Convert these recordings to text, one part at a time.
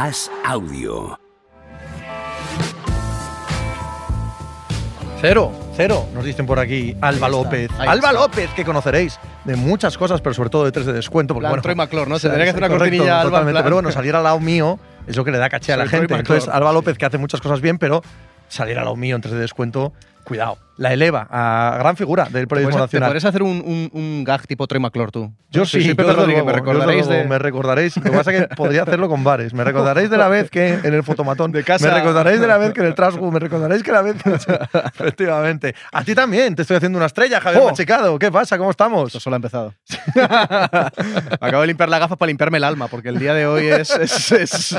As Audio. Cero, cero, nos dicen por aquí Alba está, López. Alba está. López, que conoceréis de muchas cosas, pero sobre todo de tres de descuento. Porque, Plan bueno, Troy McClure, ¿no? o sea, Tendría que hacer una correcto, cortinilla Alba. en totalmente, plan- Pero bueno, salir al lado mío es lo que le da caché a la gente. Entonces, Alba. López, que hace muchas cosas bien, pero salir al lado mío en tres de descuento, cuidado. La eleva a gran figura del ¿Te periodismo ¿Te nacional. podrías hacer un, un, un gag tipo Troy McClure tú? Yo sí, Pepe yo desde Rodríguez, luego, me recordaréis yo de. Me recordaréis. Lo que pasa es que podría hacerlo con bares. Me recordaréis de la vez que en el fotomatón. De casa. Me recordaréis de la vez que en el Trasgu. Me recordaréis que la vez. Efectivamente. A ti también. Te estoy haciendo una estrella, Javier Oh. Machicado. ¿Qué pasa? ¿Cómo estamos? Esto solo ha empezado. Acabo de limpiar las gafas para limpiarme el alma, porque el día de hoy es, es- es-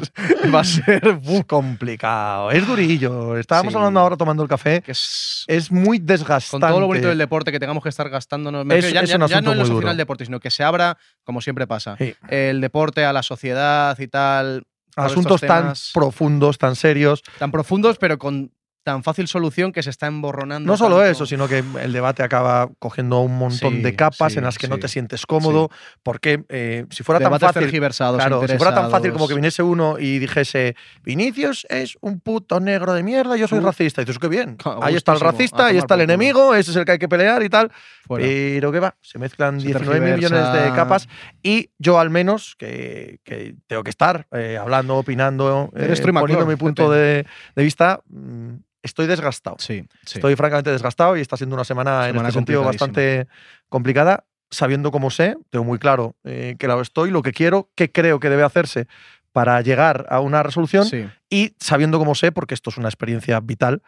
va a ser complicado. Es durillo. Estábamos Sí. hablando ahora tomando el café. que es Es muy desgastante. con todo lo bonito del deporte que tengamos que estar gastándonos. me Es- refiero ya, es ya- un ya no en duro. sociedad del deporte, sino que se abra, como siempre pasa, Sí. el deporte a la sociedad y tal. Asuntos tan profundos, tan serios. tan profundos, pero con tan fácil solución que se está emborronando. No solo tanto. eso, sino que el debate acaba cogiendo un montón Sí, de capas sí, en las que no te sientes cómodo, porque eh, si fuera Debates tan fácil, claro, si fuera tan fácil como que viniese uno y dijese Vinicius es un puto negro de mierda, yo soy Uh. racista, y dices qué bien, ahí está el racista, ahí está el enemigo, ese es el que hay que pelear y tal, Fuera. pero qué va, se mezclan Se 19 mil millones de capas y yo al menos que, que tengo que estar eh, hablando, opinando, eh, poniendo McClure, mi punto de vista, mm, estoy desgastado. Sí, sí. Estoy francamente desgastado y está siendo una semana, en este sentido bastante complicada, sabiendo cómo sé, tengo muy claro eh, que lo estoy, lo que quiero, qué creo que debe hacerse para llegar a una resolución Sí. y sabiendo cómo sé, porque esto es una experiencia vital,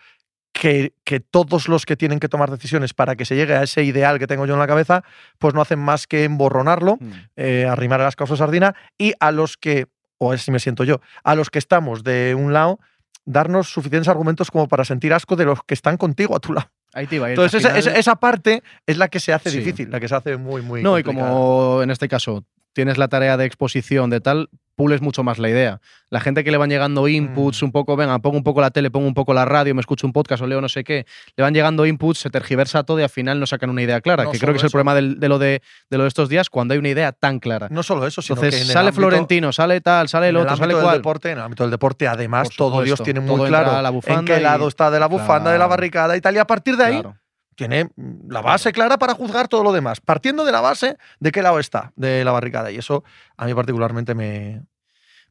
que, que todos los que tienen que tomar decisiones para que se llegue a ese ideal que tengo yo en la cabeza, pues no hacen más que emborronarlo, Mm. eh, arrimar a las causas sardina y a los que, o así me siento yo, a los que estamos de un lado, darnos suficientes argumentos como para sentir asco de los que están contigo a tu lado. Ahí te iba a ir. Entonces, esa, final- esa- esa parte es la que se hace Sí. difícil, la que se hace muy, muy No, y como en este caso tienes la tarea de exposición de tal, pules mucho más la idea. La gente que le van llegando inputs Mm. un poco, venga, pongo un poco la tele, pongo un poco la radio, me escucho un podcast o leo no sé qué, le van llegando inputs, se tergiversa todo y al final no sacan una idea clara, No que creo que es el eso. problema de, lo de, de lo de estos días, cuando hay una idea tan clara. No solo eso, sino que Entonces en el sale ámbito- Florentino, sale tal, sale el en otro, ámbito sale cual. deporte, en el ámbito del deporte, además, Por todo Dios supuesto, tiene muy claro la en qué y- lado está de la bufanda, de la barricada y tal. Y a partir de ahí Claro. Tiene mm, la base clara para juzgar todo lo demás, partiendo de la base de qué lado está de la barricada. Y eso a mí particularmente me...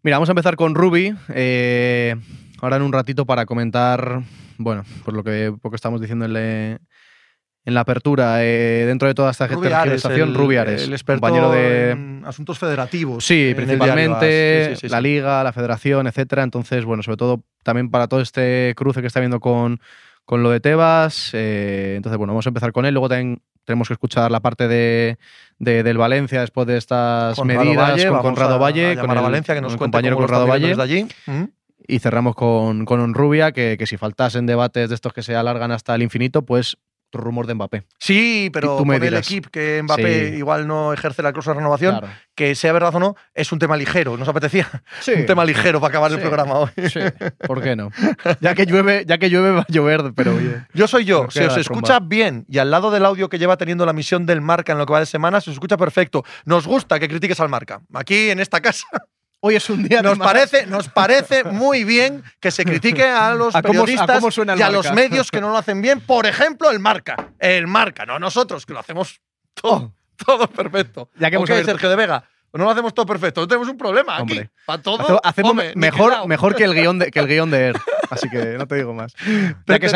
Mira, vamos a empezar con Ruby. eh, ahora en un ratito para comentar, bueno, pues lo que poco estamos diciendo en, le- en la apertura. eh, dentro de toda esta Rubi Ares, tergiversación, el, experto compañero de. en asuntos federativos. Sí, principalmente diario AS. Sí, sí, sí, la liga, la federación, etcétera. Entonces, bueno, sobre todo también para todo este cruce que está viendo con, con lo de Tebas. eh, entonces, bueno, vamos a empezar con él. Luego también tenemos que escuchar la parte de, de- del Valencia después de estas Conrado medidas Valle, con Conrado a- Valle, a con a el- Valencia que con nos el compañero lo Conrado Valle. desde allí. Mm. Y cerramos con, con un Rubia, que, que si faltasen debates de estos que se alargan hasta el infinito, pues rumor de Mbappé. Sí, pero tú me con el equipo que Mbappé Sí. igual no ejerce la cláusula de renovación, Claro. que sea verdad o no, es un tema ligero. ¿Nos apetecía? Sí. Un tema ligero para acabar el programa hoy. Sí, ¿por qué no? Ya que llueve, ya que llueve va a llover, pero oye. Yo soy yo. Si os escucha bien y al lado del audio que lleva teniendo la misión del marca en lo que va de semana, se os escucha perfecto. Nos gusta que critiques al marca. Aquí en esta casa Hoy es un día de nos más- parece, nos parece muy bien que se critique a los A cómo- a periodistas cómo suena el y a los medios que no lo hacen bien. Por ejemplo, el marca. El marca, no nosotros, que lo hacemos todo, todo perfecto. Ya que hemos Sergio de Vega. No lo hacemos todo perfecto. No tenemos un problema aquí. Para todo. Hace- Hacemos hombre, mejor, mejor que el guion de, que el guion de Air. Así que no te digo más. Ya que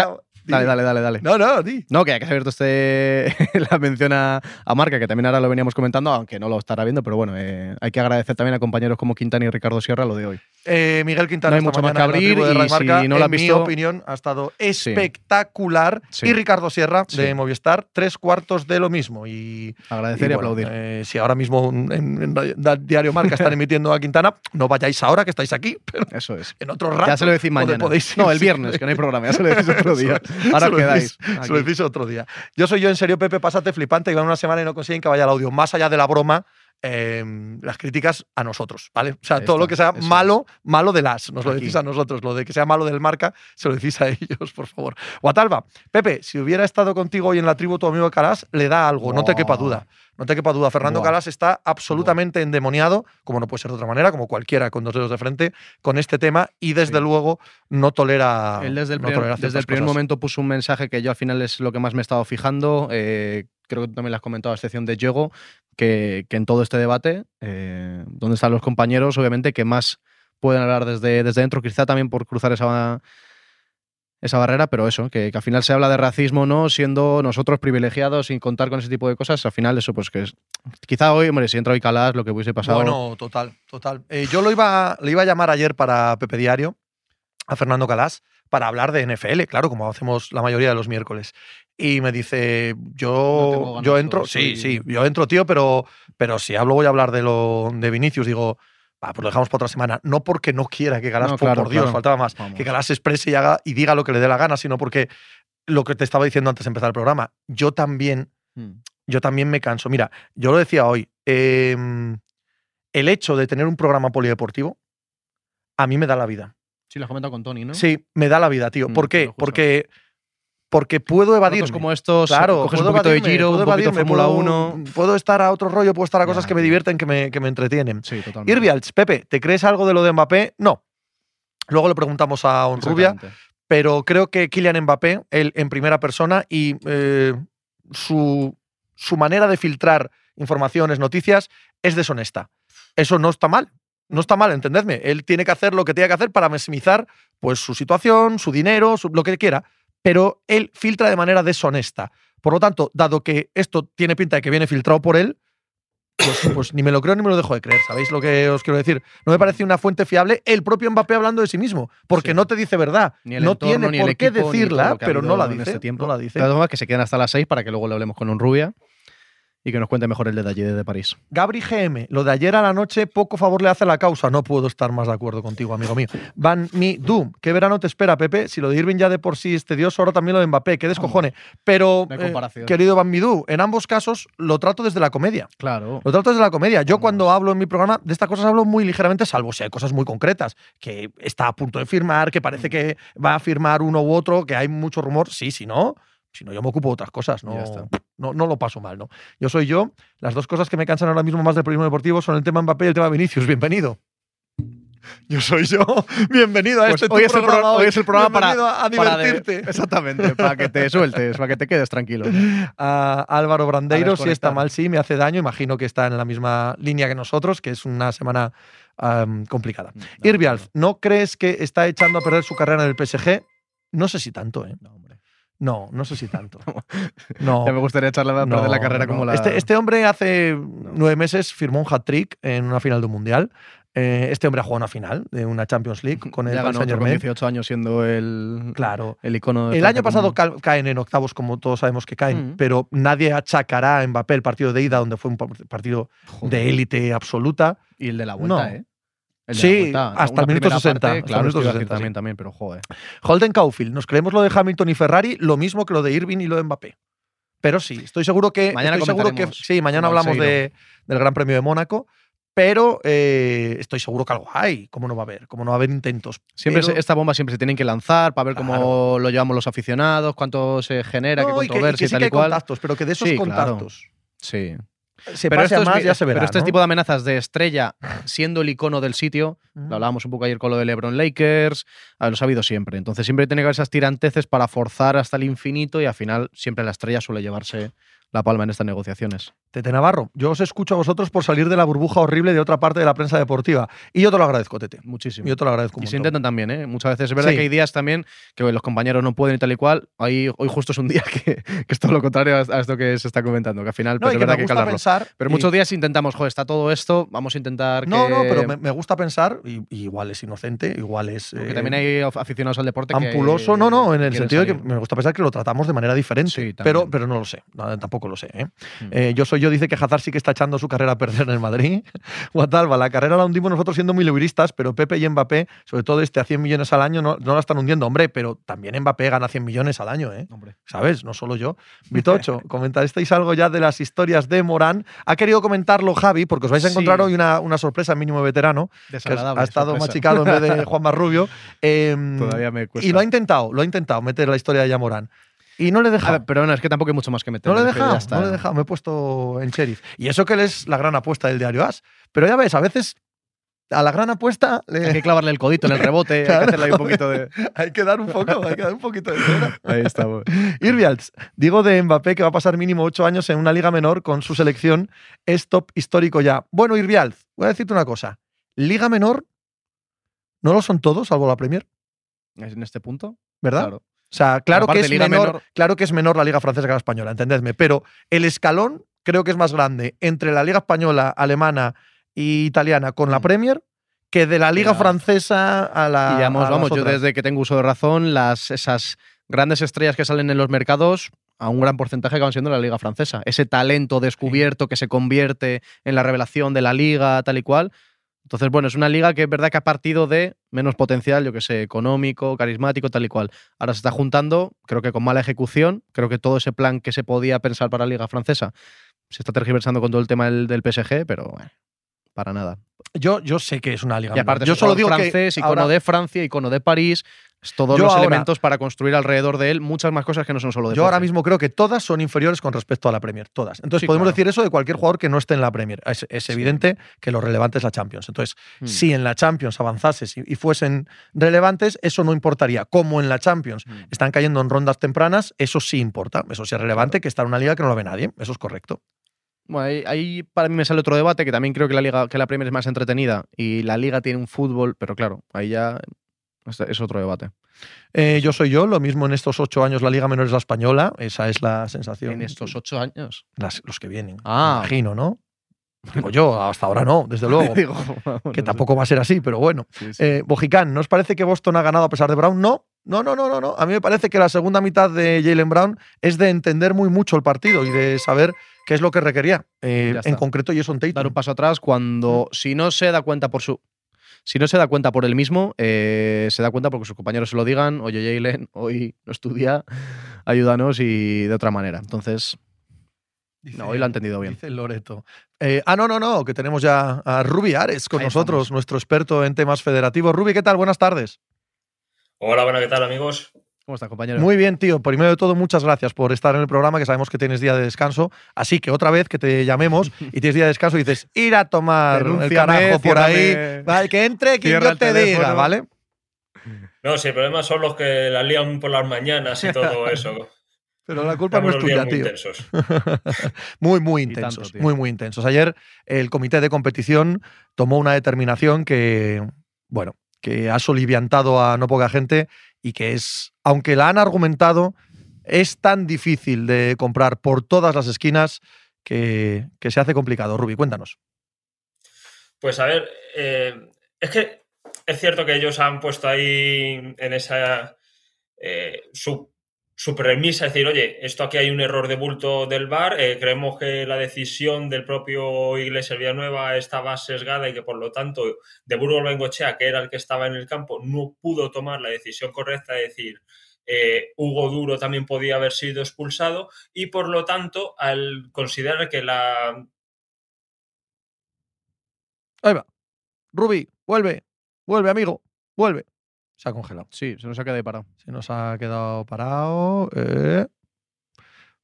Dale, dale, dale, dale. No, no, di. No, que ya que se ha abierto este, la mención a, a Marca, que también ahora lo veníamos comentando, aunque no lo estará viendo, pero bueno, eh, hay que agradecer también a compañeros como Quintana y Ricardo Sierra lo de hoy. Eh, Miguel Quintana No hay mucho más que abrir de y Marca, si no lo en mi visto- opinión, ha estado espectacular. Sí. Y Ricardo Sierra, Sí. de Movistar, tres cuartos de lo mismo. Y, Agradecer y, bueno, aplaudir. eh, si ahora mismo en, Diario Marca están emitiendo a Quintana, no vayáis ahora que estáis aquí, pero Eso es. en otro rato. Ya se lo decís mañana. podéis ir, no, el viernes, que no hay programa, ya se lo decís otro día. Ahora lo quedáis. Se lo decís otro día. Yo soy yo, en serio, Pepe, pásate flipante. Iban una semana y no consiguen que vaya el audio. Más allá de la broma, em, las críticas a nosotros, ¿vale? O sea, todo lo que sea eso malo, malo de las, nos lo decís a nosotros. Lo de que sea malo del marca, se lo decís a ellos, por favor. Guatalba, Pepe, si hubiera estado contigo hoy en la tribu tu amigo Calas, le da algo, no te quepa duda. No te quepa duda. Fernando Buah. Calas está absolutamente endemoniado, como no puede ser de otra manera, como cualquiera con dos dedos de frente, con este tema y desde Sí. luego no tolera. Él desde el no primer, desde el primer momento puso un mensaje que yo al final es lo que más me he estado fijando. eh, creo que tú también lo has comentado, a excepción de Diego, que, en todo este debate, eh, donde están los compañeros, obviamente, que más pueden hablar desde, desde dentro, quizá también por cruzar esa, esa barrera, pero eso, que, al final se habla de racismo, ¿no? Siendo nosotros privilegiados sin contar con ese tipo de cosas, al final eso, pues que es. Quizá hoy, hombre, si entra hoy Calas, lo que hubiese pasado. Bueno, total, total. Eh, yo lo iba, le iba a llamar ayer para Pepe Diario a Fernando Calas para hablar de NFL, claro, como hacemos la mayoría de los miércoles. Y me dice, yo, yo entro, sí, sí, yo entro, tío, pero, pero si hablo voy a hablar de lo de Vinicius. Digo, pues lo dejamos para otra semana. No porque no quiera que No, por, claro, por Dios, claro. faltaba más, Vamos. que se exprese y, haga, y diga lo que le dé la gana, sino porque lo que te estaba diciendo antes de empezar el programa, yo también Mm. yo también me canso. Mira, yo lo decía hoy, em, el hecho de tener un programa polideportivo a mí me da la vida. Sí, lo has comentado con Tony, ¿no? Sí, me da la vida, tío. Mm, ¿Por qué? justo. Porque, puedo evadirme. Ratos como estos, Claro, coges un puedo poquito de Giro, puedo un poquito de evadirme, Fórmula puedo- 1. Puedo estar a otro rollo, puedo estar a cosas que me divierten, que me, que me entretienen. Sí, totalmente. Irvialts, Pepe, ¿te crees algo de lo de Mbappé? No. Luego le preguntamos a Onrubia, pero creo que Kylian Mbappé, él en primera persona y eh, su, su manera de filtrar informaciones, noticias, es deshonesta. Eso no está mal. No está mal, entendedme. Él tiene que hacer lo que tiene que hacer para maximizar pues, su situación, su dinero, su- lo que quiera, pero él filtra de manera deshonesta. Por lo tanto, dado que esto tiene pinta de que viene filtrado por él, pues, pues ni me lo creo ni me lo dejo de creer. ¿Sabéis lo que os quiero decir? No me parece una fuente fiable el propio Mbappé hablando de sí mismo, porque Sí. no te dice verdad. Ni el no entorno, tiene ni por el qué equipo, decirla, pero no habido la en dice. este tiempo. No la dice. De todas formas, que se queden hasta las 6 para que luego le hablemos con un rubia y que nos cuente mejor el detalle de París. Gabri GM, lo de ayer a la noche poco favor le hace a la causa. No puedo estar más de acuerdo contigo, amigo mío. Van Mi Doom, ¿qué verano te espera, Pepe? Si lo de Irving ya de por sí es tedioso, ahora también lo de Mbappé, qué descojone. Pero, eh, querido Van Midú, en ambos casos lo trato desde la comedia. Claro. Lo trato desde la comedia. Yo cuando hablo en mi programa de estas cosas hablo muy ligeramente, salvo si hay cosas muy concretas, que está a punto de firmar, que parece que va a firmar uno u otro, que hay mucho rumor. Sí, si no, si no yo me ocupo de otras cosas. No, no, no lo paso mal, ¿no? Yo soy yo. Las dos cosas que me cansan ahora mismo más del periodismo deportivo son el tema Mbappé y el tema Vinicius. Bienvenido. Yo soy yo. Bienvenido a Pues este hoy, es el programa. pro- hoy es el programa para, Bienvenido a, a para de- divertirte. exactamente, para que te sueltes, para que te quedes tranquilo. a Álvaro Brandeiro, si está mal, sí, me hace daño. Imagino que está en la misma línea que nosotros, que es una semana complicada. Irvialf, ¿no crees que está echando a perder su carrera en el PSG? No sé si tanto, ¿eh? No. No, no sé si tanto. No. Ya me gustaría echarle a no, la carrera no. como la. Este, este hombre hace nueve meses firmó un hat-trick en una final de un mundial. Eh, este hombre ha jugado una final de una Champions League con el ya ganó con Saint-Germain. 18 años siendo el, Claro. el icono de El año pasado caen en octavos, como todos sabemos que caen, Mm. pero nadie achacará a Mbappé el partido de ida, donde fue un pa- partido Joder. de élite absoluta. Y el de la vuelta, No. ¿eh? Sí, la hasta el minuto primera 60, parte, hasta el claro, minuto esto iba a decir 60, también, sí. también, pero joder. Holden Caulfield, nos creemos lo de Hamilton y Ferrari, lo mismo que lo de Irving y lo de Mbappé. Pero sí, estoy seguro que. Mañana estoy seguro que sí, mañana hablamos de, del Gran Premio de Mónaco, pero eh, estoy seguro que algo hay. ¿Cómo no va a haber? ¿Cómo no va a haber intentos? Siempre Pero- se- esta bomba siempre se tienen que lanzar para ver Claro. cómo lo llevamos los aficionados, cuánto se genera, No, qué y que, y que controversia y, sí tal que y hay cual. contactos, pero que de esos Sí, claro. contactos Sí. Se Pero pase esto a es más, mi- ya se verá. Pero este ¿no? tipo de amenazas de estrella siendo el icono del sitio, lo hablábamos un poco ayer con lo de LeBron Lakers, ah, los ha habido siempre. Entonces siempre tiene que haber esas tiranteces para forzar hasta el infinito y al final siempre la estrella suele llevarse la palma en estas negociaciones. Tete Navarro, yo os escucho a vosotros por salir de la burbuja horrible de otra parte de la prensa deportiva. Y yo te lo agradezco, Tete. Muchísimo. Yo te lo agradezco. Y se intentan también, ¿eh? Muchas veces es verdad Sí. que hay días también que los compañeros no pueden y tal y cual. Ahí, hoy justo es un día que, que es todo lo contrario a esto que se está comentando, que al final No, pues, es que verdad que hay que pensar. Pero y- muchos días intentamos, joder, está todo esto, vamos a intentar No, que... no, pero me, me gusta pensar, y, y igual es inocente, igual es. Porque eh, también hay af- aficionados al deporte que... ampuloso. No, no, en el sentido de que me gusta pensar que lo tratamos de manera diferente. Sí, pero, pero no lo sé. Tampoco tampoco lo sé. ¿eh? Mm. Eh, yo soy yo, dice que Hazard sí que está echando su carrera a perder en el Madrid. Guatalba, la carrera la hundimos nosotros siendo muy liberistas, pero Pepe y Mbappé, sobre todo este a 100 millones al año, no, no la están hundiendo. Hombre, pero también Mbappé gana 100 millones al año, ¿eh? Hombre. ¿Sabes? No solo yo. Vitocho, comentasteis algo ya de las historias de Morán. Ha querido comentarlo Javi, porque os vais a encontrar Sí. hoy una, una sorpresa mínimo veterano, que Desagradable, ha estado sorpresa. machicado en vez de Juan Marrubio. Em, Todavía me cuesta. y lo ha intentado, lo ha intentado meter la historia de Yamorán. Y no le A deja. ver, pero no, es que tampoco hay mucho más que meter. No le está. no le he dejado, me he puesto en sheriff. Y eso que él es la gran apuesta del diario As. Pero ya ves, a veces a la gran apuesta le- Hay que clavarle el codito en el rebote, hay Claro. que hacerle ahí un poquito de. hay que dar un poco, hay que dar un poquito de cera. Ahí estamos. Irvialts, digo de Mbappé que va a pasar mínimo ocho años en una liga menor con su selección, es top histórico ya. Bueno, Irvialts, voy a decirte una cosa. Liga menor no lo son todos, salvo la Premier, En este punto, ¿verdad? claro. O sea, claro que, es menor, menor- claro que es menor la liga francesa que la española, entendedme, pero el escalón creo que es más grande entre la liga española, alemana y italiana con la Mm. Premier que de la liga Ya. francesa a la y digamos, a vamos, yo desde que tengo uso de razón, las, esas grandes estrellas que salen en los mercados, a un gran porcentaje acaban siendo de la liga francesa. Ese talento descubierto que se convierte en la revelación de la liga, tal y cual. Entonces, bueno, es una liga que es verdad que ha partido de menos potencial, yo que sé, económico, carismático, tal y cual. Ahora se está juntando, creo que con mala ejecución, creo que todo ese plan que se podía pensar para la liga francesa se está tergiversando con todo el tema del, del PSG, pero bueno, para nada. Yo, yo sé que es una liga Y aparte, yo solo digo jugador que francés, icono ahora- de Francia, icono de París, todos Yo los ahora- elementos para construir alrededor de él muchas más cosas que no son solo de Yo ahora mismo creo que todas son inferiores con respecto a la Premier, todas. Entonces Sí, podemos claro. decir eso de cualquier jugador que no esté en la Premier. Es, es Sí. evidente que lo relevante es la Champions. Entonces, Mm. si en la Champions avanzases y, y fuesen relevantes, eso no importaría. Como en la Champions Mm. están cayendo en rondas tempranas, eso sí importa. Eso sí es relevante que está en una liga que no lo ve nadie. Eso es correcto. Bueno, ahí, ahí para mí me sale otro debate, que también creo que la liga, que la Premier es más entretenida y la liga tiene un fútbol, pero claro, ahí ya es- es otro debate. Eh, yo soy yo, lo mismo en estos ocho años la liga menor es la española. Esa es la sensación. En estos ocho años. Las- los que vienen. Ah. me Imagino, ¿no? Digo yo, hasta ahora no, desde luego. Digo, que tampoco va a ser así, pero bueno. Sí, sí. Eh, Bojicán, ¿no os parece que Boston ha ganado a pesar de Brown? No, no, no, no, no, no. A mí me parece que la segunda mitad de Jalen Brown es de entender muy mucho el partido y de saber qué es lo que requería. Eh, en concreto, Jason Tatum. dar un paso atrás cuando, si no se da cuenta por su. Si no se da cuenta por él mismo, eh, se da cuenta porque sus compañeros se lo digan, oye Jalen, hoy no estudia, ayúdanos y de otra manera. Entonces, Dice- no, hoy lo ha entendido bien. Dice Loreto. Eh, ah, no, no, no, que tenemos ya a Rubi Ares con Ahí nosotros, estamos. nuestro experto en temas federativos. Rubi, ¿qué tal? Buenas tardes. Hola, buenas, ¿qué tal, amigos? ¿Cómo está, compañero? Muy bien, tío. Primero de todo, muchas gracias por estar en el programa, que sabemos que tienes día de descanso. Así que otra vez que te llamemos y tienes día de descanso y dices, ir a tomar el carajo por ahí. Vale, que entre quien yo te diga. ¿vale? No, sí, el problema son los que la lían por las mañanas y todo eso. Pero la culpa no es tuya, muy tío. intensos. muy, muy intensos. tanto, muy, muy intensos. Ayer el comité de competición tomó una determinación que, bueno, que ha soliviantado a no poca gente y que es, aunque la han argumentado, es tan difícil de comprar por todas las esquinas que, que se hace complicado. Rubi, cuéntanos. Pues a ver, eh, es que es cierto que ellos han puesto ahí en esa eh, su, su premisa, es decir, oye, esto aquí hay un error de bulto del VAR, eh, creemos que la decisión del propio Iglesias Villanueva estaba sesgada y que por lo tanto de Burgos Bengochea, que era el que estaba en el campo, no pudo tomar la decisión correcta de decir eh, Hugo Duro también podía haber sido expulsado y por lo tanto al considerar que la Ahí va. Rubi, vuelve, vuelve, amigo, vuelve. Se ha congelado. Sí, se nos ha quedado parado. Se nos ha quedado parado. eh.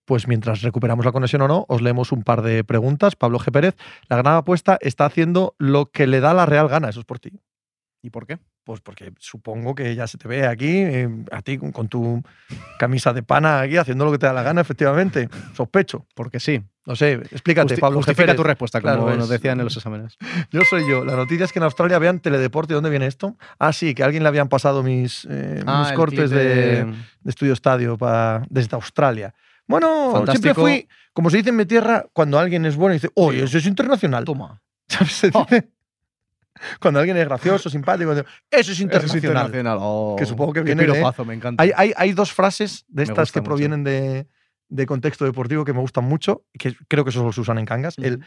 Pues mientras recuperamos la conexión o no, os leemos un par de preguntas. Pablo G. Pérez, la gran apuesta está haciendo lo que le da la real gana. Eso es por ti. ¿Y por qué? Pues porque supongo que ya se te ve aquí, eh, a ti con, tu camisa de pana aquí, haciendo lo que te da la gana, efectivamente. Sospecho. Porque sí. No sé, explícate, Justi- Pablo justifica Pérez. tu respuesta, como Claro, nos decían en los exámenes. Yo soy yo. La noticia es que en Australia vean teledeporte. ¿Dónde viene esto? Ah, sí, que a alguien le habían pasado mis, eh, Ah, mis cortes de, de Estudio Estadio pa- desde Australia. Bueno, siempre Fantástico. fui, como se dice en mi tierra, cuando alguien es bueno y dice, oye, eso es internacional. Toma. ¿Sabes? Se dice- Cuando alguien es gracioso, simpático, eso es internacional. Oh, Que suponque que viene de- piropazo, me encanta. Hay, hay, hay dos frases de estas que mucho. provienen de, de contexto deportivo que me gustan mucho, que creo que eso solo se usan en Cangas. El,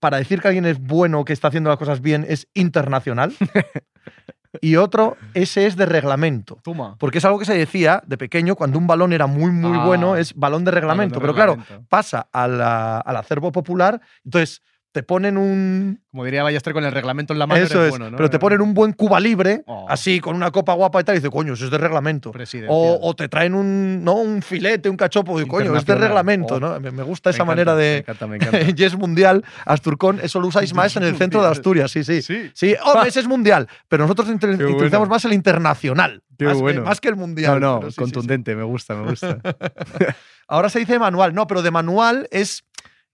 para decir que alguien es bueno, que está haciendo las cosas bien, es internacional. y otro, ese es de reglamento. Toma. Porque es algo que se decía de pequeño, cuando un balón era muy, muy Ah, bueno, es balón de reglamento. Pero claro, pasa a la- al acervo popular, entonces te ponen un... Como diría Ballester con el reglamento en la mano. Eso es, bueno, ¿no? pero te ponen un buen Cuba libre, Oh. así, con una copa guapa y tal, y dices, coño, eso es de reglamento. O, o te traen un, ¿no? un filete, un cachopo, y coño, es de reglamento, Oh. ¿no? Me, gusta Me esa encanta, manera Me de encanta, me encanta. Yes Mundial, Asturcón, eso lo usáis más en el centro de Asturias, sí, sí. Sí. Sí, oh, ese es mundial, pero nosotros inter- utilizamos bueno. más el internacional, Qué más, que, bueno. más que el mundial. No, no, sí, sí. contundente, me gusta, me gusta. Ahora se dice manual, no, pero de manual es,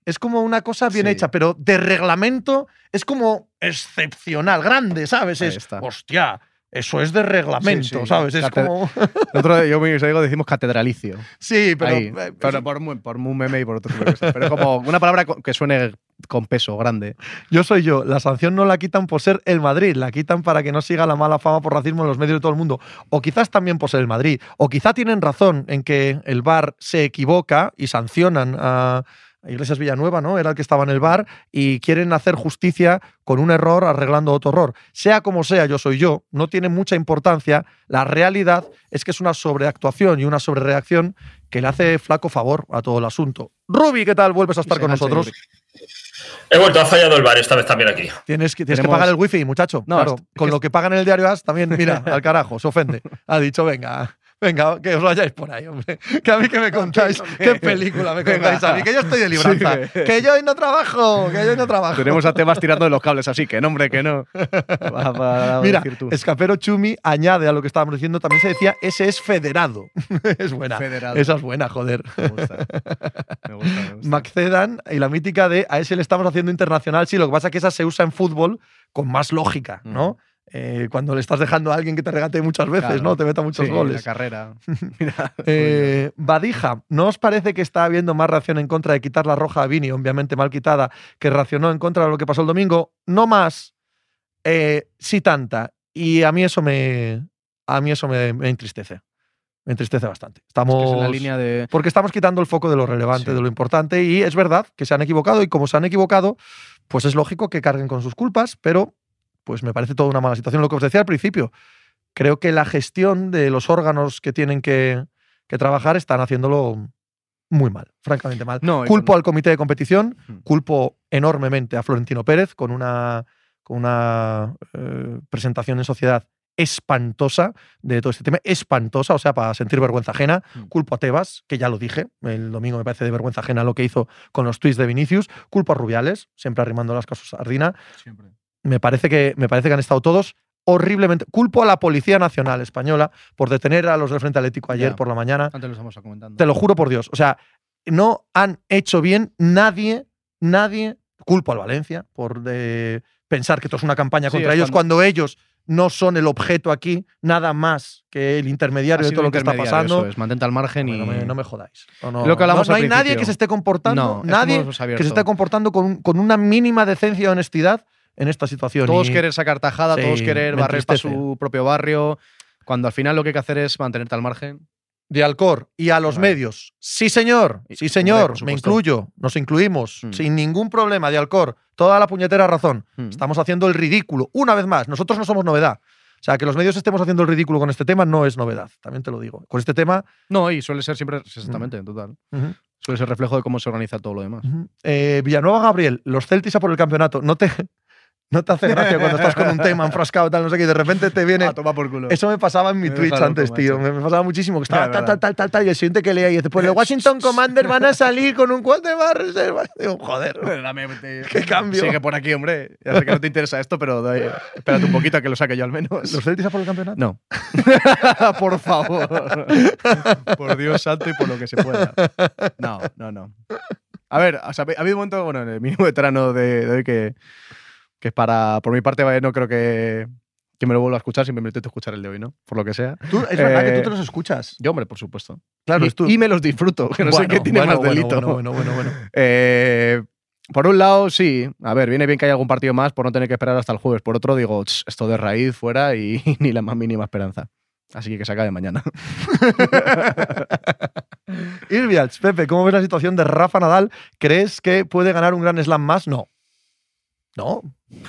es como una cosa bien Sí. hecha, pero de reglamento es como excepcional, grande, ¿sabes? Ahí Es, está. hostia, eso es de reglamento, Sí, sí. ¿sabes? Es Cate- como. Nosotros, yo y mis amigos decimos catedralicio. sí, pero. Ahí, eh, pero por, por un meme y por otro tipo de cosas. Pero es como una palabra que suene con peso grande. Yo soy yo. La sanción no la quitan por ser el Madrid, la quitan para que no siga la mala fama por racismo en los medios de todo el mundo. O quizás también por ser el Madrid. O quizá tienen razón en que el VAR se equivoca y sancionan a Iglesias Villanueva, ¿no? Era el que estaba en el VAR y quieren hacer justicia con un error arreglando otro error. Sea como sea, yo soy yo, no tiene mucha importancia. La realidad es que es una sobreactuación y una sobrereacción que le hace flaco favor a todo el asunto. Rubi, ¿qué tal? ¿Vuelves a estar con nosotros? He vuelto, ha fallado el bar esta vez también aquí. Tienes que, tienes que pagar el wifi, muchacho. No, claro, con lo que pagan en el diario AS también, mira, al carajo, se ofende. Ha dicho, venga, venga, que os vayáis por ahí, hombre. Que a mí que me contáis, qué película me contáis a mí, que yo estoy de libranza. Sí. Que yo hoy no trabajo, que yo hoy no trabajo. Tenemos a Tebas tirando de los cables así, que no, hombre, que no. Va- va a Mira, decir tú. Escapero Chumi añade a lo que estábamos diciendo, también se decía, ese es federado. es buena. Federado. Esa es buena, joder. Me gusta. Me gusta, me gusta. Maccedan y la mítica de a ese le estamos haciendo internacional. Sí, lo que pasa es que esa se usa en fútbol con más lógica, ¿no? Eh, cuando le estás dejando a alguien que te regate muchas veces, Claro. ¿no? Te meta muchos Sí, goles. La carrera. Mira, Eh, Badija, ¿no os parece que está habiendo más reacción en contra de quitar la roja a Vini, obviamente mal quitada, que reaccionó en contra de lo que pasó el domingo? No más, eh, sí tanta. Y a mí eso me, a mí eso me, me entristece. Me entristece bastante. Estamos que es en la línea de. porque estamos quitando el foco de lo relevante, Sí. de lo importante, y es verdad que se han equivocado, y como se han equivocado, pues es lógico que carguen con sus culpas, pero pues me parece toda una mala situación. Lo que os decía al principio, creo que la gestión de los órganos que tienen que, que trabajar están haciéndolo muy mal, francamente mal. No, culpo al comité de competición, Hmm. culpo enormemente a Florentino Pérez con una, con una eh, presentación en sociedad espantosa de todo este tema, espantosa, o sea, para sentir vergüenza ajena. Mm. Culpo a Tebas, que ya lo dije, el domingo me parece de vergüenza ajena lo que hizo con los tweets de Vinicius. Culpo a Rubiales, siempre arrimando las casas a Sardina. Siempre. Me parece, que, me parece que han estado todos horriblemente. Culpo a la Policía Nacional Española por detener a los del Frente Atlético ayer Ya. por la mañana. Antes lo estamos comentando. Te lo juro por Dios. O sea, no han hecho bien nadie, nadie. Culpo al Valencia por de pensar que esto es una campaña Sí, contra ellos cuando- cuando ellos no son el objeto aquí, nada más que el intermediario de todo lo que está pasando. eso es, mantente al margen y. no, me, no me jodáis. No, no, Lo que no, hay nadie que se esté comportando, nadie que se esté comportando con, con una mínima decencia y honestidad en esta situación. Todos Y- querer sacar tajada, Sí, todos querer barrer para su propio barrio, cuando al final lo que hay que hacer es mantenerte al margen. de Alcor y a los Vale. medios. Sí, señor. Sí, señor. Me incluyo. Nos incluimos. Mm. Sin ningún problema de Alcor. Toda la puñetera razón. Mm. Estamos haciendo el ridículo. Una vez más, nosotros no somos novedad. O sea, que los medios estemos haciendo el ridículo con este tema no es novedad. También te lo digo. Con este tema. No, y suele ser siempre, exactamente, en total. ujú, Suele ser reflejo de cómo se organiza todo lo demás. Eh, Villanueva Gabriel, los Celtis a por el campeonato. No te, no te hace gracia cuando estás con un tema enfrascado, tal, no sé qué, y de repente te viene. Ah, toma por culo. Eso me pasaba en mi Me Twitch antes, tío. Me, me pasaba muchísimo. Que estaba tal, tal, tal, tal, tal. Y el siguiente que leía y dice, pues los Washington Commanders van a salir con un 4 de más reserva. Digo, joder. Dame, te- ¿Qué cambio? Sigue por aquí, hombre. Ya sé que no te interesa esto, pero espérate un poquito a que lo saque yo al menos. ¿Los Celtics a por el campeonato? No. por favor. por Dios santo y por lo que se pueda. No, no, no. A ver, o sea, ha habido un momento, bueno, en el mínimo veterano de, de hoy que, que es para, por mi parte, no creo que, que me lo vuelva a escuchar, simplemente intento escuchar el de hoy, ¿no? Por lo que sea. Tú- es verdad que Eh, tú te los escuchas. Yo, hombre, por supuesto. Claro, y, tú. y me los disfruto, que no sé Bueno, qué tiene bueno, más bueno, delito. Bueno, bueno, bueno, bueno. Eh, por un lado, sí. A ver, viene bien que haya algún partido más por no tener que esperar hasta el jueves. Por otro, digo, "Ch, esto de raíz fuera y ni la más mínima esperanza. Así que que se acabe mañana. Irvials, Pepe, ¿cómo ves la situación de Rafa Nadal? ¿Crees que puede ganar un gran slam más? No. No.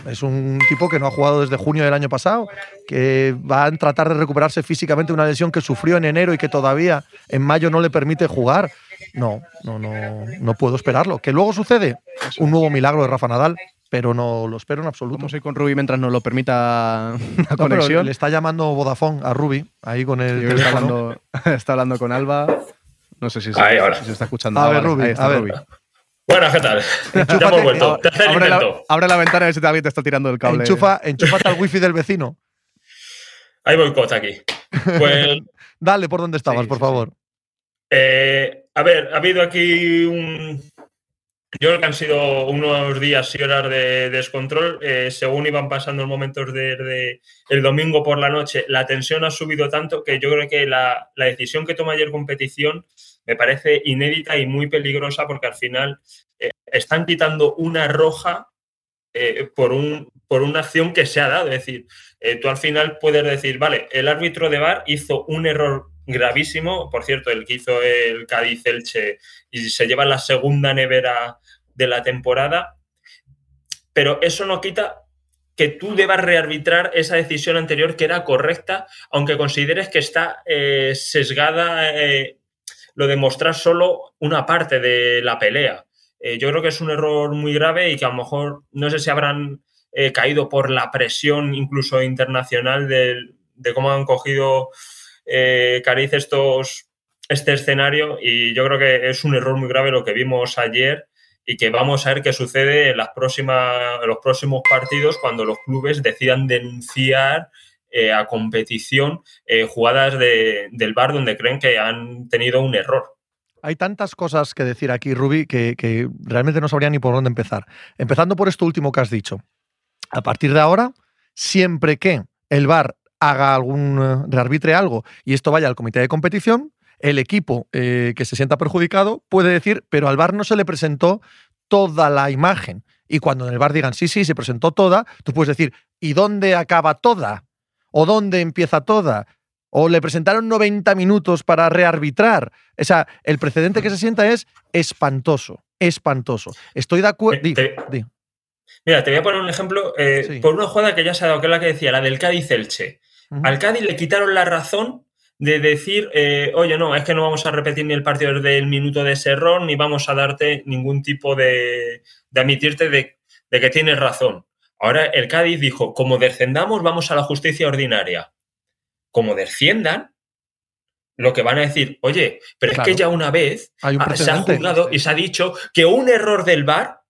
Es un tipo que no ha jugado desde junio del año pasado, que va a tratar de recuperarse físicamente de una lesión que sufrió en enero y que todavía en mayo no le permite jugar. No, no, no, no puedo esperarlo. ¿Que luego sucede? Un nuevo milagro de Rafa Nadal, pero no lo espero en absoluto. Vamos a ir con Ruby mientras nos lo permita la No, pero conexión. le está llamando Vodafone a Ruby, ahí con el está, hablando, está hablando con Alba. No sé si se, Ahí, ahora. si se está escuchando. A ver, Ruby, ahí está a ver. Ruby. Bueno, ¿qué tal? ya hemos vuelto. Tercer Abre la, intento. abre la ventana y a ver si alguien te está tirando el cable. Enchufa, enchúfate al wifi del vecino. Hay boicot aquí. Pues, Dale por donde estabas, Sí, por sí, favor. eh, a ver, ha habido aquí un. Yo creo que han sido unos días y horas de descontrol. Eh, según iban pasando los momentos de, de- el domingo por la noche, la tensión ha subido tanto que yo creo que la, la decisión que toma ayer competición me parece inédita y muy peligrosa porque al final eh, están quitando una roja eh, por, un, por una acción que se ha dado. Es decir, eh, tú al final puedes decir, vale, el árbitro de VAR hizo un error gravísimo, por cierto, el que hizo el Cádiz Elche y se lleva la segunda nevera de la temporada, pero eso no quita que tú debas rearbitrar esa decisión anterior que era correcta, aunque consideres que está sesgada lo de mostrar solo una parte de la pelea. Eh, yo creo que es un error muy grave y que a lo mejor no sé si habrán eh, caído por la presión incluso internacional de, cómo han cogido eh, Cariz este escenario y yo creo que es un error muy grave lo que vimos ayer y que vamos a ver qué sucede en, las próximas, en los próximos partidos cuando los clubes decidan denunciar eh, a competición eh, jugadas de- del bar donde creen que han tenido un error. Hay tantas cosas que decir aquí, Ruby, que, realmente no sabría ni por dónde empezar. Empezando por esto último que has dicho. A partir de ahora, siempre que el VAR haga algún, eh, rearbitre algo y esto vaya al comité de competición, el equipo que se sienta perjudicado puede decir, pero al VAR no se le presentó toda la imagen. Y cuando en el VAR digan, sí, sí, se presentó toda, tú puedes decir, ¿y dónde acaba toda? ¿O dónde empieza toda? ¿O le presentaron 90 minutos para rearbitrar? O sea, el precedente que se sienta es espantoso, espantoso. Estoy de acuerdo. Eh, te- Mira, te voy a poner un ejemplo eh, Sí. por una jugada que ya se ha dado, que es la que decía, la del Cádiz-Elche. Al Cádiz le quitaron la razón de decir, eh, oye, no, es que no vamos a repetir ni el partido desde el minuto de ese error, ni vamos a darte ningún tipo de, de admitirte de, de que tienes razón. Ahora el Cádiz dijo, como descendamos, vamos a la justicia ordinaria. Como desciendan, lo que van a decir, oye, pero Claro. es que ya una vez un se ha juzgado y se ha dicho que un error del VAR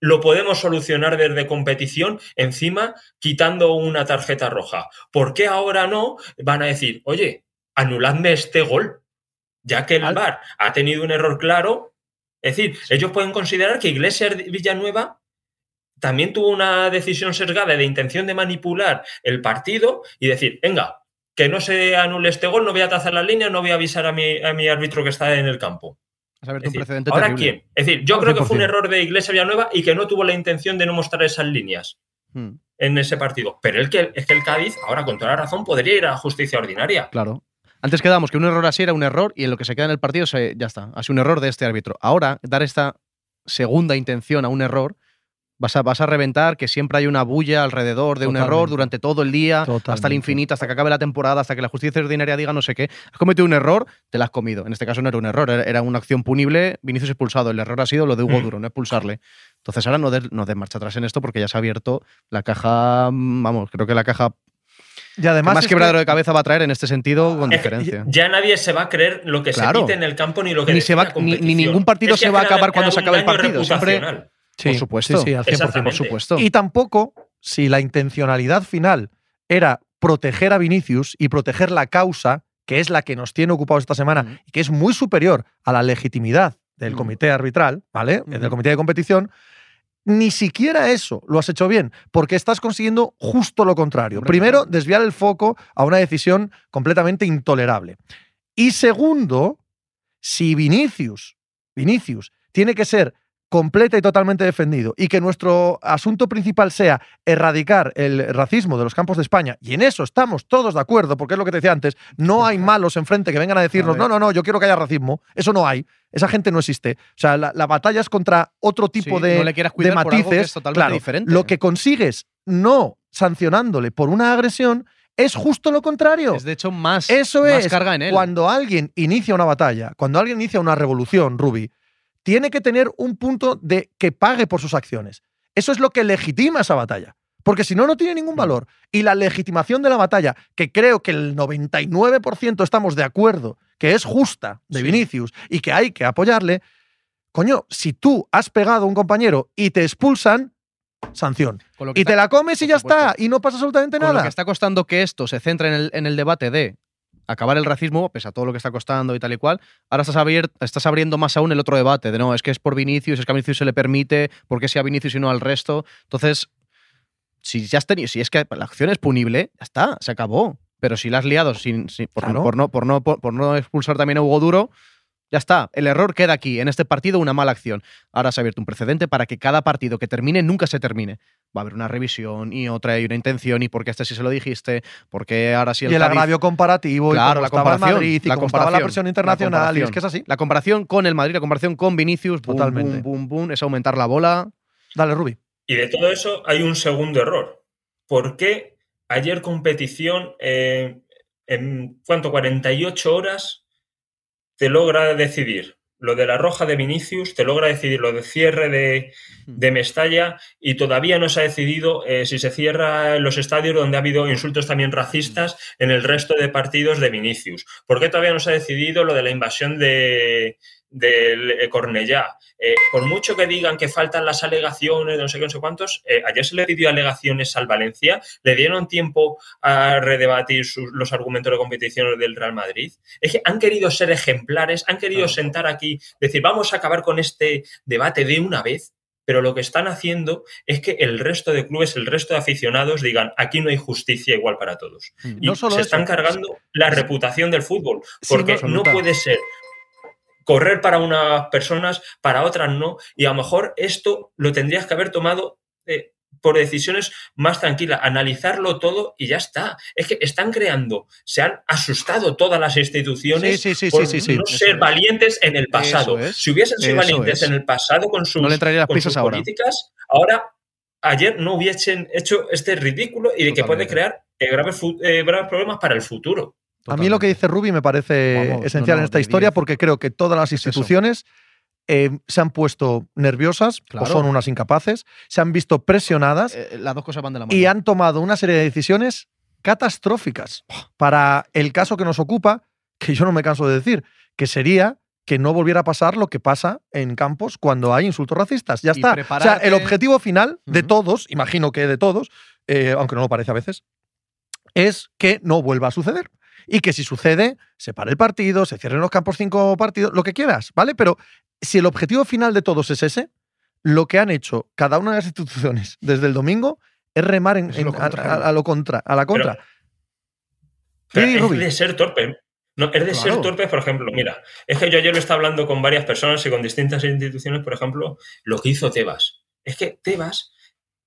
lo podemos solucionar desde competición, encima quitando una tarjeta roja. ¿Por qué ahora no? Van a decir, oye, anuladme este gol, ya que el Al- VAR ha tenido un error claro. Es decir, ellos pueden considerar que Iglesias Villanueva también tuvo una decisión sesgada de intención de manipular el partido y decir, venga, que no se anule este gol, no voy a trazar la línea, no voy a avisar a mi, a mi árbitro que está en el campo. Abierto Es decir, precedente ¿Ahora terrible. quién? Es decir, yo creo que fue un 100%. error de Iglesia Villanueva y que no tuvo la intención de no mostrar esas líneas Hmm, en ese partido. Pero el que, es que el Cádiz, ahora con toda la razón, podría ir a justicia ordinaria. claro. Antes quedamos que un error así era un error y en lo que se queda en el partido se, ya está. Ha sido un error de este árbitro. Ahora, dar esta segunda intención a un error, vas a, vas a reventar que siempre hay una bulla alrededor de un error Totalmente. durante todo el día, hasta el Totalmente. infinito, hasta que acabe la temporada, hasta que la justicia ordinaria diga no sé qué. Has cometido un error, te la has comido. En este caso no era un error, era, una acción punible. Vinicius expulsado. El error ha sido lo de Hugo Mm. Duro, no expulsarle. Entonces ahora no des no des marcha atrás en esto porque ya se ha abierto la caja, vamos, creo que la caja Y además. más es que- quebradero de cabeza va a traer en este sentido con Es que diferencia. ya nadie se va a creer lo que Claro. se pite en el campo ni lo que Ni se va- ni- ni ningún partido Es que se va a acabar cuando se acabe el partido, siempre-. Sí, por supuesto. Sí, sí, al 100%. Exactamente. por supuesto. Y tampoco, si la intencionalidad final era proteger a Vinicius y proteger la causa, que es la que nos tiene ocupados esta semana y que es muy superior a la legitimidad del comité arbitral, ¿vale? Del comité de competición, ni siquiera eso lo has hecho bien, porque estás consiguiendo justo lo contrario. Hombre, Primero, claro. desviar el foco a una decisión completamente intolerable. Y segundo, si Vinicius, Vinicius tiene que ser completa y totalmente defendido y que nuestro asunto principal sea erradicar el racismo de los campos de España, y en eso estamos todos de acuerdo, porque es lo que te decía antes, no hay malos enfrente que vengan a decirnos, no, no, no, yo quiero que haya racismo, eso no hay, esa gente no existe. O sea, la, batalla es contra otro tipo Sí, de, no le quieras de matices. es totalmente Claro, diferente. Lo que consigues no sancionándole por una agresión es justo lo contrario. Es de hecho más, Eso más es. carga en él. Cuando alguien inicia una batalla, cuando alguien inicia una revolución, Ruby, tiene que tener un punto de que pague por sus acciones. Eso es lo que legitima esa batalla. Porque si no, no tiene ningún valor. Y la legitimación de la batalla, que creo que el 99% estamos de acuerdo que es justa de Sí. Vinicius y que hay que apoyarle, coño, si tú has pegado a un compañero y te expulsan, sanción. Y está- te la comes y ya está. Y no pasa absolutamente con lo nada. que está costando que esto se centre en el, en el debate de acabar el racismo, pese a todo lo que está costando y tal y cual, ahora estás, abier- estás abriendo más aún el otro debate de no, es que es por Vinicius, es que a Vinicius se le permite, ¿por qué sea a Vinicius y no al resto? Entonces, si ya has tenido, si es que la acción es punible, ya está, se acabó. Pero si la has liado sin, sin- por, Claro. por no, por, no, por, por no expulsar también a Hugo Duro, ya está. El error queda aquí, en este partido, una mala acción. Ahora se ha abierto un precedente para que cada partido que termine nunca se termine. Va a haber una revisión y otra y una intención y por qué este sí se lo dijiste, porque ahora sí el y el Cádiz- agravio comparativo, Claro, y la el comparación, Madrid, y la comparación, presión la internacional, y es que es así. La comparación con el Madrid, la comparación con Vinicius, boom, Totalmente. boom, boom, boom, es aumentar la bola. Dale, Rubi. Y de todo eso hay un segundo error. ¿Por qué ayer competición eh, en cuánto 48 horas te logra decidir. Lo de la roja de Vinicius, te logra decidir. Lo de cierre de, de Mestalla y todavía no se ha decidido eh, si se cierra en los estadios donde ha habido insultos también racistas en el resto de partidos de Vinicius. ¿Por qué todavía no se ha decidido lo de la invasión de del eh, Cornellá? Eh, por mucho que digan que faltan las alegaciones de no sé qué, no sé cuántos, eh, ayer se le pidió alegaciones al Valencia, le dieron tiempo a redebatir sus- los argumentos de competición del Real Madrid. Es que han querido ser ejemplares, han querido sentar aquí, decir, vamos a acabar con este debate de una vez, pero lo que están haciendo es que el resto de clubes, el resto de aficionados digan, aquí no hay justicia igual para todos. Y No solo se eso, están cargando la reputación del fútbol, Sí, porque no, puede ser correr para unas personas, para otras no, y a lo mejor esto lo tendrías que haber tomado eh, por decisiones más tranquilas, analizarlo todo y ya está. Es que están creando, se han asustado todas las instituciones Sí, sí, sí, por no ser es. valientes en el pasado. Es. Si hubiesen sido Eso valientes es. en el pasado con sus, No le entraría las con sus ahora. políticas, ahora ayer no hubiesen hecho este ridículo y de que puede crear eh, graves, eh, graves problemas para el futuro. A mí lo que dice Rubi me parece Vamos, esencial no, no, en esta historia 10. porque creo que todas las instituciones eh, se han puesto nerviosas Claro. o son unas incapaces, se han visto presionadas Eh, las dos cosas van de la mano. y han tomado una serie de decisiones catastróficas para el caso que nos ocupa, que yo no me canso de decir, que sería que no volviera a pasar lo que pasa en campos cuando hay insultos racistas. Ya Y está. O sea, el objetivo final de todos, imagino que de todos, eh, aunque no lo parece a veces, es que no vuelva a suceder. Y que si sucede, se pare el partido, se cierren los campos cinco partidos, lo que quieras, ¿vale? Pero si el objetivo final de todos es ese, lo que han hecho cada una de las instituciones desde el domingo es remar en- Es en- lo a, a- a lo contra, a la contra. Pero es de ser torpe. No, es de Claro. ser torpe, por ejemplo, mira, es que yo ayer lo estaba hablando con varias personas y con distintas instituciones, por ejemplo, lo que hizo Tebas. Es que Tebas,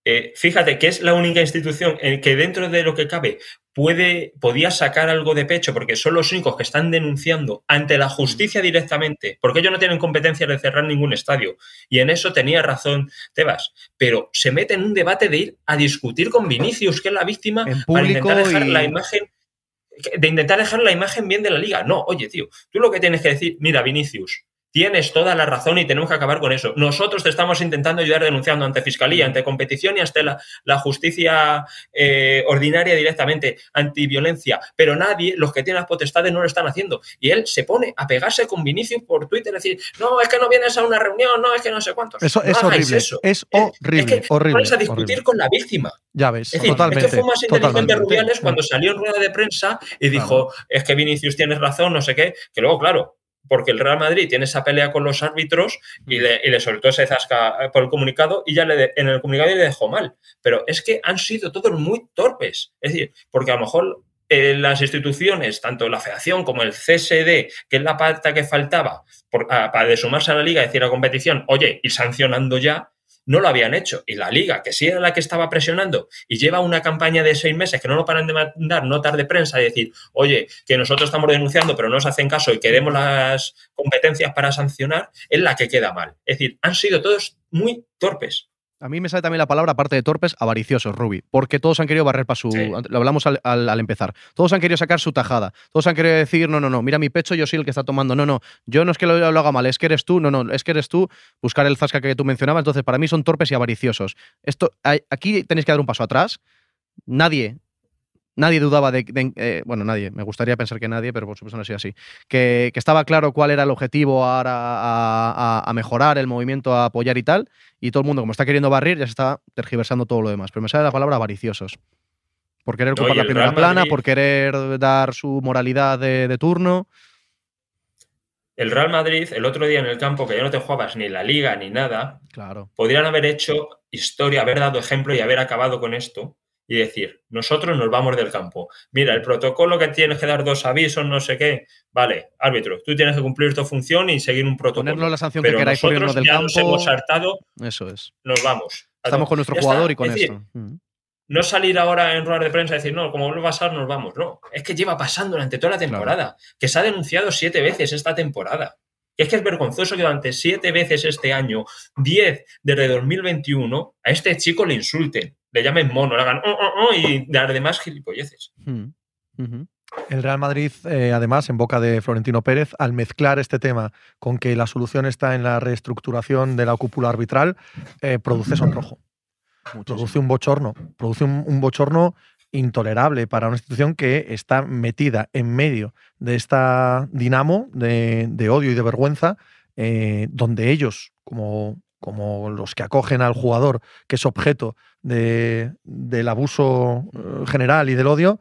eh, fíjate que es la única institución en que dentro de lo que cabe puede, podía sacar algo de pecho, porque son los únicos que están denunciando ante la justicia directamente, porque ellos no tienen competencia de cerrar ningún estadio. Y en eso tenía razón Tebas. Pero se mete en un debate de ir a discutir con Vinicius, que es la víctima, para intentar dejar y- la imagen de intentar dejar la imagen bien de la liga. No, oye, tío, tú lo que tienes que decir, mira, Vinicius, tienes toda la razón y tenemos que acabar con eso. Nosotros te estamos intentando ayudar denunciando ante Fiscalía, ante competición y hasta la, la justicia eh, ordinaria directamente, antiviolencia, pero nadie, los que tienen las potestades, no lo están haciendo. Y él se pone a pegarse con Vinicius por Twitter, decir, no, es que no vienes a una reunión, no, es que no sé cuántos. Eso No es horrible. eso. Es horrible, es que horrible. pones a discutir horrible. con la víctima. Ya ves, Es decir, totalmente. es que fue más inteligente. Rubiales cuando salió en rueda de prensa y dijo, es que Vinicius tienes razón, no sé qué, que luego, claro, porque el Real Madrid tiene esa pelea con los árbitros y le, y le soltó ese zasca por el comunicado y ya le de- en el comunicado le dejó mal. Pero es que han sido todos muy torpes. Es decir, porque a lo mejor eh, las instituciones, tanto la Federación como el CSD, que es la parte que faltaba por, para de sumarse a la liga, decir a competición, oye, ir sancionando ya, no lo habían hecho. Y la liga, que sí era la que estaba presionando y lleva una campaña de seis meses que no lo paran de mandar notas de prensa y decir, oye, que nosotros estamos denunciando pero no nos hacen caso y queremos las competencias para sancionar, es la que queda mal. Es decir, han sido todos muy torpes. A mí me sale también la palabra, aparte de torpes, avariciosos, Ruby, porque todos han querido barrer para su. Lo hablamos al, al, empezar. Todos han querido sacar su tajada. Todos han querido decir, no, no, no, mira mi pecho, yo soy el que está tomando. No, no, yo no es que lo, lo, haga mal, es que eres tú, no, no, es que eres tú, buscar el zasca que tú mencionabas. Entonces, para mí son torpes y avariciosos. Esto, aquí tenéis que dar un paso atrás. Nadie nadie dudaba de, eh, bueno, nadie, me gustaría pensar que nadie, pero por supuesto no ha sido así, que, estaba claro cuál era el objetivo ahora a, mejorar el movimiento, a apoyar y tal, y todo el mundo, como está queriendo barrir, ya se está tergiversando todo lo demás. Pero me sale la palabra avariciosos. Por querer ocupar la primera plana, por querer dar su moralidad de, turno. El Real Madrid, el otro día en el campo, que ya no te jugabas ni la liga ni nada, claro. podrían haber hecho historia, haber dado ejemplo y haber acabado con esto y decir, nosotros nos vamos del campo. Mira, el protocolo que tienes que dar dos avisos, no sé qué. Vale, árbitro, tú tienes que cumplir tu función y seguir un protocolo. Ponernos la sanción que queráis nosotros del ya campo. nos hemos hartado. Eso es. Nos vamos. Estamos con nuestro jugador y con esto. Mm. no salir ahora en ruedas de prensa y decir, no, como vuelve a pasar, nos vamos. No, es que lleva pasando durante toda la temporada. Que se ha denunciado siete veces esta temporada. Es que es vergonzoso que durante siete veces este año, diez desde 2021, a este chico le insulten le llamen mono, le hagan oh, oh, oh, y dar demás gilipolleces. Hmm. El Real Madrid, eh, además, en boca de Florentino Pérez, al mezclar este tema con que la solución está en la reestructuración de la cúpula arbitral, eh, produce sonrojo. Produce un bochorno. Produce un, bochorno intolerable para una institución que está metida en medio de esta dinamo de, odio y de vergüenza, eh, donde ellos, como como los que acogen al jugador que es objeto del abuso eh, general y del odio,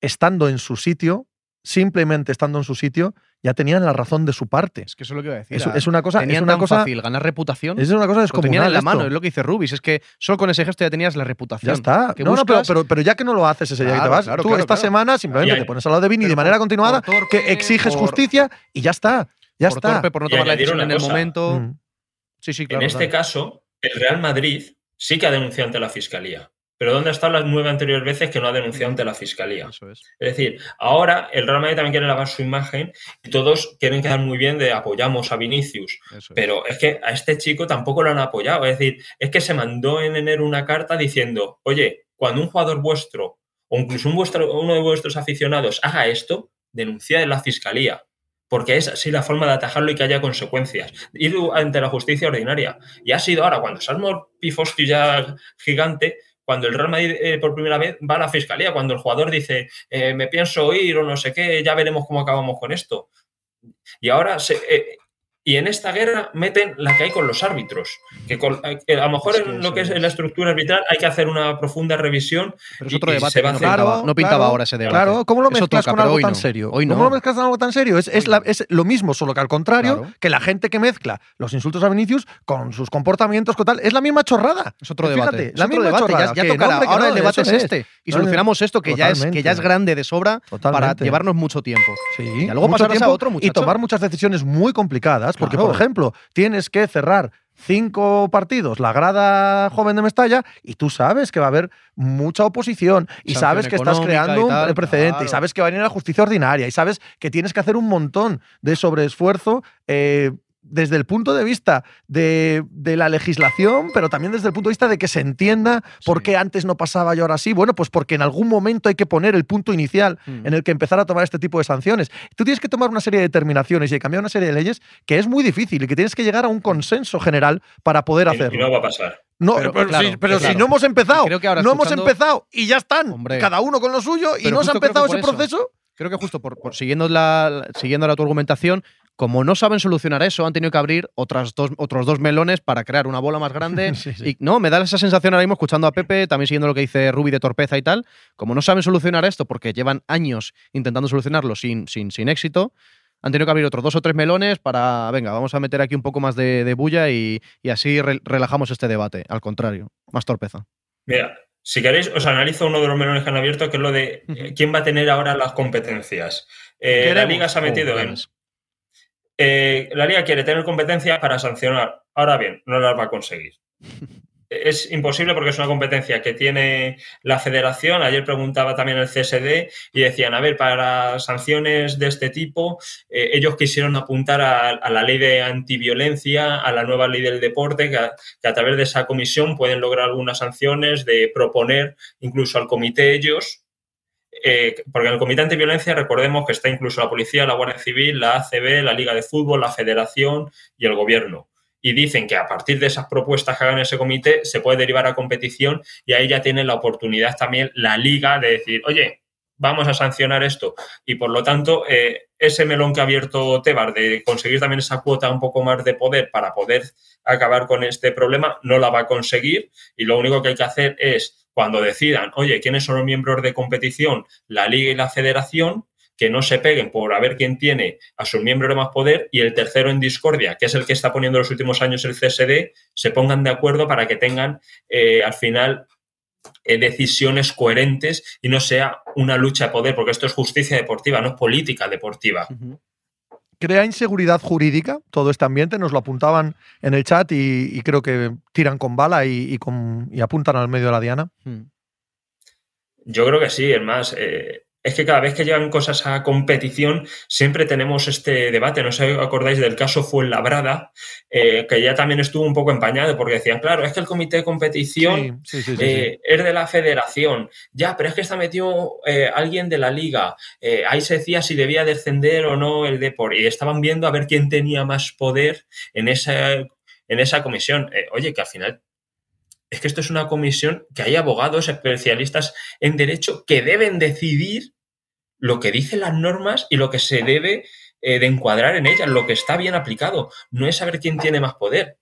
estando en su sitio, simplemente estando en su sitio, ya tenían la razón de su parte. Es que eso es lo que iba a decir. Es, una cosa. Tenían es una tan cosa, fácil ganar reputación. Es una cosa descomunal. Tenían en la mano, esto. es lo que dice Rubis. Es que solo con ese gesto ya tenías la reputación. Ya está. No, no, pero, pero, ya que no lo haces ese día que te vas, tú esta semana simplemente te pones al lado de Vini de manera continuada, que exiges justicia y ya está. Ya por está. Torpe, por no tomar la decisión en el momento. Mm. Sí, sí, claro. En este caso, el Real Madrid sí que ha denunciado ante la Fiscalía. Pero ¿dónde están las nueve anteriores veces que no ha denunciado ante la Fiscalía? Eso es. es decir, ahora el Real Madrid también quiere lavar su imagen y todos quieren quedar muy bien de apoyamos a Vinicius. Pero es que a este chico tampoco lo han apoyado. Es decir, es que se mandó en enero una carta diciendo, oye, cuando un jugador vuestro o incluso un vuestro, uno de vuestros aficionados haga esto, denunciad en la Fiscalía porque es así la forma de atajarlo y que haya consecuencias. Ir ante la justicia ordinaria. Y ha sido ahora, cuando Salmor pifostio ya gigante, cuando el Real Madrid eh, por primera vez va a la fiscalía, cuando el jugador dice, eh, me pienso ir o no sé qué, ya veremos cómo acabamos con esto. Y ahora se, eh, y en esta guerra meten la que hay con los árbitros. Que, eh, a lo mejor en lo que es la estructura arbitral hay que hacer una profunda revisión. Pero es otro debate. no, pintaba, no pintaba ahora ese debate. Claro, ¿cómo lo mezclas con algo tan serio? Hoy no. ¿Cómo lo mezclas con algo tan serio? Es, es, lo mismo, solo que al contrario, que la gente que mezcla los insultos a Vinicius con sus comportamientos, con tal, es la misma chorrada. Es otro debate. es la misma debate. Chorrada, ya, tocará. ahora el debate es este. Y solucionamos esto que ya, es, que ya es grande de sobra para llevarnos mucho tiempo. Sí, y luego pasarás a otro. Y tomar muchas decisiones muy complicadas, porque, por ejemplo, tienes que cerrar cinco partidos la grada joven de Mestalla y tú sabes que va a haber mucha oposición y sabes que estás creando un precedente y sabes que va a venir la justicia ordinaria y sabes que tienes que hacer un montón de sobreesfuerzo eh, desde el punto de vista de, la legislación, pero también desde el punto de vista de que se entienda por qué antes no pasaba y ahora sí. Bueno, pues porque en algún momento hay que poner el punto inicial mm. en el que empezar a tomar este tipo de sanciones. Tú tienes que tomar una serie de determinaciones y cambiar una serie de leyes que es muy difícil y que tienes que llegar a un consenso general para poder hacerlo. Y no va a pasar. No, pero, si, no hemos empezado, no hemos empezado y ya están, cada uno con lo suyo y no se ha empezado ese proceso. Creo que justo por, siguiendo, la, siguiendo la tu argumentación, como no saben solucionar eso, han tenido que abrir otras dos, otros dos melones para crear una bola más grande. Y no, me da esa sensación ahora mismo escuchando a Pepe, también siguiendo lo que dice Ruby de torpeza y tal. Como no saben solucionar esto porque llevan años intentando solucionarlo sin, sin, sin éxito, han tenido que abrir otros dos o tres melones para, venga, vamos a meter aquí un poco más de, bulla y, así relajamos este debate. Al contrario, más torpeza. Mira, Si queréis, os analizo uno de los melones que han abierto, que es lo de eh, quién va a tener ahora las competencias. Eh, la. Liga se ha metido Oh, en. Eh, la Liga quiere tener competencias para sancionar. Ahora bien, no las va a conseguir. Es imposible porque es una competencia que tiene la federación. Ayer preguntaba también el CSD y decían, a ver, para sanciones de este tipo, eh, ellos quisieron apuntar a, a la ley de antiviolencia, a la nueva ley del deporte, que a, que a través de esa comisión pueden lograr algunas sanciones, de proponer incluso al comité ellos. Eh, porque en el Comité Antiviolencia recordemos que está incluso la Policía, la Guardia Civil, la ACB, la Liga de Fútbol, la Federación y el Gobierno y dicen que a partir de esas propuestas que hagan ese comité se puede derivar a competición y ahí ya tiene la oportunidad también la liga de decir, oye, vamos a sancionar esto. Y por lo tanto, eh, ese melón que ha abierto Tebar de conseguir también esa cuota un poco más de poder para poder acabar con este problema, no la va a conseguir y lo único que hay que hacer es, cuando decidan, oye, ¿quiénes son los miembros de competición? La liga y la federación, que no se peguen por a ver quién tiene a sus miembros de más poder y el tercero en discordia, que es el que está poniendo los últimos años el CSD, se pongan de acuerdo para que tengan eh, al final eh, decisiones coherentes y no sea una lucha de poder, porque esto es justicia deportiva, no es política deportiva. Crea inseguridad jurídica todo este ambiente, nos lo apuntaban en el chat y, y creo que tiran con bala y, y con- y apuntan al medio de la diana. Mm. Yo creo que sí, es más, eh, es que cada vez que llegan cosas a competición siempre tenemos este debate. No sé si acordáis del caso Fuenlabrada, eh, que ya también estuvo un poco empañado porque decían, claro, es que el comité de competición Sí, sí, sí, sí, sí. eh, es de la federación. Ya, pero es que está metido eh, alguien de la liga. Eh, ahí se decía si debía descender o no el deporte. Y estaban viendo a ver quién tenía más poder en esa, en esa comisión. Oye, que al final es que esto es una comisión que hay abogados especialistas en derecho que deben decidir lo que dicen las normas y lo que se debe eh, de encuadrar en ellas, lo que está bien aplicado. No es saber quién tiene más poder,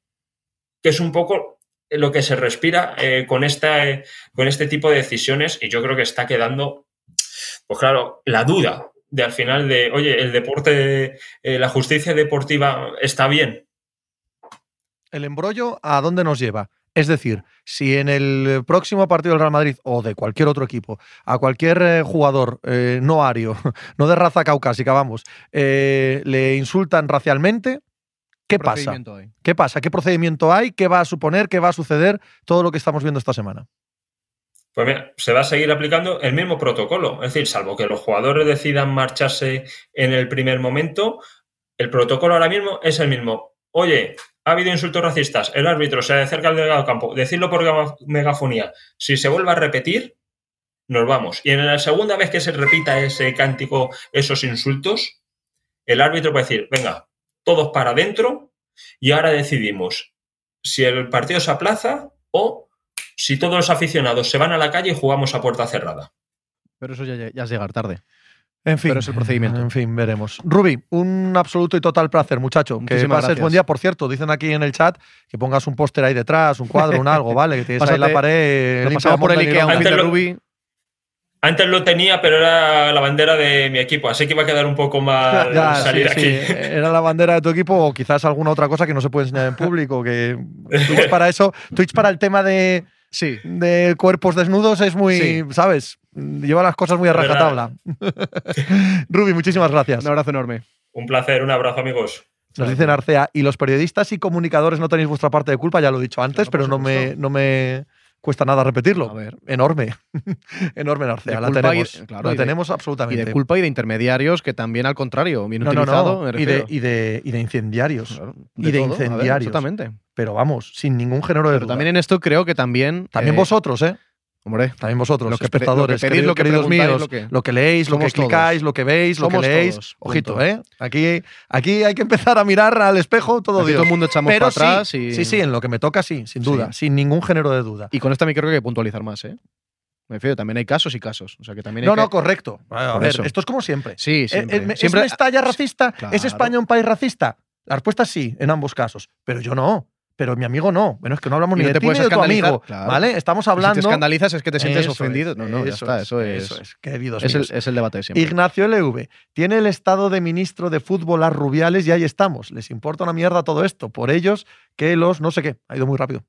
que es un poco lo que se respira eh, con, esta, eh, con este tipo de decisiones y yo creo que está quedando, pues claro, la duda de al final de, oye, el deporte, la justicia deportiva está bien. El embrollo, ¿a dónde nos lleva? Es decir, si en el próximo partido del Real Madrid o de cualquier otro equipo, a cualquier eh, jugador eh, no ario, no de raza caucásica, vamos, eh, le insultan racialmente, ¿qué pasa? Hay. ¿Qué pasa? ¿Qué procedimiento hay? ¿Qué va a suponer? ¿Qué va a suceder? Todo lo que estamos viendo esta semana. Pues mira, se va a seguir aplicando el mismo protocolo. Es decir, salvo que los jugadores decidan marcharse en el primer momento, el protocolo ahora mismo es el mismo. Oye, ha habido insultos racistas, el árbitro se acerca al delegado de campo, decirlo por megafonía. Si se vuelve a repetir, nos vamos. Y en la segunda vez que se repita ese cántico, esos insultos, el árbitro puede decir, venga, todos para adentro y ahora decidimos si el partido se aplaza o si todos los aficionados se van a la calle y jugamos a puerta cerrada. Pero eso ya, ya es llegar tarde. En fin, Pero es el procedimiento. En fin, veremos. Rubi, un absoluto y total placer, muchacho. Que Muchísimas pases buen gracias. día. Por cierto, dicen aquí en el chat que pongas un póster ahí detrás, un cuadro, un algo, ¿vale? Que tienes ahí en la Pásate- pared. Limpia pasamos por el Ikea un de Antes lo- Ruby. Antes lo tenía, pero era la bandera de mi equipo, así que iba a quedar un poco mal Ya, salir sí, sí. aquí. Era la bandera de tu equipo o quizás alguna otra cosa que no se puede enseñar en público. Que Twitch para eso, Twitch para el tema de, Sí. de cuerpos desnudos es muy, Sí. ¿sabes? Lleva las cosas muy a rajatabla. Rubi, muchísimas gracias. Un abrazo enorme. Un placer, un abrazo, amigos. Nos dicen Arcea, y los periodistas y comunicadores no tenéis vuestra parte de culpa, ya lo he dicho antes, no, pero no me, no me cuesta nada repetirlo. A ver. Enorme. Enorme en Arcea, De la culpa y- tenemos. claro, la y de- tenemos Y absolutamente. de culpa y de intermediarios que también, al contrario, bien no, utilizado. no. Y de, y, de, y de incendiarios. Claro, y de todo, ver, incendiarios. Exactamente. Pero vamos, sin ningún género de Pero duda. también en esto creo que también. También eh, vosotros, ¿eh? Hombre, También vosotros, Lo que pe- espectadores, lo que pedís, querido- lo que queridos míos, lo que- lo que leéis, lo que todos. clicáis, lo que veis, lo que leéis. todos, Ojito. ¿eh? Aquí, aquí hay que empezar a mirar al espejo todo Dios. todo el mundo echamos Pero para sí, atrás y. sí, sí, en lo que me toca sí, sin Sí. duda, sin ningún género de duda. Y con esta me creo que hay que puntualizar más, ¿eh? Me refiero, también hay casos y casos. O sea que también hay No, que- no, correcto. A ver, eso. esto es como siempre. Sí, ¿Es- siempre. ¿Es, siempre ¿Es Mestalla racista? ¿Es. España un país racista? La respuesta es sí, en ambos casos. Pero yo no. Pero mi amigo no. Bueno, es que no hablamos Y ni no de te ti puedes ni de tu amigo. claro. ¿Vale? Estamos Y hablando. Si te escandalizas es que te sientes Eso ofendido. es, no, no, ya está. Eso es. Eso es, queridos Es el, es el debate de siempre. Ignacio LV, tiene el estado de ministro de fútbol a Rubiales y ahí estamos. Les importa una mierda todo esto. Por ellos que los no sé qué. Ha ido muy rápido.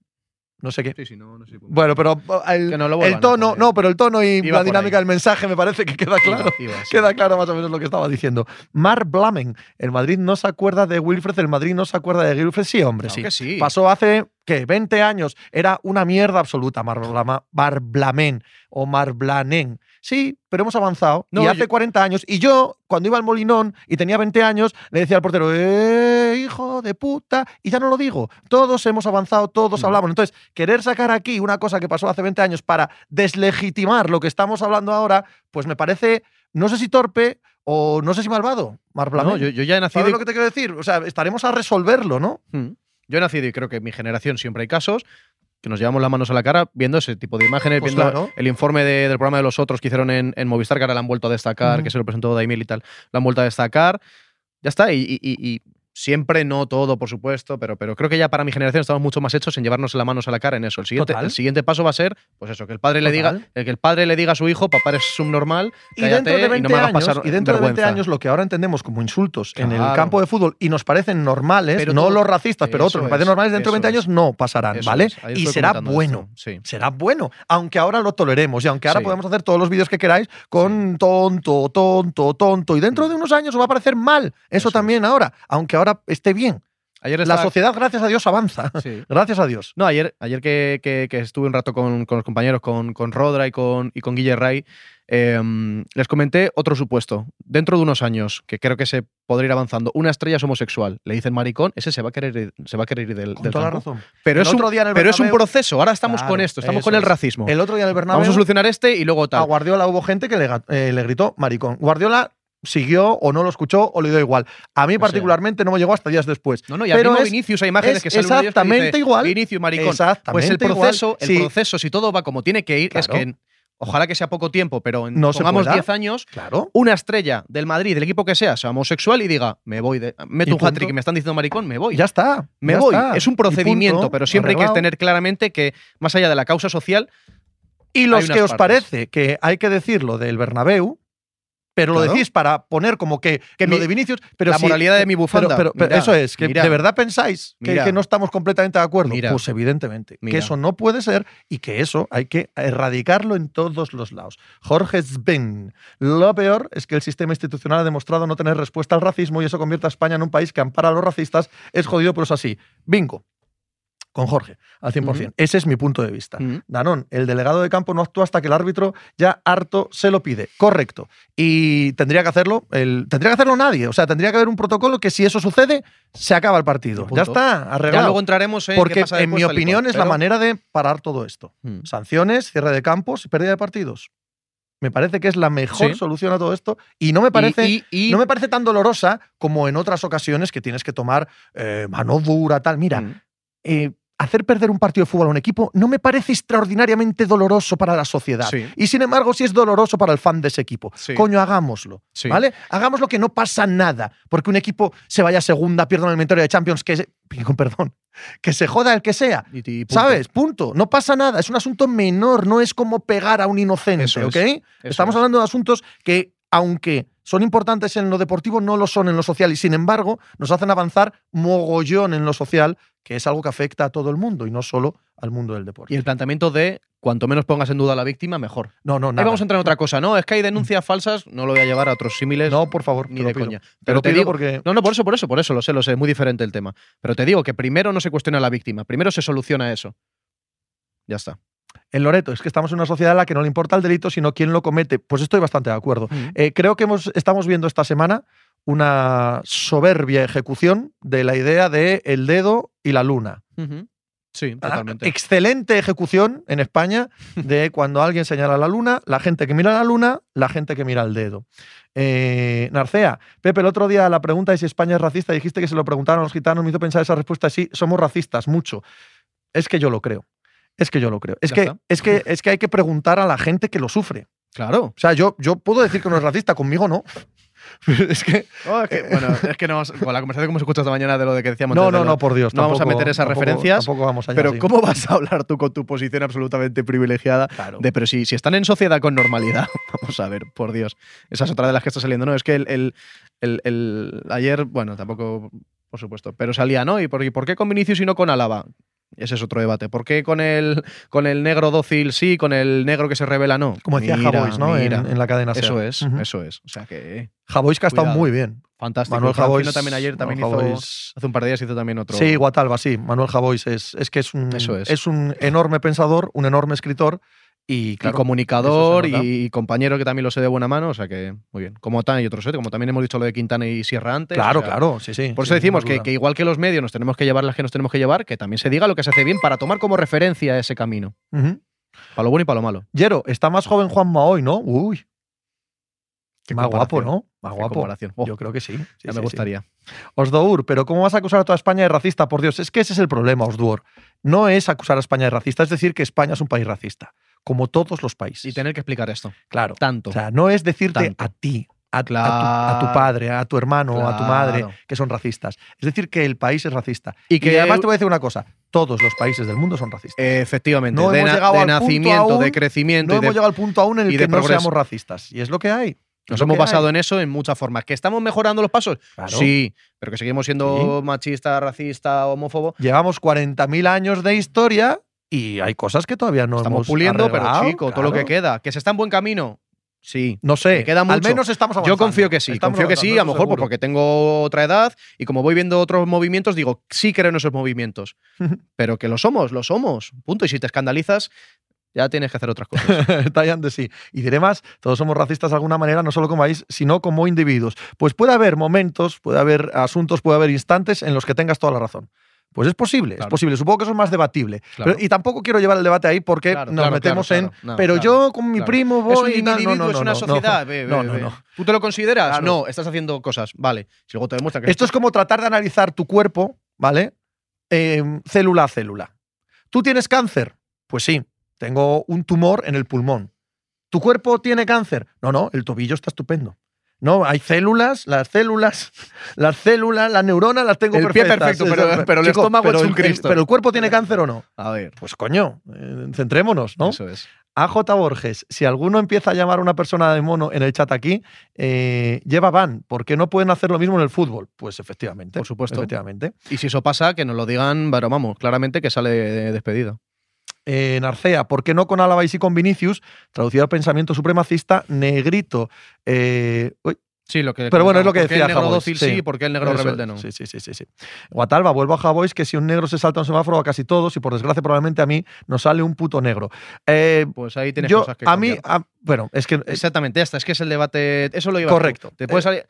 No sé qué. Sí, sí, no, no sé. Bueno, pero el, no lo el a tono, no, pero el tono y Iba la dinámica del mensaje me parece que queda claro. Iba- iba así. Queda claro más o menos lo que estaba diciendo. Mar Blamen, el Madrid no se acuerda de Wilfred, el Madrid no se acuerda de Wilfred. Sí, hombre, Claro sí. que sí. Pasó hace, ¿qué? 20 años. Era una mierda absoluta, Mar Blamen o Mar Blanen. Sí, pero hemos avanzado. No, y hace yo- 40 años. Y yo, cuando iba al Molinón y tenía 20 años, le decía al portero, ¡eh, hijo de puta! Y ya no lo digo. Todos hemos avanzado, todos Mm. hablamos. Entonces, querer sacar aquí una cosa que pasó hace 20 años para deslegitimar lo que estamos hablando ahora, pues me parece, no sé si torpe o no sé si malvado, Mar Blamen. No, yo, yo ya he nacido. ¿Sabes y- lo que te quiero decir? O sea, estaremos a resolverlo, ¿no? Mm. Yo he nacido y creo que en mi generación siempre hay casos que nos llevamos las manos a la cara viendo ese tipo de imágenes, Pues viendo claro. el informe de- del programa de los otros que hicieron en, en Movistar, que ahora lo han vuelto a destacar, que se lo presentó Daimil y tal, lo han vuelto a destacar. Ya está, y, y- y- y siempre no todo, por supuesto, pero, pero creo que ya para mi generación estamos mucho más hechos en llevarnos las manos a la cara en eso. El siguiente, el siguiente paso va a ser, pues eso, que el padre le diga, el que el padre le diga a su hijo, papá eres subnormal, Y dentro de cállate 20 y no me hagas años, pasar y dentro de 20 vergüenza". años, lo que ahora entendemos como insultos en el campo de fútbol y nos parecen normales, Pero no los racistas, pero otros nos parecen es, normales, dentro de eso 20 años no pasarán, Eso ¿vale? Y será bueno. Sí. Será bueno, aunque ahora lo toleremos y aunque ahora Sí. podemos hacer todos los vídeos que queráis con tonto, tonto, tonto. Y dentro de unos años os va a parecer mal. Eso, Eso es. también ahora, aunque ahora esté bien. Ayer La sociedad, gracias a Dios, avanza. Sí. Gracias a Dios. No, ayer, ayer que, que- que estuve un rato con, con los compañeros, con, con Rodra y con, y con Guille Ray, eh, les comenté otro supuesto. Dentro de unos años, que creo que se podría ir avanzando, una estrella es homosexual, le dicen maricón, ese se va a querer ir, se va a querer ir del, Con del toda la razón. Pero, El es un, día pero es un proceso. Ahora estamos Claro, con esto, estamos con el es. racismo. El otro día en el Bernabéu, Vamos a solucionar este y luego a tal. Guardiola hubo gente que le, eh, le gritó maricón. Guardiola siguió o no lo escuchó o le dio igual. A mí particularmente no me llegó hasta días después. No, no, y pero mismo es- Vinicius hay imágenes es que salen exactamente dice, igual. Vinicius, maricón. Exactamente Pues el igual. proceso, el Sí, proceso, si todo va como tiene que ir, es que ojalá que sea poco tiempo, pero en, No pongamos pueda. 10 años, Claro. una estrella del Madrid, del equipo que sea, sea homosexual y diga, me voy, de, meto un hat-trick me están diciendo maricón, me voy. Ya está. me ya voy. está. Es un procedimiento, pero siempre hay que tener claramente que, más allá de la causa social, Y los que os partes. parece que hay que decirlo del Bernabéu, pero lo decís para poner como que, Que lo mi- de Vinicius. Pero la sí, moralidad de mi bufanda. Pero, eso es, que de verdad pensáis que, no estamos completamente de acuerdo. Pues evidentemente, que eso no puede ser y que eso hay que erradicarlo en todos los lados. Jorge Sven. Lo peor es que el sistema institucional ha demostrado no tener respuesta al racismo y eso convierte a España en un país que ampara a los racistas. Es jodido, pero es así. Bingo. Con Jorge, al 100%. Ujú. Ese es mi punto de vista. Mm. Danón, el delegado de campo no actúa hasta que el árbitro ya harto se lo pide. Correcto. Y tendría que hacerlo, el, tendría que hacerlo nadie. O sea, tendría que haber un protocolo que si eso sucede, se acaba el partido. Ya está, ya arreglado. luego entraremos en qué Porque pasa en mi opinión es la manera de parar todo esto. Mm. Sanciones, cierre de campos y pérdida de partidos. Me parece que es la mejor Sí. solución a todo esto y no me parece Y- y- y- no me parece tan dolorosa como en otras ocasiones que tienes que tomar eh, mano dura, tal. Mira, Mm. eh, hacer perder un partido de fútbol a un equipo no me parece extraordinariamente doloroso para la sociedad. Sí. Y sin embargo, sí es doloroso para el fan de ese equipo. Sí. Coño, hagámoslo. Sí. ¿Vale? Hagámoslo que no pasa nada. Porque un equipo se vaya a segunda, pierda una eliminatoria de Champions, que se, perdón, que se joda el que sea. Y- y punto. ¿Sabes? Punto. No pasa nada. Es un asunto menor. No es como pegar a un inocente. Eso. ¿Ok? Estamos es. hablando de asuntos que, aunque son importantes en lo deportivo, no lo son en lo social. Y sin embargo, nos hacen avanzar mogollón en lo social, que es algo que afecta a todo el mundo y no solo al mundo del deporte. Y el planteamiento de cuanto menos pongas en duda a la víctima, mejor. no, no, Ahí nada. vamos a entrar en otra cosa, ¿no? Es que hay denuncias falsas, no lo voy a llevar a otros símiles. No, por favor, ni te de pido. coña. Te Pero te pido digo- porque No, no, por eso, por eso, por eso, lo sé, lo sé, es muy diferente el tema. Pero te digo que primero no se cuestiona a la víctima, primero se soluciona eso. Ya está. En Loreto es que estamos en una sociedad en la que no le importa el delito, sino quién lo comete. Pues estoy bastante de acuerdo. Eh, creo que hemos, estamos viendo esta semana una soberbia ejecución de la idea de el dedo y la luna. Sí, Ah, totalmente. Excelente ejecución en España de cuando alguien señala la luna, la gente que mira la luna, la gente que mira el dedo. Eh, Narcea, Pepe, el otro día la pregunta de si España es racista, dijiste que se lo preguntaron a los gitanos, me hizo pensar esa respuesta, sí, somos racistas, mucho. Es que yo lo creo. Es que yo lo creo. Es que, está. es, que, es que hay que preguntar a la gente que lo sufre. Claro. O sea, yo, yo puedo decir que no es racista, conmigo no. es que. Oh, es que, bueno, es que no, con la conversación que hemos escuchado esta mañana de lo de que decíamos No, no, no, por Dios. no vamos a meter esas tampoco- referencias, Tampoco vamos allá. Pero sí. ¿cómo vas a hablar tú con tu posición absolutamente privilegiada? Claro. De, pero si, si están en sociedad con normalidad, vamos a ver, por Dios. Esa es otra de las que está saliendo. No, es que el, el- el- el- ayer, bueno, tampoco, por supuesto, pero salía, ¿no? ¿Y por, y por qué con Vinicius y no con Álava? Ese es otro debate. ¿Por qué con el, con el negro dócil sí, con el negro que se revela no? Como decía Mira, Javois, ¿no? En, la cadena. Eso es, eso es. O sea que Javois que ha estado muy bien. fantástico. Manuel Javois también ayer también Manuel hizo, Javois- hace un par de días hizo también otro. Sí, Guatalba, sí. Manuel Javois es, es que es un, Eso es. un enorme pensador, un enorme escritor y, comunicador y compañero que también lo sé de buena mano, o sea que muy bien. Como tan y otros, ¿eh? como también hemos dicho lo de Quintana y Sierra antes. Claro, o sea, claro, sí, sí. Por eso decimos que, igual que los medios nos tenemos que llevar las que nos tenemos que llevar, que también se diga lo que se hace bien para tomar como referencia ese camino. Para lo bueno y para lo malo. Yero, está más joven Juanma hoy, ¿no? Uy. Qué más guapo. ¿no? Más guapo. Oh, Yo creo que sí. sí, ya sí, me sí. gustaría. Osdour, pero ¿cómo vas a acusar a toda España de racista? Por Dios, es que ese es el problema, Osdour. No es acusar a España de racista, es decir que España es un país racista, como todos los países. Y tener que explicar esto. Claro. Tanto. O sea, no es decirte Tanto. a ti, a, a tu, Claro. a tu padre, a tu hermano, a tu madre, que son racistas. Es decir, que el país es racista. Y Y, que- además te voy a decir una cosa, todos los países del mundo son racistas. Efectivamente. No de hemos llegado de al punto nacimiento, aún, de crecimiento no y de hemos llegado al punto aún en el que no seamos racistas. Y es lo que hay. Nos hemos basado en eso en muchas formas. ¿Que estamos mejorando los pasos? Claro. Sí, pero que seguimos siendo machista, racista, homófobo. Llevamos 40.000 años de historia y hay cosas que todavía no Estamos hemos puliendo, arreglado, pero chico, todo lo que queda. ¿Que se está en buen camino? Sí. No sé, queda al mucho. menos estamos avanzando. Yo confío que sí, Estamos confío que sí, a lo mejor pues, porque tengo otra edad y como voy viendo otros movimientos, digo, sí creo en esos movimientos. pero que lo somos, lo somos. Punto. Y si te escandalizas, ya tienes que hacer otras cosas. Tallan de sí. Y diré más, todos somos racistas de alguna manera, no solo como país, sino como individuos. Pues puede haber momentos, puede haber asuntos, puede haber instantes en los que tengas toda la razón. Pues es posible, es posible. Supongo que eso es más debatible. Claro. Pero- y tampoco quiero llevar el debate ahí porque Claro, nos metemos en. No, pero yo con mi primo es voy. un y tal". No, individuo, no, es una sociedad. no. ve, ve, No, no, ve. ¿Tú te lo consideras? No, estás haciendo cosas. Vale. Si luego te demuestran que Esto es como tratar de analizar tu cuerpo, ¿vale? Eh, célula a célula. ¿Tú tienes cáncer? Pues sí, tengo un tumor en el pulmón. ¿Tu cuerpo tiene cáncer? No, no, el tobillo está estupendo. No, hay células, las células, las células, las neuronas las tengo El pie perfecto, pero- el chico, estómago pero es un el- Cristo. Pero el cuerpo tiene cáncer o no. A ver. Pues coño, eh, centrémonos, ¿no? Eso es. AJ Borges, si alguno empieza a llamar a una persona de mono en el chat aquí, eh, lleva van. ¿Por qué no pueden hacer lo mismo en el fútbol? Pues efectivamente. Por supuesto. Efectivamente. Y si eso pasa, que nos lo digan, pero vamos, claramente que sale de- despedido. Eh, Narcea, ¿por qué no con Álava y sí con Vinicius? Traducido al pensamiento supremacista, negrito. Eh, uy, Sí, lo que. Pero bueno, es lo que ¿por qué decía el negro Javois, dócil sí. sí, porque el negro eso rebelde no. Sí, sí, sí, sí, sí. Guatalba, vuelvo a Javois, que si un negro se salta un semáforo a casi todos y por desgracia probablemente a mí nos sale un puto negro. Eh, Pues ahí tienes yo, cosas que a mí, cambiar. a- bueno, es que... Exactamente, ya está. Es que es el debate. Eso lo iba Correcto. Te puede salir.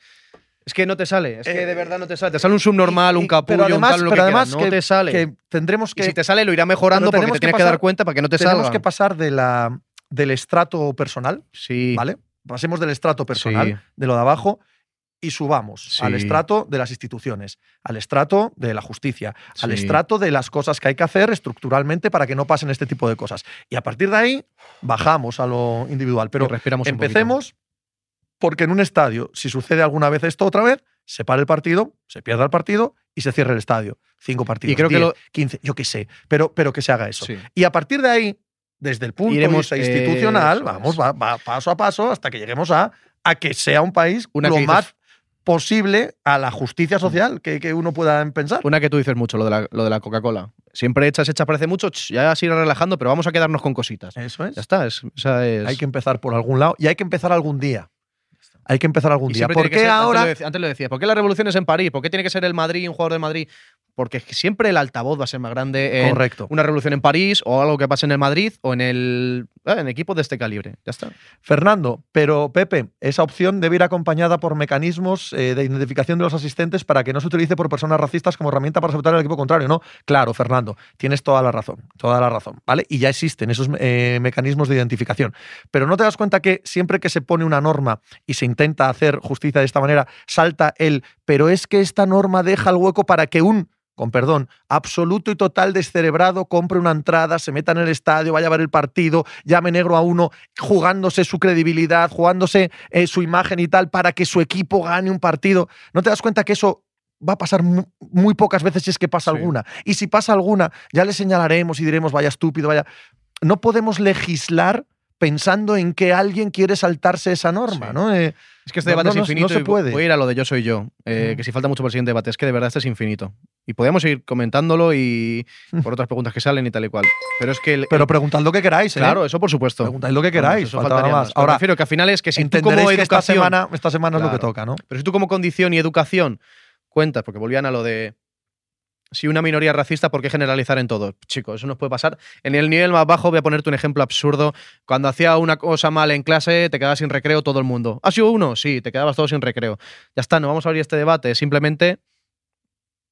Es que no te sale. Es que Eh, de verdad no te sale. Te sale un subnormal, y- un capullo, pero además, un tal, lo pero que además quieras. No que- te sale. que tendremos y que... si te sale, lo irá mejorando porque tenemos te que tienes que, dar cuenta para que no te tenemos salga. que pasar de la, del estrato personal, sí. ¿vale? Pasemos del estrato personal, Sí. de lo de abajo, y subamos Sí. al estrato de las instituciones, al estrato de la justicia, al estrato de las cosas que hay que hacer estructuralmente para que no pasen este tipo de cosas. Y a partir de ahí, bajamos a lo individual. Pero respiramos empecemos porque en un estadio, si sucede alguna vez esto otra vez, se para el partido, se pierda el partido y se cierra el estadio. Cinco partidos, Y creo que 10, lo- 15, yo qué sé, pero, pero que se haga eso. Sí. Y a partir de ahí, desde el punto Iremos, de vista institucional, vamos va, va paso a paso hasta que lleguemos a, a que sea un país Una lo que dices- más posible a la justicia social que, que uno pueda pensar. Una que tú dices mucho, lo de la, lo de la Coca-Cola. Siempre echas, echas, parece mucho, ch, ya se irá relajando, pero vamos a quedarnos con cositas. Eso es. Ya está, es, esa es. Hay que empezar por algún lado y hay que empezar algún día. Hay que empezar algún Y día. ¿Por qué ser- ahora? Antes lo, decía, antes lo decía, ¿por qué la revolución es en París? ¿Por qué tiene que ser el Madrid, un jugador de Madrid? Porque siempre el altavoz va a ser más grande en Correcto. una revolución en París o algo que pase en el Madrid o en el en equipos de este calibre. Ya está. Fernando, pero Pepe, esa opción debe ir acompañada por mecanismos eh, de identificación de los asistentes para que no se utilice por personas racistas como herramienta para sabotar al equipo contrario, ¿no? Claro, Fernando, tienes toda la razón, toda la razón, ¿vale? Y ya existen esos eh, mecanismos de identificación. Pero no te das cuenta que siempre que se pone una norma y se intenta hacer justicia de esta manera, salta el, pero es que esta norma deja el hueco para que un con perdón, absoluto y total descerebrado, compre una entrada, se meta en el estadio, vaya a ver el partido, llame negro a uno, jugándose su credibilidad, jugándose eh, su imagen y tal, para que su equipo gane un partido. ¿No te das cuenta que eso va a pasar mu- muy pocas veces si es que pasa Sí. alguna? Y si pasa alguna, ya le señalaremos y diremos, vaya estúpido, vaya. No podemos legislar pensando en que alguien quiere saltarse esa norma, Sí. ¿no? Eh, Es que este debate no, es infinito. no se y puede. Voy a ir a lo de yo soy yo, eh, que si falta mucho para el siguiente debate. Es que de verdad este es infinito. Y podemos seguir comentándolo y por otras preguntas que salen y tal y cual. Pero es que. el- pero preguntad lo que queráis, ¿eh? claro, eso por supuesto. Preguntad lo que queráis, eso faltaba faltaría más. más. Pero Ahora, me refiero que al final es que si tú como que esta semana, esta semana es lo que toca, ¿no? Pero si tú como condición y educación cuentas, porque volvían a lo de si una minoría racista, ¿por qué generalizar en todo? Chicos, eso nos puede pasar. En el nivel más bajo voy a ponerte un ejemplo absurdo. Cuando hacía una cosa mal en clase, te quedabas sin recreo todo el mundo. ¿Ha sido uno? Sí, te quedabas todo sin recreo. Ya está, no vamos a abrir este debate. Simplemente,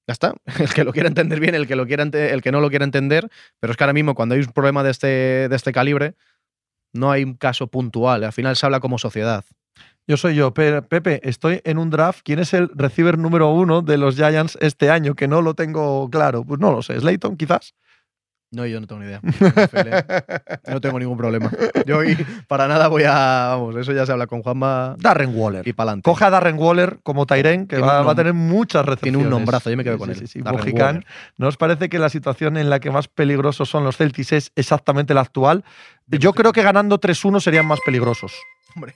ya está. El que lo quiera entender bien, el que, lo quiera el que no lo quiera entender. Pero es que ahora mismo, cuando hay un problema de este, de este calibre, no hay un caso puntual. Al final se habla como sociedad. Yo soy yo, Pe- Pepe. Estoy en un draft. ¿Quién es el receiver número uno de los Giants este año? Que no lo tengo claro. Pues no lo sé. ¿Slayton, quizás? No, yo no tengo ni idea. No tengo ningún problema. Yo hoy para nada voy a. Vamos, eso ya se habla con Juanma Darren Waller. y para. Coge a Darren Waller como Tyren, que va, a tener muchas recepciones. tiene un nombrazo, yo me quedo Sí, con sí, él. sí, sí, Darren Mojicán. Waller. ¿No os parece que la situación en la que más peligrosos son los Celtics es exactamente la actual? Yo creo que ganando 3-1 serían más peligrosos. Hombre,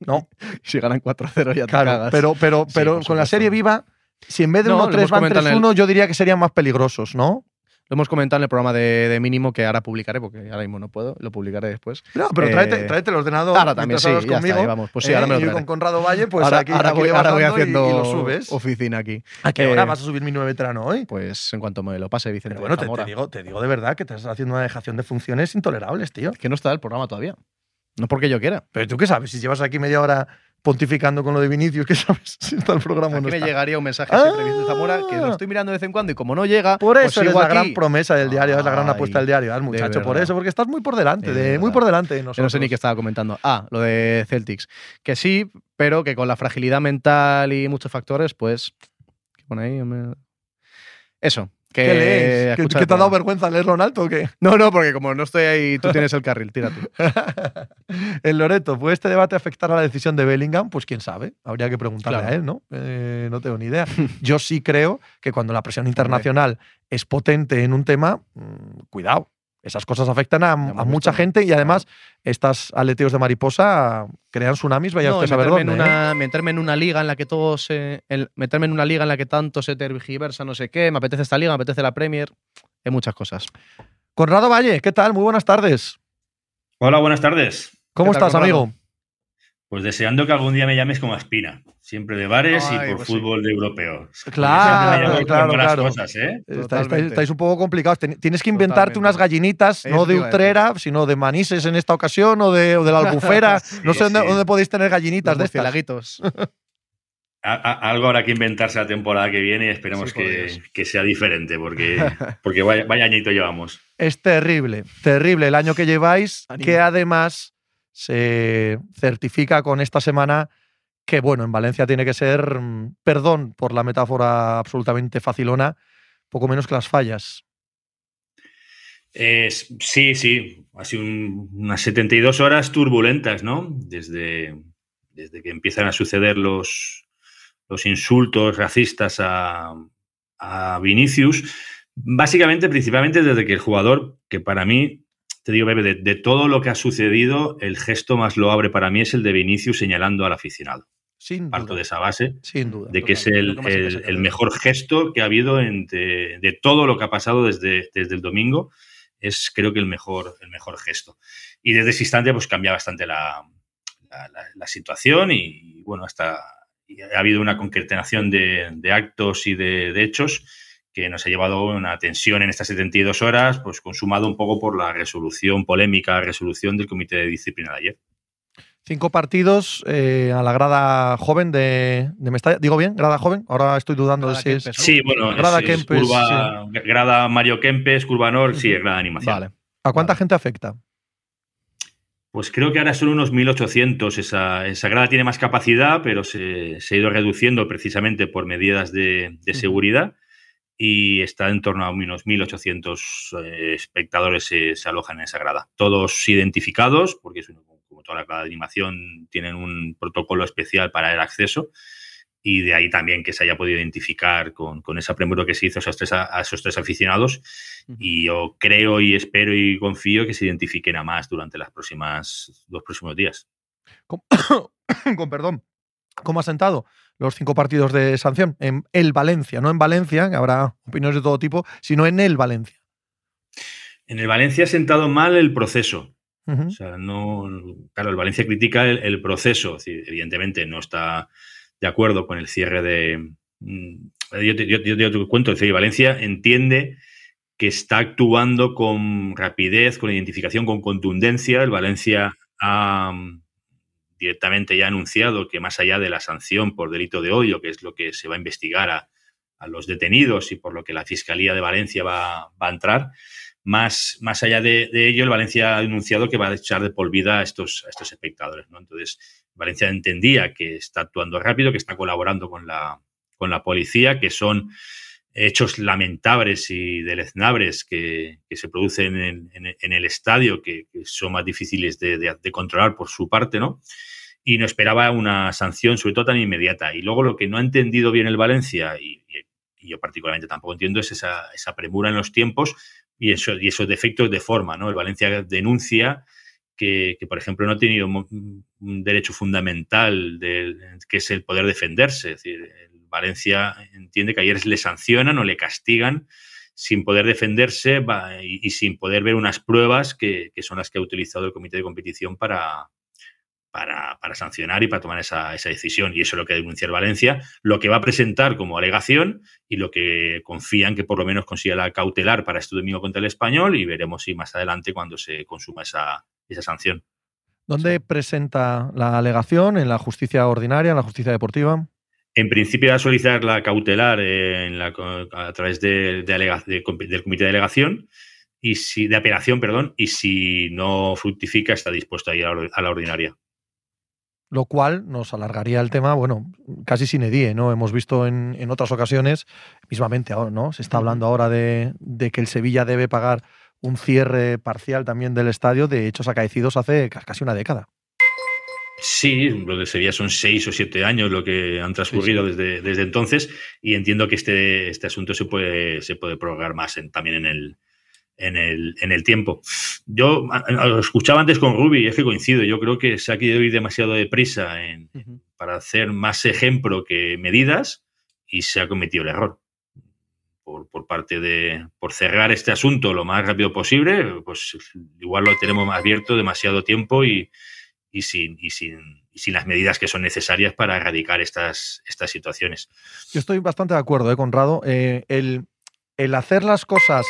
No, si ganan 4-0 ya te claro. cagas. Pero, pero, pero con la serie viva, si en vez de No, lo 1-3 hemos van comentado en el- 3-1, yo diría que serían más peligrosos, ¿no? Lo hemos comentado en el programa de, de mínimo que ahora publicaré, porque ahora mismo no puedo, lo publicaré después. No, pero Eh, tráete, tráete el ordenador. Ahora también sí, ya conmigo. vamos. Pues sí, ahora me lo Eh, y traeré. con Conrado Valle, pues ahora, aquí, ahora aquí voy, ahora y- haciendo y, lo subes. oficina aquí. ¿A qué Eh, hora vas a subir mi nuevo veterano hoy? Pues en cuanto me lo pase Vicente Pero bueno, te, digo, te digo de verdad que te estás haciendo una dejación de funciones intolerables, tío. que no está el programa todavía. No porque yo quiera. Pero tú qué sabes, si llevas aquí media hora pontificando con lo de Vinicius, ¿qué sabes si está el programa o Aquí no me está? llegaría un mensaje siempre de Zamora que lo Ah. estoy mirando de vez en cuando y como no llega, Por pues eso sigo la aquí. gran promesa del diario, es la gran apuesta del diario, ah, de muchacho, por eso, porque estás muy por delante, De de, muy por delante de Que nosotros. no sé ni qué estaba comentando. Ah, lo de Celtics. Que sí, pero que con la fragilidad mental y muchos factores, pues. ¿Qué pone ahí? Me- Eso. Que ¿Qué lees? ¿Que, escucha que el te ha dado vergüenza leerlo en alto o qué? No, no, porque como no estoy ahí, tú tienes el carril, tira tú. el Loreto, ¿puede este debate afectar a la decisión de Bellingham? Pues quién sabe, habría que preguntarle Claro. a él, ¿no? Eh, no tengo ni idea. Yo sí creo que cuando la presión internacional es potente en un tema, mm, cuidado. Esas cosas afectan a, mucha visto, gente y además estos aleteos de mariposa crean tsunamis, vaya No, usted a saber dónde. en ¿eh? una, meterme en una liga en la que todo se. en- meterme en una liga en la que tanto se tergiversa, no sé qué. Me apetece esta liga, me apetece la Premier. Hay muchas cosas. Conrado Valle, ¿qué tal? Muy buenas tardes. Hola, buenas tardes. ¿Cómo ¿Qué tal, estás, Conrado? amigo? Pues deseando que algún día me llames como Espina. Siempre de bares Ay, y por pues sí. fútbol de europeo. Claro, Siempre me claro, claro. cosas, ¿eh? Estáis, Totalmente. estáis- estáis un poco complicados. Ten- Tienes que inventarte Totalmente. unas gallinitas, no de. Utrera, sino de Manises en esta ocasión o de, o de la Albufera. no sé dónde, sí. dónde podéis tener gallinitas Los de estas. murciélaguitos. A- a- algo habrá que inventarse la temporada que viene y esperemos que, que sea diferente, porque, porque vaya, vaya añito llevamos. Es terrible, terrible el año que lleváis, que además se certifica con esta semana que, bueno, en Valencia tiene que ser, perdón por la metáfora absolutamente facilona, poco menos que las fallas. Es- sí, sí, ha sido un- unas 72 horas turbulentas, ¿no? Desde, desde que empiezan a suceder los, los insultos racistas a, a Vinicius. Básicamente, principalmente desde que el jugador, que para mí, te digo, Bebe, de, de todo lo que ha sucedido, el gesto más loable para mí es el de Vinicius señalando al aficionado. Sin Parto duda. de esa base Sin duda. de que es el, mejor gesto que ha habido de todo lo que ha pasado desde, desde el domingo. Es creo que el mejor, el mejor gesto. Y desde ese instante pues cambia bastante la, la- la- la situación y bueno, hasta ha habido una concatenación de, de actos y de, de hechos que nos ha llevado una tensión en estas 72 horas, pues consumado un poco por la resolución polémica, resolución del Comité de Disciplina de ayer. Cinco partidos eh, a la grada joven de, de Mestalla. ¿Digo bien? ¿Grada joven? Ahora estoy dudando Grada de si es. ¿no? Sí, bueno, Grada es, curva, grada Mario Kempes, curva Nor, sí, es grada animación. Vale. ¿A cuánta Vale. gente afecta? Pues creo que ahora son unos 1.800. Esa, esa grada tiene más capacidad, pero se, se ha ido reduciendo precisamente por medidas de, de seguridad y está en torno a unos 1.800 eh, espectadores se, se alojan en esa grada. Todos identificados, porque es un- como toda la grada de animación tienen un protocolo especial para el acceso y de ahí también que se haya podido identificar con, esa premura que se hizo a esos, tres, a esos tres aficionados. Y yo creo y espero y confío que se identifiquen a más durante las próximas, los próximos días. Con, con perdón, ¿cómo ha sentado los cinco partidos de sanción? En el Valencia, no en Valencia, que habrá opiniones de todo tipo, sino en el Valencia. En el Valencia ha sentado mal el proceso. O sea, no. Claro, el Valencia critica el, proceso. evidentemente no está de acuerdo con el cierre de. Mm, yo te, yo, cuento, el Valencia entiende que está actuando con rapidez, con identificación, con contundencia. El Valencia ha mm, directamente ya anunciado que más allá de la sanción por delito de odio, que es lo que se va a investigar a, los detenidos y por lo que la Fiscalía de Valencia va, va a entrar, más, más allá de, ello, el Valencia ha anunciado que va a echar de por vida a estos, estos espectadores. ¿no? Entonces, Valencia entendía que está actuando rápido, que está colaborando con la, con la policía, que son hechos lamentables y deleznables que, se producen en, el estadio, que, son más difíciles de, de, controlar por su parte, ¿no? Y no esperaba una sanción, sobre todo tan inmediata. Y luego lo que no ha entendido bien el Valencia, y, yo particularmente tampoco entiendo, es esa, premura en los tiempos y, eso, y esos defectos de forma. ¿no? El Valencia denuncia que, por ejemplo, no ha tenido un derecho fundamental que es el poder defenderse. Es decir, Valencia entiende que ayer le sancionan o le castigan sin poder defenderse y, sin poder ver unas pruebas que, que, son las que ha utilizado el comité de competición para, para, sancionar y para tomar esa, decisión. Y eso es lo que denuncia el Valencia, lo que va a presentar como alegación y lo que confían que por lo menos consiga la cautelar para este domingo contra el español y veremos si más adelante cuando se consuma esa, esa sanción. ¿Dónde presenta la alegación? ¿En la justicia ordinaria, en la justicia deportiva? En principio va a solicitar la cautelar en la, a través de, del comité de delegación y si, de apelación, perdón, y si no fructifica está dispuesto a ir a la ordinaria lo cual nos alargaría el tema, bueno, casi sin edie, ¿no? Hemos visto en, otras ocasiones, mismamente ahora, ¿no? Se está hablando ahora de, que el Sevilla debe pagar un cierre parcial también del estadio de hechos acaecidos hace casi una década. Sí, lo de Sevilla son seis o siete años lo que han transcurrido Desde, desde entonces y entiendo que este, este asunto se puede, se puede prorrogar más también en el, en el, en el tiempo. Yo lo escuchaba antes con Ruby es que coincido. Yo creo que se ha querido ir demasiado deprisa en, para hacer más ejemplo que medidas y se ha cometido el error. Por, por, parte de por cerrar este asunto lo más rápido posible, pues igual lo tenemos abierto demasiado tiempo y, y, sin, y, sin, y sin las medidas que son necesarias para erradicar estas, estas situaciones. Yo estoy bastante de acuerdo, ¿eh, Conrado. Eh, el, el hacer las cosas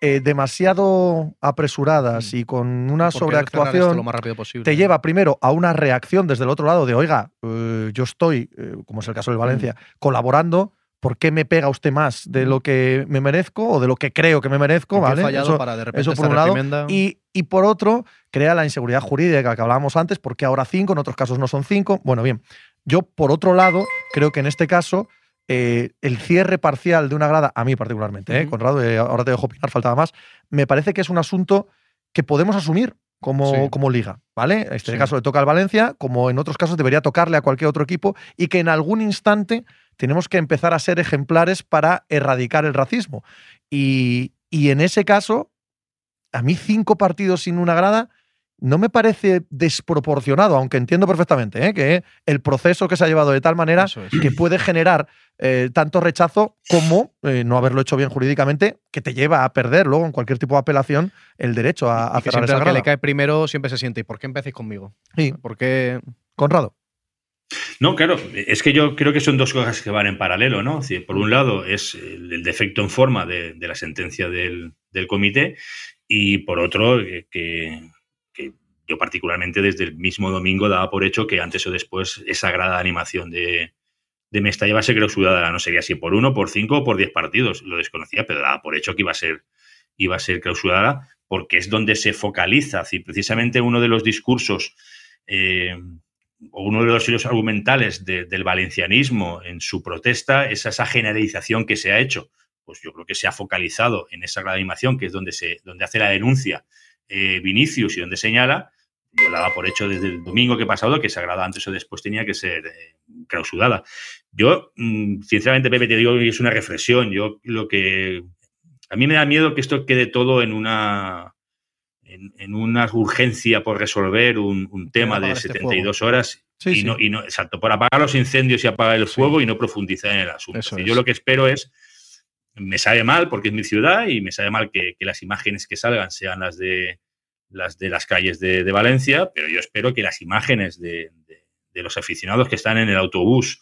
eh, demasiado apresuradas mm. y con una sobreactuación lo más rápido posible, te lleva primero a una reacción desde el otro lado de, oiga, eh, yo estoy, eh, como es el caso de Valencia, mm. colaborando. ¿Por qué me pega usted más de lo que me merezco o de lo que creo que me merezco? ¿vale? Fallado para de repente eso por un lado. Y, y, por otro, crea la inseguridad jurídica que hablábamos antes, porque ahora cinco, en otros casos no son cinco. Bueno, bien. Yo, por otro lado, creo que en este caso eh, el cierre parcial de una grada, a mí particularmente, ¿eh? Conrado, eh, ahora te dejo opinar, faltaba más, me parece que es un asunto que podemos asumir como, como liga, ¿vale? En este caso le toca al Valencia, como en otros casos debería tocarle a cualquier otro equipo, y que en algún instante tenemos que empezar a ser ejemplares para erradicar el racismo. Y, y en ese caso, a mí cinco partidos sin una grada no me parece desproporcionado, aunque entiendo perfectamente ¿eh? que el proceso que se ha llevado de tal manera que puede generar eh, tanto rechazo como eh, no haberlo hecho bien jurídicamente, que te lleva a perder luego en cualquier tipo de apelación el derecho a, a cerrar esa que le cae primero siempre se siente, ¿y por qué empecéis conmigo? Sí. ¿Por qué? Conrado. No, claro, es que yo creo que son dos cosas que van en paralelo, ¿no? por un lado es el, defecto en forma de, la sentencia del, comité y por otro que yo particularmente desde el mismo domingo daba por hecho que antes o después esa grada animación de, de Mestalla iba a ser clausurada. No sería si por uno, por cinco o por diez partidos. Lo desconocía, pero daba por hecho que iba a ser, iba clausurada porque es donde se focaliza. Y precisamente uno de los discursos eh, uno de los hilos argumentales del valencianismo en su protesta es esa generalización que se ha hecho. Pues yo creo que se ha focalizado en esa animación, que es donde, se, donde hace la denuncia eh, Vinicius y donde señala yo daba por hecho desde el domingo que pasado que Sagrada antes o después tenía que ser eh, clausurada. Yo, mm, sinceramente, Pepe, te digo que es una reflexión. Yo lo que. A mí me da miedo que esto quede todo en una. En, una urgencia por resolver un, tema de 72 este horas y, No, y no, exacto, por apagar los incendios y apagar el fuego y no profundizar en el asunto. Yo lo que espero es me sabe mal porque es mi ciudad y me sabe mal que, las imágenes que salgan sean las de las de las calles de, Valencia, pero yo espero que las imágenes de, los aficionados que están en el autobús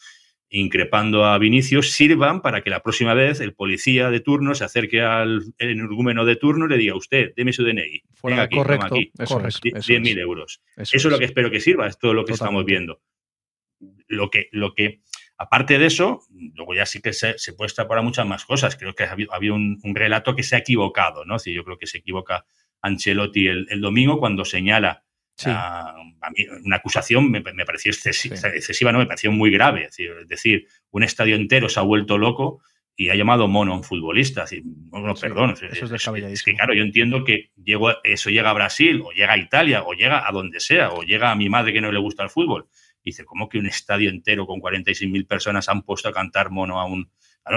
increpando a Vinicius sirvan para que la próxima vez el policía de turno se acerque al energúmeno de turno y le diga, usted, deme su DNI. Venga aquí, correcto, aquí, eso 10.000 euros. Eso, es. lo que espero que sirva, es todo lo que estamos viendo. Lo que, lo que Aparte de eso, luego ya sí que se, se puede para muchas más cosas. Creo que ha habido, un, relato que se ha equivocado, ¿no? yo creo que se equivoca Ancelotti el, domingo cuando señala a, una acusación, me, pareció excesiva, ¿no? Me pareció muy grave. Es decir, un estadio entero se ha vuelto loco y ha llamado mono a un futbolista. no, perdón. Eso es, que, claro, yo entiendo que llego, eso llega a Brasil, o llega a Italia, o llega a donde sea, o llega a mi madre que no le gusta el fútbol dice, ¿cómo que un estadio entero con 46.000 personas han puesto a cantar mono a un...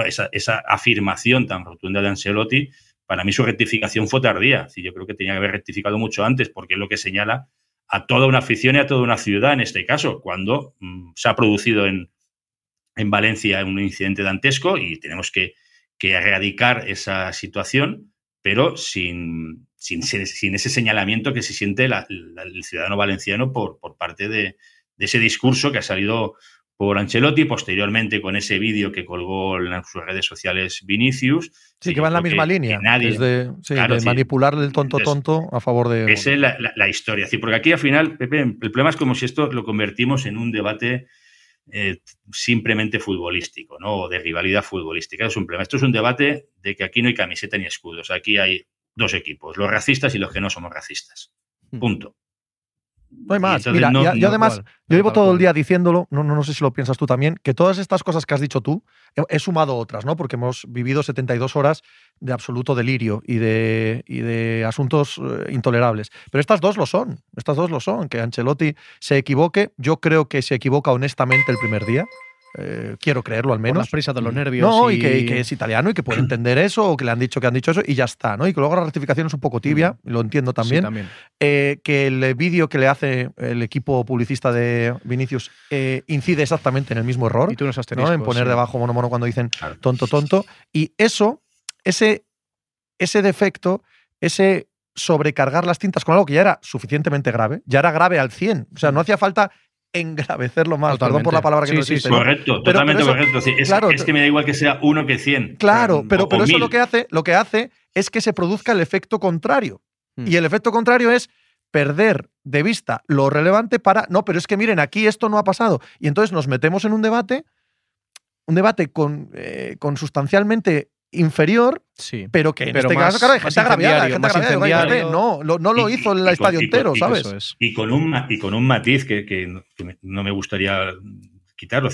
esa, afirmación tan rotunda de Ancelotti, para mí su rectificación fue tardía. yo creo que tenía que haber rectificado mucho antes, porque es lo que señala a toda una afición y a toda una ciudad en este caso, cuando mm, se ha producido en, en, Valencia un incidente dantesco y tenemos que, erradicar esa situación, pero sin, sin, ese señalamiento que se siente el ciudadano valenciano por, por parte de ese discurso que ha salido por Ancelotti, posteriormente con ese vídeo que colgó en sus redes sociales Vinicius. Sí, que va en la misma línea. Nadie, de, manipular el tonto tonto a favor de. Esa es la, historia. porque aquí al final, Pepe, el problema es como si esto lo convertimos en un debate eh, simplemente futbolístico, ¿no? O de rivalidad futbolística. Es un problema. Esto es un debate de que aquí no hay camiseta ni escudos. Aquí hay dos equipos, los racistas y los que no somos racistas. Hmm. Punto. No hay más. Mira, yo además, yo llevo todo el día diciéndolo, no, no, no, sé si lo piensas tú también, que todas estas cosas que has dicho tú, he, sumado otras, ¿no? Porque hemos vivido 72 horas de absoluto delirio y de, y de asuntos eh, intolerables. Pero estas dos lo son, estas dos lo son. Que Ancelotti se equivoque, yo creo que se equivoca honestamente el primer día. Eh, quiero creerlo al menos. Por las prisas de los nervios. No, y, que, es italiano y que puede entender eso, o que le han dicho que han dicho eso, y ya está, ¿no? Y que luego la rectificación es un poco tibia, lo entiendo también. también. Eh, que el vídeo que le hace el equipo publicista de Vinicius eh, incide exactamente en el mismo error. Y tú ¿no? En poner debajo mono mono cuando dicen tonto tonto. Y eso, ese, ese defecto, ese sobrecargar las tintas con algo que ya era suficientemente grave, ya era grave al 100. O sea, no hacía falta engravecerlo más. Perdón por la palabra que no existe. Correcto, totalmente correcto. es, que me da igual que sea uno que cien. Claro, pero, pero eso lo que, hace, lo que hace es que se produzca el efecto contrario. Hmm. Y el efecto contrario es perder de vista lo relevante para, no, pero es que miren, aquí esto no ha pasado. Y entonces nos metemos en un debate, un debate con, eh, con sustancialmente inferior, sí. pero que en este caso, claro, hay gente agraviada, gente no, no, lo hizo el estadio entero, ¿sabes? Y con, un, y con un matiz que, no me gustaría quitarlo.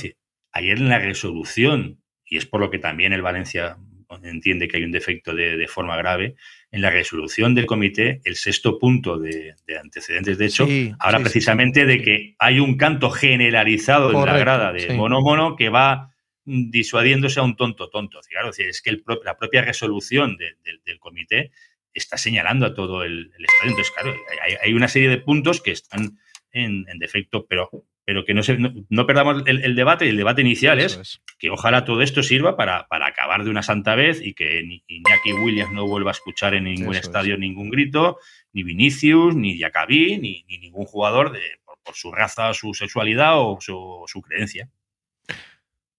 ayer en la resolución, y es por lo que también el Valencia entiende que hay un defecto de, forma grave, en la resolución del comité, el sexto punto de, antecedentes, de hecho, habla precisamente de que hay un canto generalizado en la grada de mono mono que va disuadiéndose a un tonto tonto. Claro, es que la propia resolución del comité está señalando a todo el, estadio. Entonces, claro, hay, una serie de puntos que están en, defecto, pero, pero que no, se, no, perdamos el, debate. Y el debate inicial es, que ojalá todo esto sirva para, para, acabar de una santa vez y que ni Iñaki Williams no vuelva a escuchar en ningún estadio ningún grito, ni Vinicius, ni Jacabí, ni, ningún jugador de, por, su raza, su sexualidad o su creencia.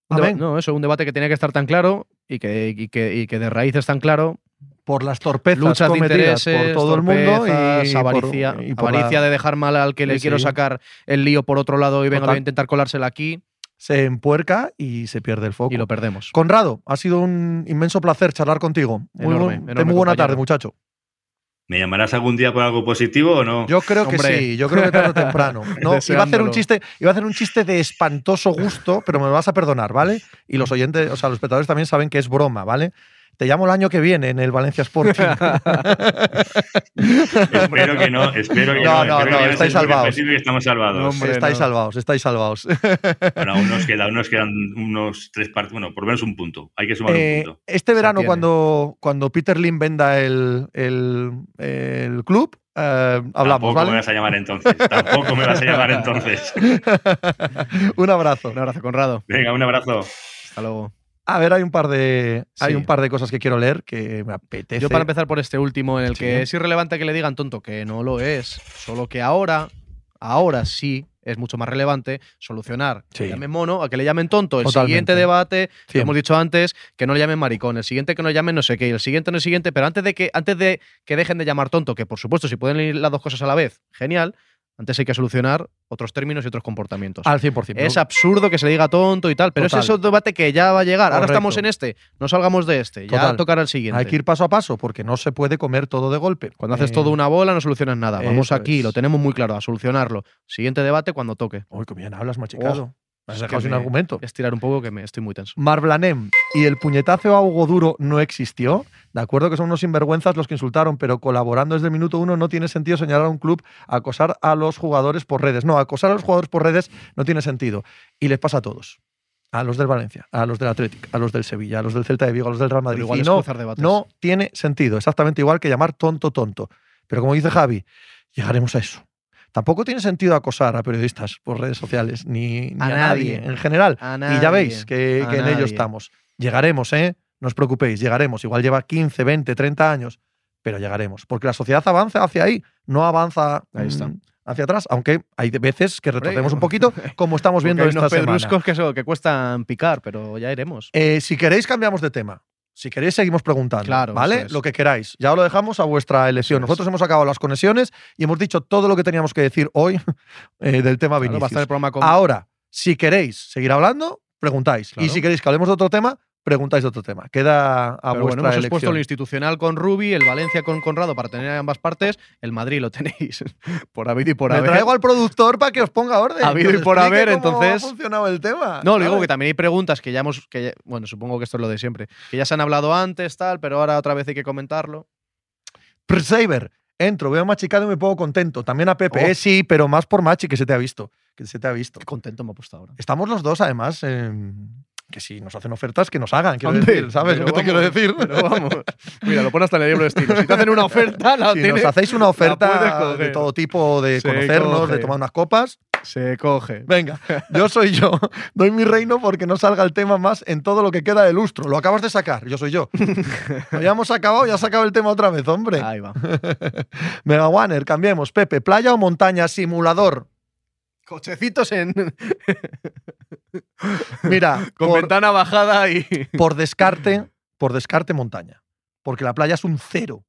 No, eso, un debate que tenía que estar tan claro y que, que, de raíces tan claro por las torpezas luchas cometidas por todo el mundo y avaricia, y avaricia de dejar mal al que le quiero sacar el lío por otro lado y vengo a intentar colársela aquí. Se empuerca y se pierde el foco. Y lo perdemos. Conrado, ha sido un inmenso placer charlar contigo. Muy, muy buena tarde, muchacho. ¿Me llamarás algún día por algo positivo o no? Yo creo que sí, yo creo que tarde o temprano. No, iba a hacer un chiste, iba a hacer un chiste de espantoso gusto, pero me lo vas a perdonar, ¿vale? Y los oyentes, o sea, los espectadores también saben que es broma, ¿vale? Te llamo el año que viene en el Valencia Sporting. espero que no, espero que No, no. estáis salvados. estamos salvados. No, hombre. estáis no. salvados, estáis salvados. Bueno, aún nos, queda, aún nos quedan unos tres partidos. Bueno, por lo menos un punto. Hay que sumar Eh, un punto. este verano, cuando, cuando Peter Lim venda el, el- el club, eh, hablamos, Tampoco ¿vale? me vas a llamar entonces. Tampoco me vas a llamar entonces. Un abrazo. Un abrazo, Conrado. Venga, un abrazo. Hasta luego. A ver, hay un par de hay un par de cosas que quiero leer que me apetece. Yo para empezar por este último, en el Sí. que es irrelevante que le digan tonto, que no lo es, solo que ahora, ahora sí es mucho más relevante solucionar que Sí. le llamen mono a que le llamen tonto. El Totalmente. siguiente debate, lo Cien. hemos dicho antes, que no le llamen maricón, el siguiente que no le llamen no sé qué, y el siguiente no el siguiente, pero antes de que antes de que dejen de llamar tonto, que por supuesto si pueden ir las dos cosas a la vez, genial, antes hay que solucionar otros términos y otros comportamientos. Al 100%. Es absurdo que se le diga tonto y tal, pero Total. ese es otro debate que ya va a llegar. Ahora estamos en este, no salgamos de este, ya Total. tocará el siguiente. Hay que ir paso a paso porque no se puede comer todo de golpe. Cuando haces Eh, todo una bola no solucionas nada. Vamos eso aquí, es. lo tenemos muy claro, a solucionarlo. Siguiente debate cuando toque. Uy, qué bien hablas, machicado. Me has es dejado sin argumento. Es tirar un poco que me estoy muy tenso. Marblanem y el puñetazo a Hugo Duro no existió. De acuerdo que son unos sinvergüenzas los que insultaron, pero colaborando desde el minuto uno no tiene sentido señalar a un club a acosar a los jugadores por redes. No, acosar a los jugadores por redes no tiene sentido. Y les pasa a todos. A los del Valencia, a los del Athletic, a los del Sevilla, a los del Celta de Vigo, a los del Real Madrid. Igual Y no, no tiene sentido. Exactamente igual que llamar tonto tonto. Pero como dice Javi, llegaremos a eso. Tampoco tiene sentido acosar a periodistas por redes sociales, ni, ni A a, nadie. nadie. en general. Y ya veis que, en ello estamos. Llegaremos, ¿eh? No os preocupéis, llegaremos. Igual lleva 15, 20, 30 años, pero llegaremos. Porque la sociedad avanza hacia ahí, no avanza Ahí está. mm, hacia atrás. Aunque hay veces que retrocedemos un poquito, como estamos viendo hay esta unos semana. pedruscos que, eso, que cuestan picar, pero ya iremos. Eh, si queréis, cambiamos de tema. Si queréis, seguimos preguntando. Claro, ¿Vale? es. Lo que queráis. Ya lo dejamos a vuestra elección. Nosotros hemos acabado las conexiones y hemos dicho todo lo que teníamos que decir hoy eh, del tema Claro, va a estar el programa con. Ahora, si queréis seguir hablando, preguntáis. Y si queréis que hablemos de otro tema, preguntáis de otro tema. Queda a Pero bueno, vuestra hemos expuesto lo institucional con Rubi, el Valencia con Conrado para tener ambas partes, el Madrid lo tenéis por habido y por Me haber. traigo al productor para que os ponga orden. Habido y por haber, entonces- ha funcionado el tema. No, lo digo que también hay preguntas que ya hemos. Que ya- bueno, supongo que esto es lo de siempre. Que ya se han hablado antes, tal, pero ahora otra vez hay que comentarlo. Saber, entro, veo a Machicado y me pongo contento. También a Pepe, Oh. eh, sí, pero más por Machi, que se te ha visto. Que se te ha visto. Qué contento me ha puesto ahora. Estamos los dos, además, em, que si nos hacen ofertas, que nos hagan, quiero decir, ¿sabes lo que te quiero decir? Pero vamos. Mira, lo pone hasta en el libro de estilo. Si te hacen una oferta, la si tienes- nos hacéis una oferta de todo tipo, de Se conocernos, coge. de tomar unas copas, Se coge. venga, yo soy yo. Doy mi reino porque no salga el tema más en todo lo que queda de lustro. Lo acabas de sacar, yo soy yo. Habíamos acabado, ya has sacado el tema otra vez, hombre. Ahí va. Mega Warner, cambiemos. Pepe, playa o montaña, simulador. Cochecitos en. Mira, con por, ventana bajada y. por descarte, por descarte montaña. Porque la playa es un cero.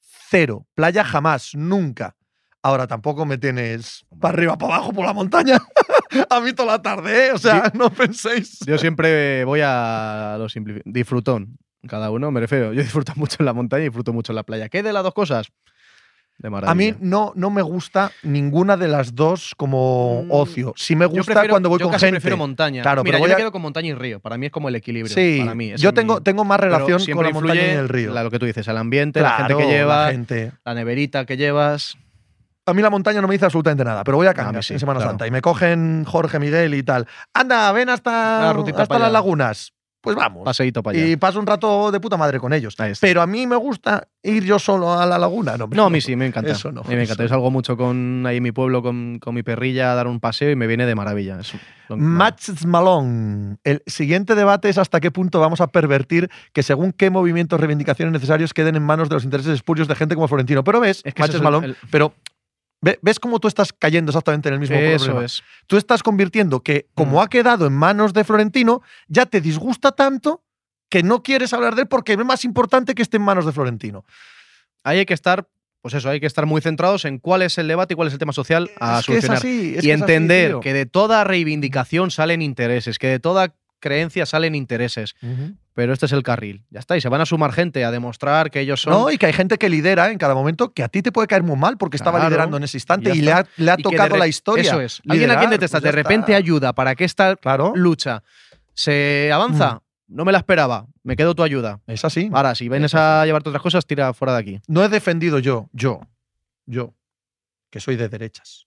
Cero. Playa jamás, nunca. Ahora tampoco me tienes para arriba, para abajo, por la montaña. a mí toda la tarde, ¿eh? O sea, no penséis. Yo siempre voy a lo simplifi- disfrutón. Cada uno, me refiero. Yo disfruto mucho en la montaña y disfruto mucho en la playa. ¿Qué de las dos cosas? De. A mí no, no me gusta ninguna de las dos como Mm, ocio. Sí me gusta prefiero- cuando voy yo con casi gente. prefiero montaña. Claro, Mira, pero yo voy me a- quedo con montaña y río. Para mí es como el equilibrio. Sí, para mí. ese yo tengo, mi- tengo más relación con la montaña y el río. la- lo que tú dices, el ambiente, la gente que Claro, lleva, la la, gente. neverita que llevas. A mí la montaña no me dice absolutamente nada, pero voy a Cangas sí, en Semana claro. Santa y me cogen Jorge Miguel y tal. Anda, ven hasta, rutita hasta las lagunas. Pues vamos. Paseíto para allá. y paso un rato de puta madre con ellos. Pero a mí me gusta ir yo solo a la laguna. No, a mí sí, me encanta. Eso no, A mí me encanta. eso Yo salgo mucho con ahí en mi pueblo con, con mi perrilla a dar un paseo y me viene de maravilla. Es lo- Match Malone. El siguiente debate es hasta qué punto vamos a pervertir que según qué movimientos, reivindicaciones necesarios queden en manos de los intereses espurios de gente como Florentino. Pero ves, Es que Match Malone, el- pero ves cómo tú estás cayendo exactamente en el mismo Eso problema. es. Tú estás convirtiendo que, como Mm. ha quedado en manos de Florentino, ya te disgusta tanto que no quieres hablar de él porque es más importante que esté en manos de Florentino. Ahí hay que estar, pues eso, hay que estar muy centrados en cuál es el debate y cuál es el tema social a es que es solucionar. así. es y que es así, entender tío. que de toda reivindicación salen intereses, que de toda creencia salen intereses. Pero este es el carril. Ya está. Y se van a sumar gente a demostrar que ellos son. No, y que hay gente que lidera en cada momento que a ti te puede caer muy mal porque estaba liderando en ese instante y le ha, le tocado la historia. Eso es. Alguien a quien detestas pues de repente está. ayuda para que esta Claro. lucha se avanza. no me la esperaba, me quedo tu ayuda. Es así. Ahora, si vienes a llevarte otras cosas, tira fuera de aquí. No he defendido yo, yo, yo, que soy de derechas.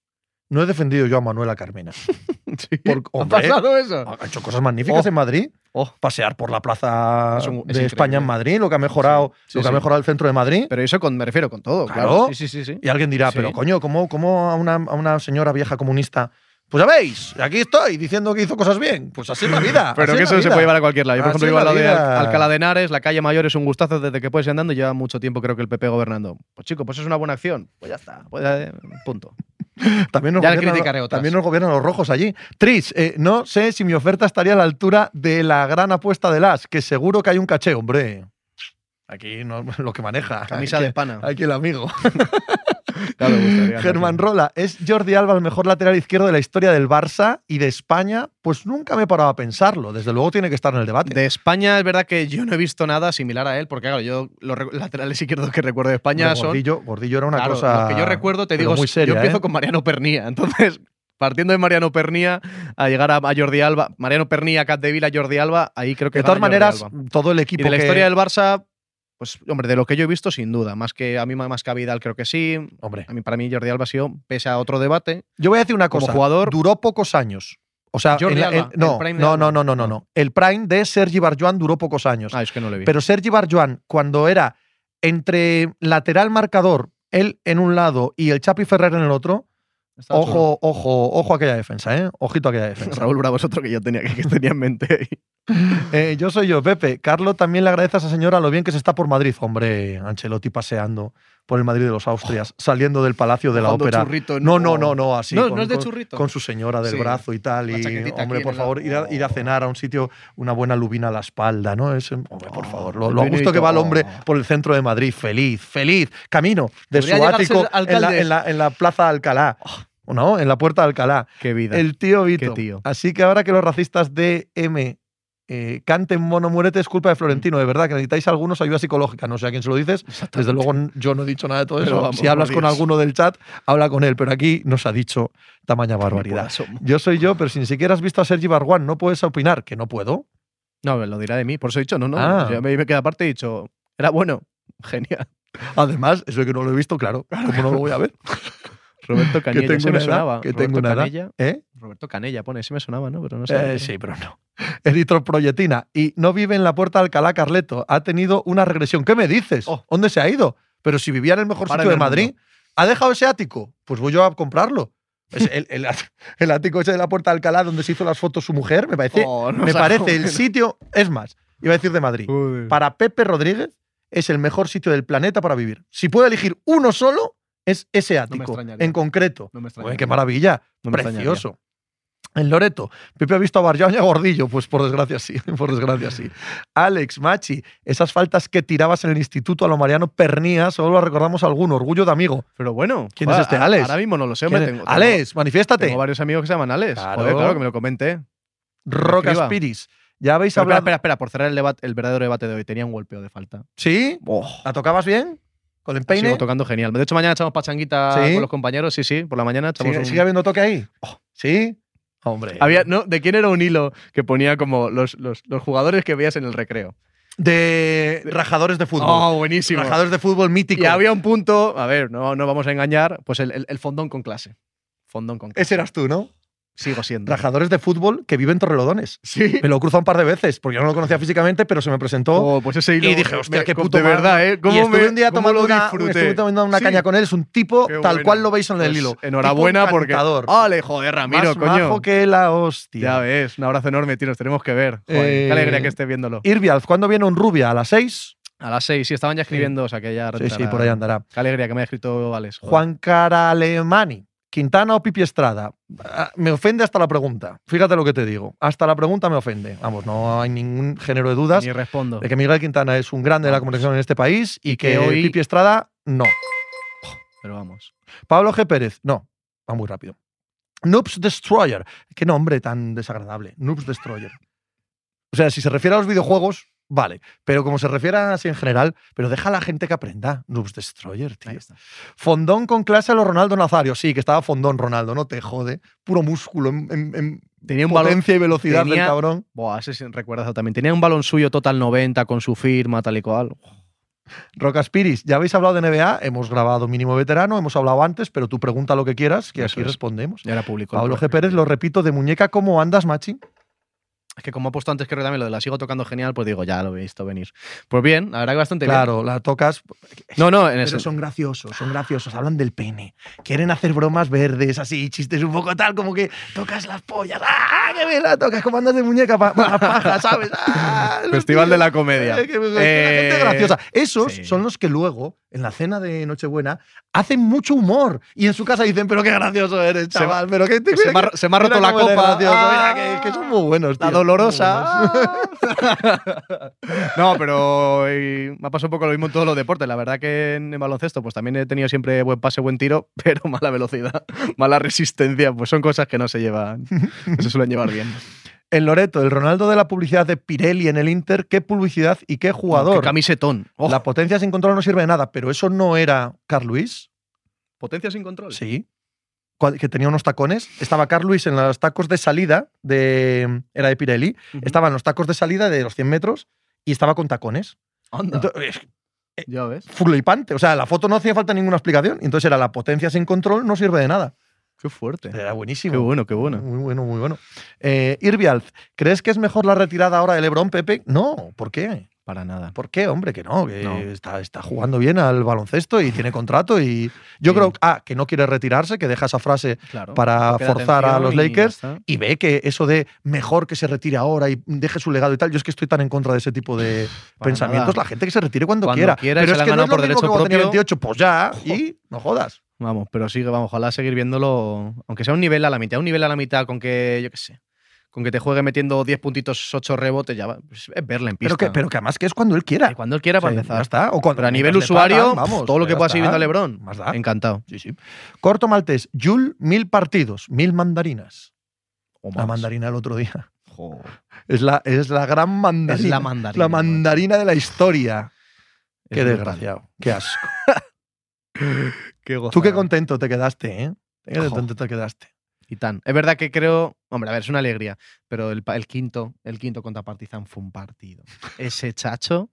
No he defendido yo a Manuela Carmena. Por- ¿Ha pasado eso? Ha hecho cosas magníficas Oh. en Madrid. Oh, Pasear por la plaza Es un- es de España en. Madrid, lo que ha mejorado, Sí, lo que sí. ha mejorado el centro de Madrid. pero eso con, me refiero con todo, claro. Claro. Sí, sí, sí, sí. Y alguien dirá, Sí. pero coño, ¿cómo, cómo a, una, a una señora vieja comunista? Pues ya veis, aquí estoy diciendo que hizo cosas bien. Pues así es la vida. Pero que es eso se puede llevar a cualquier lado. Yo, por Así ejemplo, es iba a la lo de Al-. Alcalá de Henares, la calle Mayor es un gustazo desde que puedes ir andando y lleva mucho tiempo creo que el PP gobernando. Pues chico, pues es una buena acción. Pues ya está. Pues, eh, punto. También nos, Ya gobiernan, también nos gobiernan los rojos allí. Tris, eh, no sé si mi oferta estaría a la altura de la gran apuesta de las, que seguro que hay un caché, hombre. Aquí no, lo que maneja. Camisa aquí, de pana. Aquí el amigo. Claro, me gustaría, Germán. Rola, ¿es Jordi Alba el mejor lateral izquierdo de la historia del Barça y de España? Pues nunca me he parado a pensarlo. Desde luego tiene que estar en el debate. De España es verdad que yo no he visto nada similar a él, porque claro, yo los laterales izquierdos que recuerdo de España Hombre, son. Gordillo, Gordillo era una claro, cosa. Lo que yo recuerdo, te pero digo, muy seria, yo empiezo ¿eh? con Mariano Pernía. Entonces, partiendo de Mariano Pernía a llegar a, Jordi Alba, Mariano Pernía, Capdevila, Jordi Alba, ahí creo que. De todas maneras, Alba. todo el equipo Y de la que- historia del Barça, pues, hombre, de lo que yo he visto, sin duda. Más que a mí, más que a Vidal, creo que sí. Hombre, A mí, para mí, Jordi Alba ha sido, pese a otro debate, yo voy a decir una Como cosa. jugador- Duró pocos años. O sea, Jordi en la- Alba, no, el prime de no, no, no, no, no, no. El prime de Sergi Barjuan duró pocos años. Ah, es que no lo he visto. Pero Sergi Barjuan, cuando era entre lateral marcador, él en un lado y el Chapi Ferrer en el otro, ojo, ojo, ojo a aquella defensa, ¿eh? Ojito a aquella defensa. Raúl Bravo es otro que yo tenía, que tenía en mente. Eh, yo soy yo, Pepe. Carlos también le agradece a esa señora lo bien que se está por Madrid. Hombre, Ancelotti paseando por el Madrid de los Austrias, saliendo del Palacio de la Ópera. churrito No, no, no, no, así. No, con, no es de churrito. Con su señora del Sí. brazo y tal. Y, hombre, por en la- favor, ir a, ir a cenar a un sitio, una buena lubina a la espalda, ¿no? Es, hombre, por Oh, favor. Lo, lo a gusto que va el hombre por el centro de Madrid, feliz, feliz, camino de su ático en la, en, la, en la plaza Alcalá. ¿No? En la puerta de Alcalá. Qué vida. El tío Vito. Tío. Así que ahora que los racistas de M eh, canten mono muérete es culpa de Florentino, de verdad, que necesitáis algunos ayuda psicológica. No sé a quién se lo dices. Desde luego yo no he dicho nada de todo Pero eso. vamos, si hablas con alguno del chat, habla con él. Pero aquí nos ha dicho tamaña barbaridad. Yo soy yo, pero si ni siquiera has visto a Sergi Barguán, no puedes opinar. Que no puedo. No, lo dirá de mí. Por eso he dicho, no, no. Ah. Yo me, me queda aparte y he dicho, era bueno. Genial. Además, eso de que no lo he visto, claro. ¿Cómo no lo voy a ver? Roberto Canella, tengo una me edad, sonaba. que Roberto tengo una edad. Canella. ¿Eh? Roberto Canella pone, ese me sonaba, ¿no? Pero no sé. Eh, sí, pero no. Eritrol Proyetina. Y no vive en la puerta de Alcalá Carleto. Ha tenido una regresión. ¿Qué me dices? Oh. ¿Dónde se ha ido? Pero si vivía en el mejor Para sitio de Madrid. mundo. ¿Ha dejado ese ático? Pues voy yo a comprarlo. Es el, el- el ático ese de la puerta de Alcalá donde se hizo las fotos su mujer. Me parece, Oh, no me parece el sitio. Es más, iba a decir de Madrid. Para Pepe Rodríguez es el mejor sitio del planeta para vivir. Si puede elegir uno solo, es ese ático. extrañaría. en concreto. No me qué maravilla. No me. Precioso. En Loreto, Pepe ha visto a Barjao y a Gordillo. Pues por desgracia sí, por desgracia sí. Alex, Machi, esas faltas que tirabas en el instituto a lo Mariano Pernía, solo las recordamos alguno. Orgullo de amigo. Pero bueno. ¿Quién es joder, este, ahora- Alex? Ahora mismo no lo sé, hombre. ¿Quién es? Tengo, tengo- Alex, manifiéstate. Tengo varios amigos que se llaman Alex. Claro. Joder, claro, que me lo comente. Roca. Spiris. Ya habéis Pero espera, hablado. espera, espera, por cerrar el, debate, el verdadero debate de hoy, tenía un golpeo de falta. ¿Sí? Oh, ¿La tocabas bien? ¿Con el peine? sigo tocando genial. De hecho, mañana echamos pachanguita ¿Sí? con los compañeros. Sí, sí, por la mañana echamos ¿Sigue, un- sigue habiendo toque ahí? ¿Sí? Hombre. Había, no, ¿De quién era un hilo que ponía como los, los, los jugadores que veías en el recreo? De rajadores de fútbol. Oh, buenísimo. Rajadores de fútbol mítico. Y había un punto, a ver, no, no vamos a engañar, pues el, el- el fondón con clase. Fondón con clase. Ese eras tú, ¿no? Sigo siendo. Rajadores de fútbol que viven en Torrelodones. Sí. Me lo he cruzado un par de veces, porque yo no lo conocía físicamente, pero se me presentó. Oh, pues ese hilo. y dije, hostia, me- qué puto De verdad, ¿eh? ¿Cómo y estuve me- un día tomando una, estuve tomando una Sí. caña con él. Es un tipo Qué tal cual lo veis en el Pues hilo. Enhorabuena porque. ¡Ale, joder, Ramiro, Más coño! majo que la hostia. Ya ves, un abrazo enorme, tío. Nos tenemos que ver. Joder, Eh, qué alegría que esté viéndolo. Irvialz, ¿cuándo viene un rubia? ¿A las 6? A las seis, sí, estaban ya escribiendo, o sea que ya. Sí, sí, por ahí andará. Qué alegría que me haya escrito Alex. joder. Juan Caralemani. ¿Quintana o Pipi Estrada? Ah, Me ofende hasta la pregunta. Fíjate lo que te digo. Hasta la pregunta me ofende. Vamos, no hay ningún género de dudas Ni respondo. de que Miguel Quintana es un grande de la comunicación en este país y, Y que, que hoy- Pipi Estrada no. Pero vamos. Pablo G. Pérez, no. Va muy rápido. Noobs Destroyer. Qué nombre tan desagradable. Noobs Destroyer. O sea, si se refiere a los videojuegos, vale. Pero como se refiere así en general, pero deja a la gente que aprenda. Noobs Destroyer, tío. Ahí está. Fondón con clase a los Ronaldo Nazario. Sí, que estaba fondón Ronaldo, no te jode. Puro músculo en, en- en Tenía un balón. potencia y velocidad tenía- del cabrón. Buah, ese sí recuerdo también. Tenía un balón suyo total 90 con su firma, tal y cual. Roca Spiris, ya habéis hablado de NBA, hemos grabado mínimo veterano, hemos hablado antes, pero tú pregunta lo que quieras, que Eso aquí es. respondemos. Ya era público. Pablo G. Pérez, lo repito, de muñeca, ¿cómo andas, Machi? Es que como ha puesto antes que también lo de la sigo tocando genial, pues digo, ya lo he visto venir. Pues bien, la verdad que bastante bien. Claro, la tocas. No, no, en Pero ese. son graciosos, son graciosos, hablan del pene. Quieren hacer bromas verdes, así, chistes un poco tal, como que tocas las pollas. ¡Ah, qué bien la tocas! Como andas de muñeca para la paja, ¿sabes? ¡Ah, Festival de la comedia. Eh, que- que la gente graciosa. Esos sí. son los que luego, en la cena de Nochebuena, hacen mucho humor. Y en su casa dicen, pero qué gracioso eres, Se me- chaval. pero que te, se mira me ha- que- se me roto la copa. gracioso, Ah, mira que, que son muy buenos, tío, buenos. no, pero me ha pasado un poco lo mismo en todos los deportes. La verdad que en el baloncesto, pues también he tenido siempre buen pase, buen tiro, pero mala velocidad, mala resistencia. Pues son cosas que no se llevan, no se suelen llevar bien. En Loreto, el Ronaldo de la publicidad de Pirelli en el Inter, qué publicidad y qué jugador. Qué camisetón. Oh, La potencia sin control no sirve de nada, pero eso no era Carl Luis. potencia sin control. Sí. Que tenía unos tacones. Estaba Carl Luis en los tacos de salida de. Era de Pirelli. Estaba en los tacos de salida de los 100 metros y estaba con tacones. Anda, Entonces, es ya ves. flipante. O sea, la foto no hacía falta ninguna explicación. Entonces era la potencia sin control no sirve de nada. Qué fuerte. Era buenísimo. Qué bueno, qué bueno. Muy bueno, muy bueno. Eh, Irvialz, ¿crees que es mejor la retirada ahora de Lebron, Pepe? No, ¿por qué? Para nada. ¿Por qué, hombre? Que no, que No. Está, está jugando bien al baloncesto y tiene contrato y yo Sí. creo ah, que no quiere retirarse, que deja esa frase Claro. para forzar a los Lakers y ve que eso de mejor que se retire ahora y deje su legado y tal, yo es que estoy tan en contra de ese tipo de Para pensamientos, nada. la gente que se retire cuando, Cuando quiera. Pero se es que no lo por mismo derecho que propio. 28, pues ya, y no jodas. Vamos, pero sigue, vamos, ojalá seguir viéndolo, aunque sea un nivel a la mitad, un nivel a la mitad con que, yo qué sé, con que te juegue metiendo 10 puntitos, 8 rebotes, ya va, pues es verle en pista. Pero que, pero que además que es cuando él quiera. Y cuando él quiera para Sí, empezar. Ya está. O cuando, Pero a nivel usuario, pagan, vamos, todo lo que pueda seguir a Lebron, Más da. encantado. Sí, sí. Corto maltés, Jul, mil partidos, mil mandarinas. O La mandarina el otro día. Es la, es la gran mandarina. Es la mandarina. La mandarina de la historia. es Qué desgraciado. Qué asco. Qué Tú qué contento te quedaste, ¿eh? Qué contento te quedaste. Y tan. Es verdad que creo. Hombre, a ver, es una alegría. Pero el, el quinto, el quinto contra Partizan fue un partido. Ese chacho.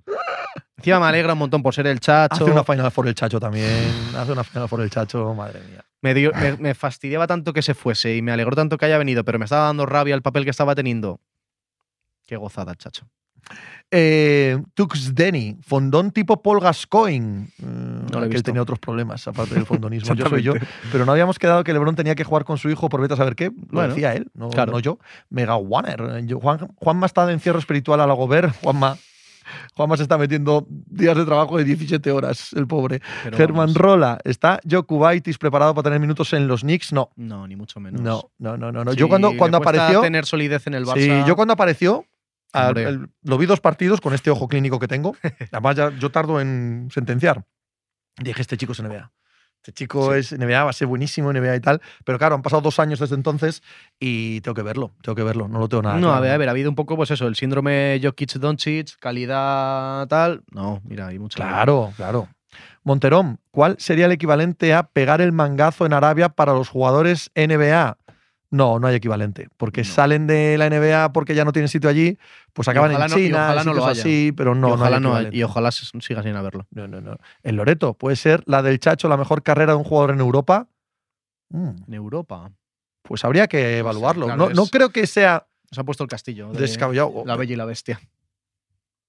Encima me alegra un montón por ser el chacho. Hace una Final Four el Chacho también. Hace una Final Four el Chacho, madre mía. Me, dio- me, me fastidiaba tanto que se fuese y me alegró tanto que haya venido, pero me estaba dando rabia el papel que estaba teniendo. Qué gozada, el chacho. Eh, Tux Denny, fondón tipo Paul Gascoigne. No he que él tenía otros problemas, aparte del fondonismo. yo soy yo. Pero no habíamos quedado que LeBron tenía que jugar con su hijo por vete a saber qué. Lo Bueno, decía él, no, claro. no yo. Mega Warner. Yo- Juan, Juanma está de encierro espiritual a la Gobert. Juanma, Juanma se está metiendo días de trabajo de 17 horas, el pobre. Pero Germán vamos, Rola, ¿está Jokubaitis preparado para tener minutos en los Knicks? No. No, ni mucho menos. No, no, no, no. no. Sí, yo cuando, cuando apareció. tener solidez en el Barça. Sí, yo cuando apareció, al- Hombre. el- lo vi dos partidos con este ojo clínico que tengo. Además, ya, yo tardo en sentenciar. Dije, este chico es NBA. Este chico Sí. es NBA, va a ser buenísimo NBA y tal. Pero claro, han pasado dos años desde entonces y tengo que verlo, tengo que verlo. No lo tengo nada. No, claro. a ver, a ver, ha habido un poco, pues eso, el síndrome Jokic-Doncic, calidad tal. No, mira, hay mucho. Claro, claro. Monterón, ¿cuál sería el equivalente a pegar el mangazo en Arabia para los jugadores NBA? No, no hay equivalente, porque No. salen de la NBA porque ya no tienen sitio allí, pues acaban en no- China, ojalá no lo sitios haya. así, pero no, y, no hay ojalá no, equivalente. y ojalá siga sin haberlo. No, no, no. En Loreto, ¿puede ser la del Chacho la mejor carrera de un jugador en Europa? Mm, En Europa. pues habría que evaluarlo. claro, no, no creo que sea Se ha puesto el castillo. de descabellado. La Bella y la Bestia.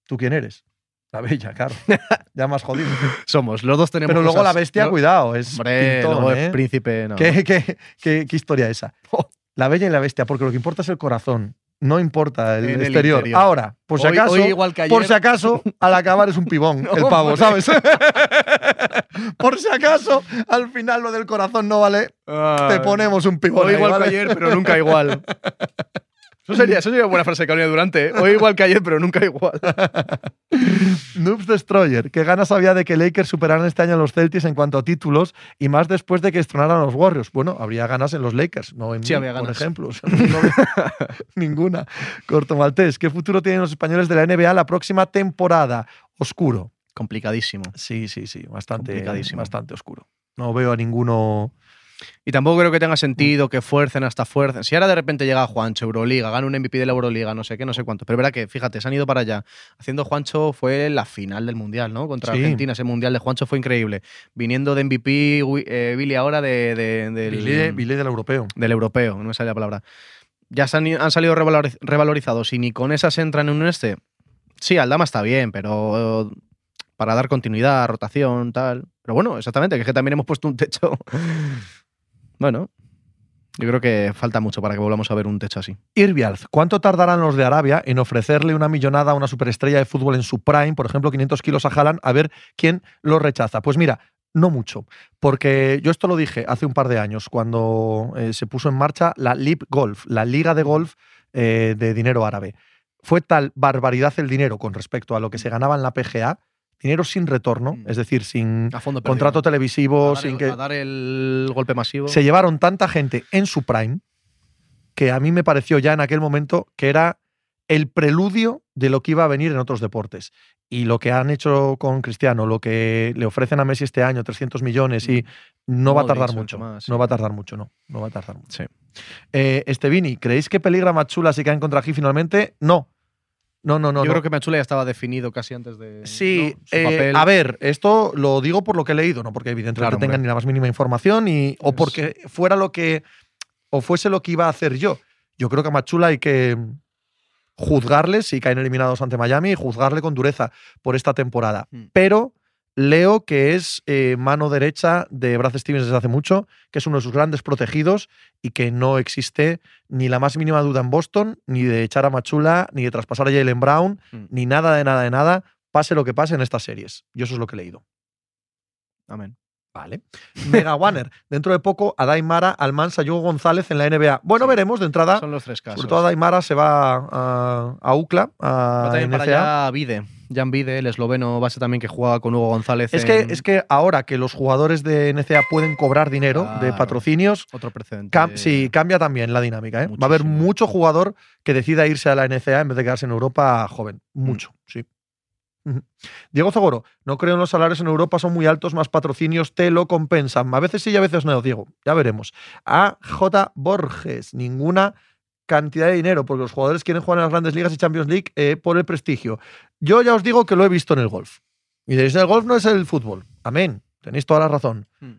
¿Tú quién eres? La bella, claro. ya más jodido. Somos, los dos tenemos. Pero luego cosas- la bestia, cuidado, es Hombre, pintón, luego ¿eh? el príncipe. No. ¿Qué, qué, qué- qué historia esa? La bella y la bestia, porque lo que importa es el corazón, no importa el, el exterior. interior. Ahora, por si Hoy- acaso, hoy igual que por ayer. si acaso, al acabar es un pibón No, el pavo. ¿sabes? por si acaso, al final lo del corazón no vale, te ponemos un pibón. Hoy ahí, igual ¿vale? que ayer, pero nunca igual. Eso sería, eso sería buena frase de Carolina Durante. ¿eh? Hoy igual que ayer, pero nunca igual. Noobs Destroyer, ¿qué ganas había de que Lakers superaran este año a los Celtics en cuanto a títulos y más después de que estrenaran a los Warriors? Bueno, habría ganas en los Lakers, no en Sí, mí, había por ganas. ejemplo. O sea, no había ninguna. Corto Maltés, ¿qué futuro tienen los españoles de la NBA la próxima temporada? Oscuro. Complicadísimo. Sí, sí, sí, bastante, Complicadísimo. bastante oscuro. No veo a ninguno Y tampoco creo que tenga sentido que fuercen hasta fuercen. Si ahora de repente llega Juancho, Euroliga, gana un MVP de la Euroliga, no sé qué, no sé cuánto. Pero verá que, fíjate, se han ido para allá. Haciendo Juancho fue la final del Mundial, ¿no? Contra Sí. Argentina. Ese Mundial de Juancho fue increíble. Viniendo de MVP, eh, Billy ahora de, de- del, Billy, Billy del europeo. del europeo, no me sale la palabra. Ya se han, han salido revaloriz- revalorizados y ni con esas entran en un este. Sí, Aldama está bien, pero para dar continuidad, rotación, tal. Pero bueno, exactamente, que es que también hemos puesto un techo. bueno, yo creo que falta mucho para que volvamos a ver un techo así. Irbialz, ¿cuánto tardarán los de Arabia en ofrecerle una millonada a una superestrella de fútbol en su prime, por ejemplo, 500 kilos a Haaland, a ver quién lo rechaza? Pues mira, no mucho, porque yo esto lo dije hace un par de años, cuando eh, se puso en marcha la LIB Golf, la Liga de Golf eh, de dinero árabe. Fue tal barbaridad el dinero con respecto a lo que se ganaba en la PGA, dinero sin retorno, Mm. es decir, sin A fondo perdido. contrato televisivo, a dar, sin que a dar el golpe masivo. se llevaron tanta gente en su prime que a mí me pareció ya en aquel momento que era el preludio de lo que iba a venir en otros deportes. Y lo que han hecho con Cristiano, lo que le ofrecen a Messi este año, 300 millones, y no va a tardar mucho. todo más, sí. No va a tardar mucho, no. No va a tardar mucho. Sí. Eh, Estevini, ¿creéis que peligra Machula si caen contra G finalmente? No. No, no, no. yo no. creo que Machula ya estaba definido casi antes de. Sí, ¿no? Su eh, papel. a ver, esto lo digo por lo que he leído, no porque evidentemente Claro, tengan ni la más mínima información y, o porque fuera lo que o fuese lo que iba a hacer yo. Yo creo que a Machula hay que juzgarle si caen eliminados ante Miami y juzgarle con dureza por esta temporada. Mm. Pero leo que es eh, mano derecha de Brad Stevens desde hace mucho, que es uno de sus grandes protegidos y que no existe ni la más mínima duda en Boston, ni de echar a Machula, ni de traspasar a Jalen Brown, Mm. ni nada de nada de nada, pase lo que pase en estas series. Yo eso es lo que he leído. Amén. Vale. Mega Warner. Dentro de poco, Adaimara, Almansa, Hugo González en la NBA. Bueno, Sí. veremos de entrada. Son los tres casos. Sobre todo Adaimara se va a, a UCLA, a Va también para allá Vide. Jan Vide, el esloveno base también que jugaba con Hugo González. Es que, es que ahora que los jugadores de NCAA pueden cobrar dinero de patrocinios, Otro precedente. cam- sí, cambia también la dinámica. ¿eh? Va a haber mucho jugador que decida irse a la NCAA en vez de quedarse en Europa joven. Mm. Mucho, sí. Diego Zogoro, no creo en los salarios en Europa, son muy altos, más patrocinios te lo compensan. A veces sí y a veces no, Diego. Ya veremos. A J. Borges, ninguna cantidad de dinero, porque los jugadores quieren jugar en las grandes ligas y Champions League eh, por el prestigio. Yo ya os digo que lo he visto en el golf. Y diréis, el golf no es el fútbol. Amén. Tenéis toda la razón. Mm.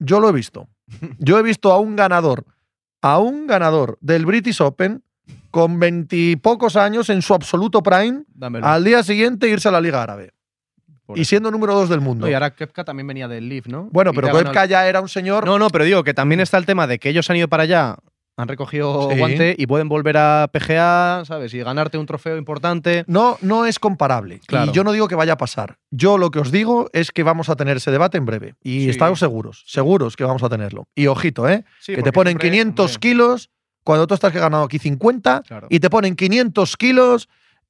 Yo lo he visto. Yo he visto a un ganador, a un ganador del British Open con veintipocos años en su absoluto prime, Dámelo. al día siguiente irse a la Liga Árabe. Por Y siendo número dos del mundo. Y ahora Kepka también venía del Leaf, ¿no? bueno, Y pero ganado Koepka ya era un señor. No, no, pero digo que también está el tema de que ellos han ido para allá, han recogido Sí. guante y pueden volver a PGA, ¿sabes? Y ganarte un trofeo importante. No, no es comparable. Claro. Y yo no digo que vaya a pasar. Yo lo que os digo es que vamos a tener ese debate en breve. Y Sí. estáis seguros, seguros que vamos a tenerlo. Y ojito, ¿eh? Sí, que te ponen siempre- 500 hombre, kilos cuando tú estás que ganado aquí 50 Claro. y te ponen 500 kilos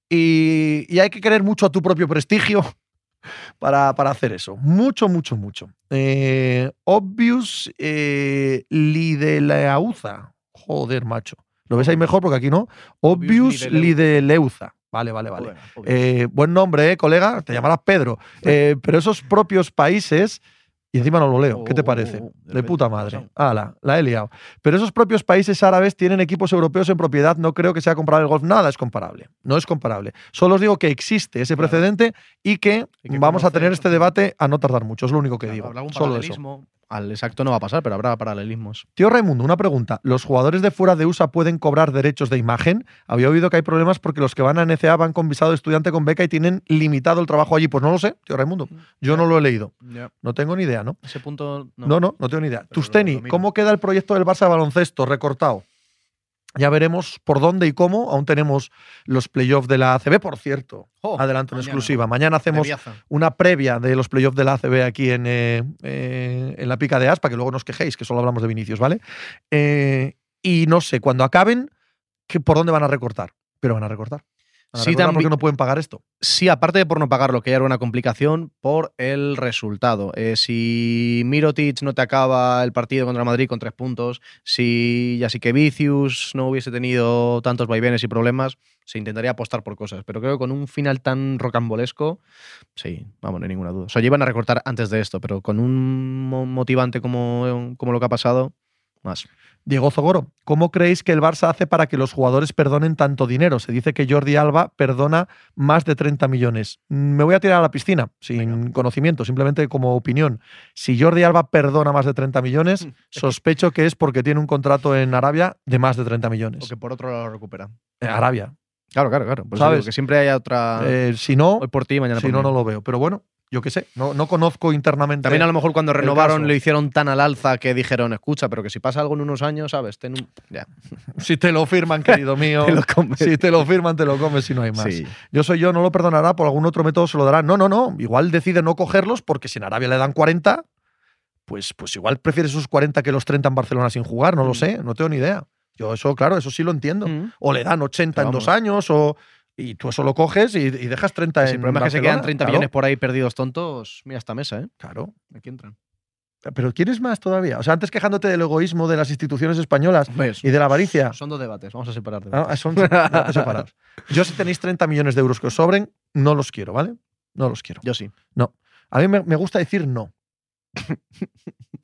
y, y hay que querer mucho a tu propio prestigio para, para hacer eso. Mucho, mucho, mucho. Eh, obvious eh, Lideleuza. Joder, macho. ¿Lo ves ahí mejor? Porque aquí no. Obvious Lideleuza. Vale, vale, vale. Eh, buen nombre, ¿eh, colega? Te llamarás Pedro. Eh, pero esos propios países, y encima no lo leo, ¿qué te Oh, parece? de puta madre. Ala, la he liado. Pero esos propios países árabes tienen equipos europeos en propiedad. No creo que sea comparable el golf. Nada es comparable. No es comparable. Solo os digo que existe ese Claro. precedente y que, vamos a tener este debate a no tardar mucho. Es lo único que Claro, digo. Solo eso. Al exacto no va a pasar, pero habrá paralelismos. Tío Raimundo, una pregunta. ¿Los jugadores de fuera de USA pueden cobrar derechos de imagen? Había oído que hay problemas porque los que van a NCA van con visado de estudiante con beca y tienen limitado el trabajo allí. Pues no lo sé, tío Raimundo. Yo no lo he leído. No tengo ni idea, ¿no? Ese punto. No, No, no, no, tengo ni idea. Tusteni. ¿cómo queda el proyecto del Barça de baloncesto recortado? Ya veremos por dónde y cómo. Aún tenemos los playoffs de la ACB, por cierto. Oh, Adelanto en exclusiva. Mañana hacemos una previa de los playoffs de la ACB aquí en, eh, eh, en la pica de As, para que luego no os quejéis, que solo hablamos de Vinicius, ¿vale? Eh, y no sé, cuando acaben, que, por dónde van a recortar. Pero van a recortar. Sí, recordar por tambi- qué no pueden pagar esto. Sí, aparte de por no pagarlo, que ya era una complicación, por el resultado. Eh, si Mirotic no te acaba el partido contra Madrid con tres puntos, si Vicius no hubiese tenido tantos vaivenes y problemas, se intentaría apostar por cosas. Pero creo que con un final tan rocambolesco, sí, vamos, no hay ninguna duda. O sea, ya iban a recortar antes de esto, pero con un mo- motivante como, como lo que ha pasado, más. Diego Zogoro, ¿cómo creéis que el Barça hace para que los jugadores perdonen tanto dinero? Se dice que Jordi Alba perdona más de 30 millones. Me voy a tirar a la piscina, sin conocimiento, simplemente como opinión. Si Jordi Alba perdona más de 30 millones, sospecho que es porque tiene un contrato en Arabia de más de 30 millones. O que por otro lado lo recupera. Arabia. Claro, claro, claro. Por ¿Sabes? digo que siempre haya otra. Eh, si no, hoy por ti, mañana si por no, mí. no lo veo. Pero bueno, yo qué sé, no, no conozco internamente. También a lo mejor cuando renovaron lo hicieron tan al alza que dijeron, escucha, pero que si pasa algo en unos años, ¿sabes? Ten un... Ya. Si te lo firman, querido mío. Te lo comes. Si te lo firman, te lo comes si no hay más. Sí. Yo soy yo, no lo perdonará, por algún otro método se lo dará. No, no, no. Igual decide no cogerlos porque si en Arabia le dan 40, pues, pues igual prefiere esos 40 que los 30 en Barcelona sin jugar, no lo Mm. sé, no tengo ni idea. Yo eso, claro, eso sí lo entiendo. Mm. O le dan 80 Pero en dos años, o y tú eso lo coges y, y dejas 30 Si en el problema es que se quedan 30 Claro, millones por ahí perdidos tontos, mira esta mesa, ¿eh? Claro. Aquí entran. Pero ¿quieres más todavía? O sea, antes quejándote del egoísmo de las instituciones españolas y de la avaricia. Son dos debates, vamos a separar Ah, debates. son debates separados. Yo si tenéis 30 millones de euros que os sobren, no los quiero, ¿vale? No los quiero. Yo sí. A mí me, me gusta decir no.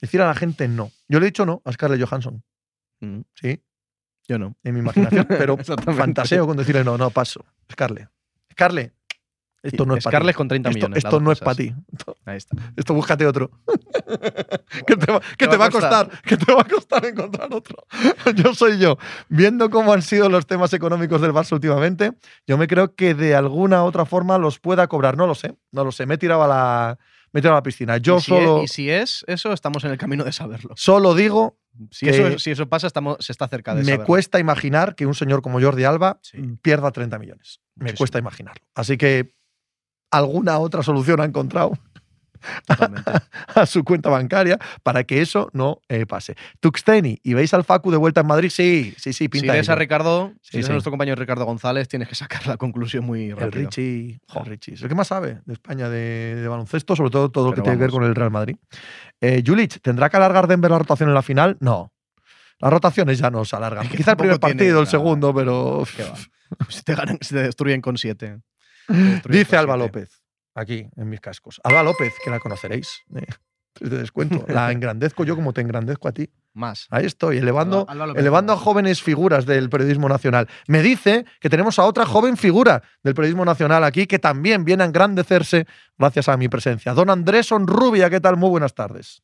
decir a la gente no. Yo le he dicho no a Scarlett Johansson, Mm. sí, Yo no. en mi imaginación, pero fantaseo con decirle no, no, paso. Scarlett. Scarlett, esto no es para ti. Con 30 Esto, millones. esto no es para ti. Esto, Ahí está. esto búscate otro. ¿Qué te va, qué te va a costar? ¿Qué te va a costar encontrar otro? yo soy yo. Viendo cómo han sido los temas económicos del Barça últimamente, yo me creo que de alguna otra forma los pueda cobrar. No lo sé, no lo sé. Me he tirado a la, me he tirado a la piscina. Yo y, si solo, es, y si es eso, estamos en el camino de saberlo. solo digo Si, Que- eso, si eso pasa, estamos, se está cerca de me saberlo. cuesta imaginar que un señor como Jordi Alba Sí. pierda 30 millones. Me cuesta imaginarlo. Así que alguna otra solución ha encontrado. a su cuenta bancaria para que eso no eh, pase. Tuxteni, ¿y veis al Facu de vuelta en Madrid? Sí, sí, sí, si pinta eres a ello. Ricardo, Sí, si sí. a nuestro compañero Ricardo González, tienes que sacar la conclusión muy El rápido. Richie, Jo. el Richie. Es el que más sabe de España de, de baloncesto, sobre todo todo lo que tiene que ver con el Real Madrid. Eh, Julich, ¿tendrá que alargar Denver la rotación en la final? No. Las rotaciones ya no se alargan. Es que Quizá el primer partido, el segundo, pero. Si te, ganan, si te destruyen con 7. Destruyen Dice con Alba siete. López, aquí en mis cascos. Alba López, que la conoceréis. eh, de descuento. La engrandezco yo como te engrandezco a ti. Más. Ahí estoy, elevando, Alba- Alba López elevando a jóvenes figuras del periodismo nacional. Me dice que tenemos a otra joven figura del periodismo nacional aquí que también viene a engrandecerse gracias a mi presencia. Don Andrés Onrubia, ¿qué tal? Muy buenas tardes.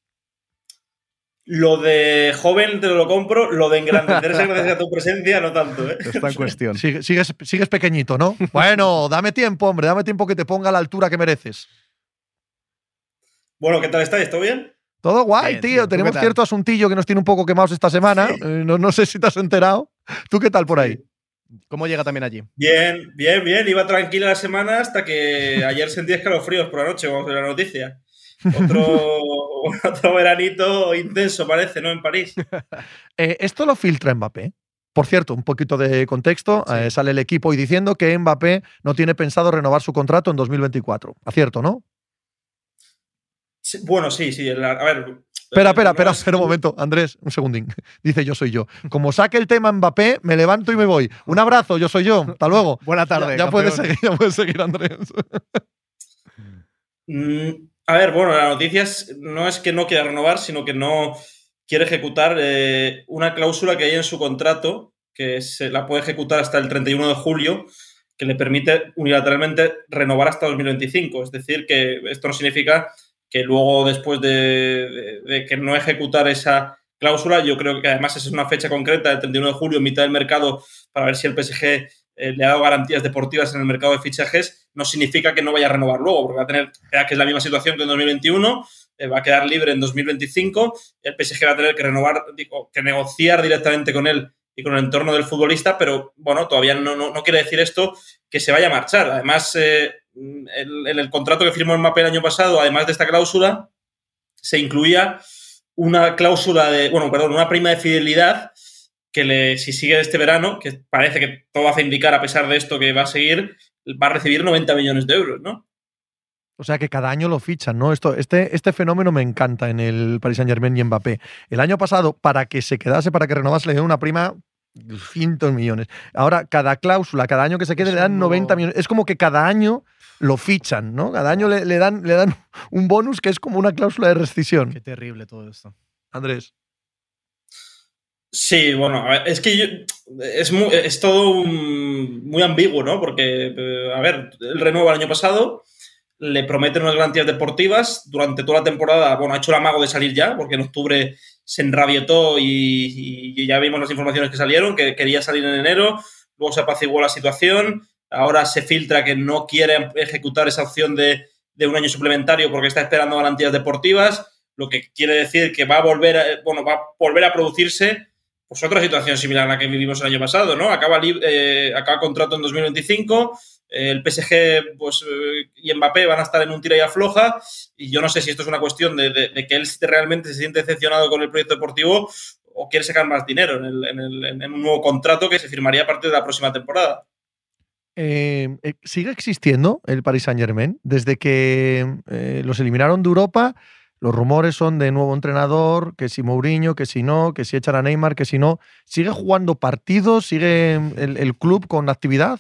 Lo de joven te lo compro, lo de engrandecerse gracias a tu presencia no tanto, ¿eh? Está en cuestión. Sigue- Sigues, sigues pequeñito, ¿no? Bueno, dame tiempo, hombre, dame tiempo que te ponga a la altura que mereces. Bueno, ¿qué tal estáis? ¿Todo bien? Todo guay, Bien, tío. tío. ¿Tú Tenemos cierto asuntillo que nos tiene un poco quemados esta semana. Eh, no, no sé si te has enterado. ¿Tú qué tal por ahí? ¿Cómo llega también allí? Bien, bien, bien. Iba tranquila la semana hasta que ayer sentí escalofríos por la noche, vamos a ver la noticia. Otro, otro veranito intenso parece, ¿no? En París. Eh, esto lo filtra Mbappé. Por cierto, un poquito de contexto. Sí. eh, sale el equipo hoy diciendo que Mbappé no tiene pensado renovar su contrato en 2024. Acierto, ¿no? Sí, bueno, sí, sí. la- a ver. Espera, espera, espera, es- espera un momento. Andrés, un segundín. Dice yo soy yo. Como saque el tema Mbappé, me levanto y me voy. Un abrazo, yo soy yo. Hasta luego. Buena tarde. ya, ya puedes seguir, ya puedes seguir, Andrés. Mm, a ver, bueno, la noticia es- no es que no quiera renovar, sino que no quiere ejecutar eh, una cláusula que hay en su contrato, que se la puede ejecutar hasta el 31 de julio, que le permite unilateralmente renovar hasta 2025. Es decir, que esto no significa que luego, después de, que no ejecutar esa cláusula, yo creo que además esa es una fecha concreta, el 31 de julio, mitad del mercado, para ver si el PSG eh, le ha dado garantías deportivas en el mercado de fichajes, no significa que no vaya a renovar luego, porque va a tener, que es la misma situación que en 2021, eh, va a quedar libre en 2025, el PSG va a tener que renovar, digo, que negociar directamente con él y con el entorno del futbolista, pero bueno, todavía no, no, no quiere decir esto que se vaya a marchar. Además, eh, el- en el contrato que firmó Mbappé el año pasado, además de esta cláusula, se incluía una cláusula de, bueno, perdón, una prima de fidelidad que le, si sigue este verano, que parece que todo hace indicar a pesar de esto que va a seguir, va a recibir 90 millones de euros, ¿no? O sea que cada año lo fichan, ¿no? Esto, este, este fenómeno me encanta en el Paris Saint Germain y Mbappé. El año pasado, para que se quedase, para que renovase, le dieron una prima cientos millones. Ahora, cada cláusula, cada año que se quede, le dan 90 millones. Es como que cada año lo fichan, ¿no? Cada año le, le, dan, le dan un bonus que es como una cláusula de rescisión. Qué terrible todo esto. Andrés. Sí, bueno, es que es, muy, todo muy ambiguo, ¿no? Porque, eh, a ver, él renueva el año pasado, le prometen unas garantías deportivas durante toda la temporada. Bueno, ha hecho el amago de salir ya, porque en octubre se enrabietó y, y ya vimos las informaciones que salieron, que quería salir en enero, luego se apaciguó la situación, ahora se filtra que no quiere ejecutar esa opción de, un año suplementario porque está esperando garantías deportivas, lo que quiere decir que va a volver a, bueno, va a volver a producirse pues otra situación similar a la que vivimos el año pasado, ¿no? Acaba, eh, contrato en 2025, eh, el PSG pues, eh, y Mbappé van a estar en un tira y afloja, y yo no sé si esto es una cuestión de, que él realmente se siente decepcionado con el proyecto deportivo o quiere sacar más dinero en, el, en, un nuevo contrato que se firmaría a partir de la próxima temporada. Eh, ¿Sigue existiendo el Paris Saint Germain? Desde que los eliminaron de Europa, los rumores son de nuevo entrenador, que si Mourinho, que si no, que si echan a Neymar, que si no. ¿Sigue jugando partidos? ¿Sigue el, el club con actividad?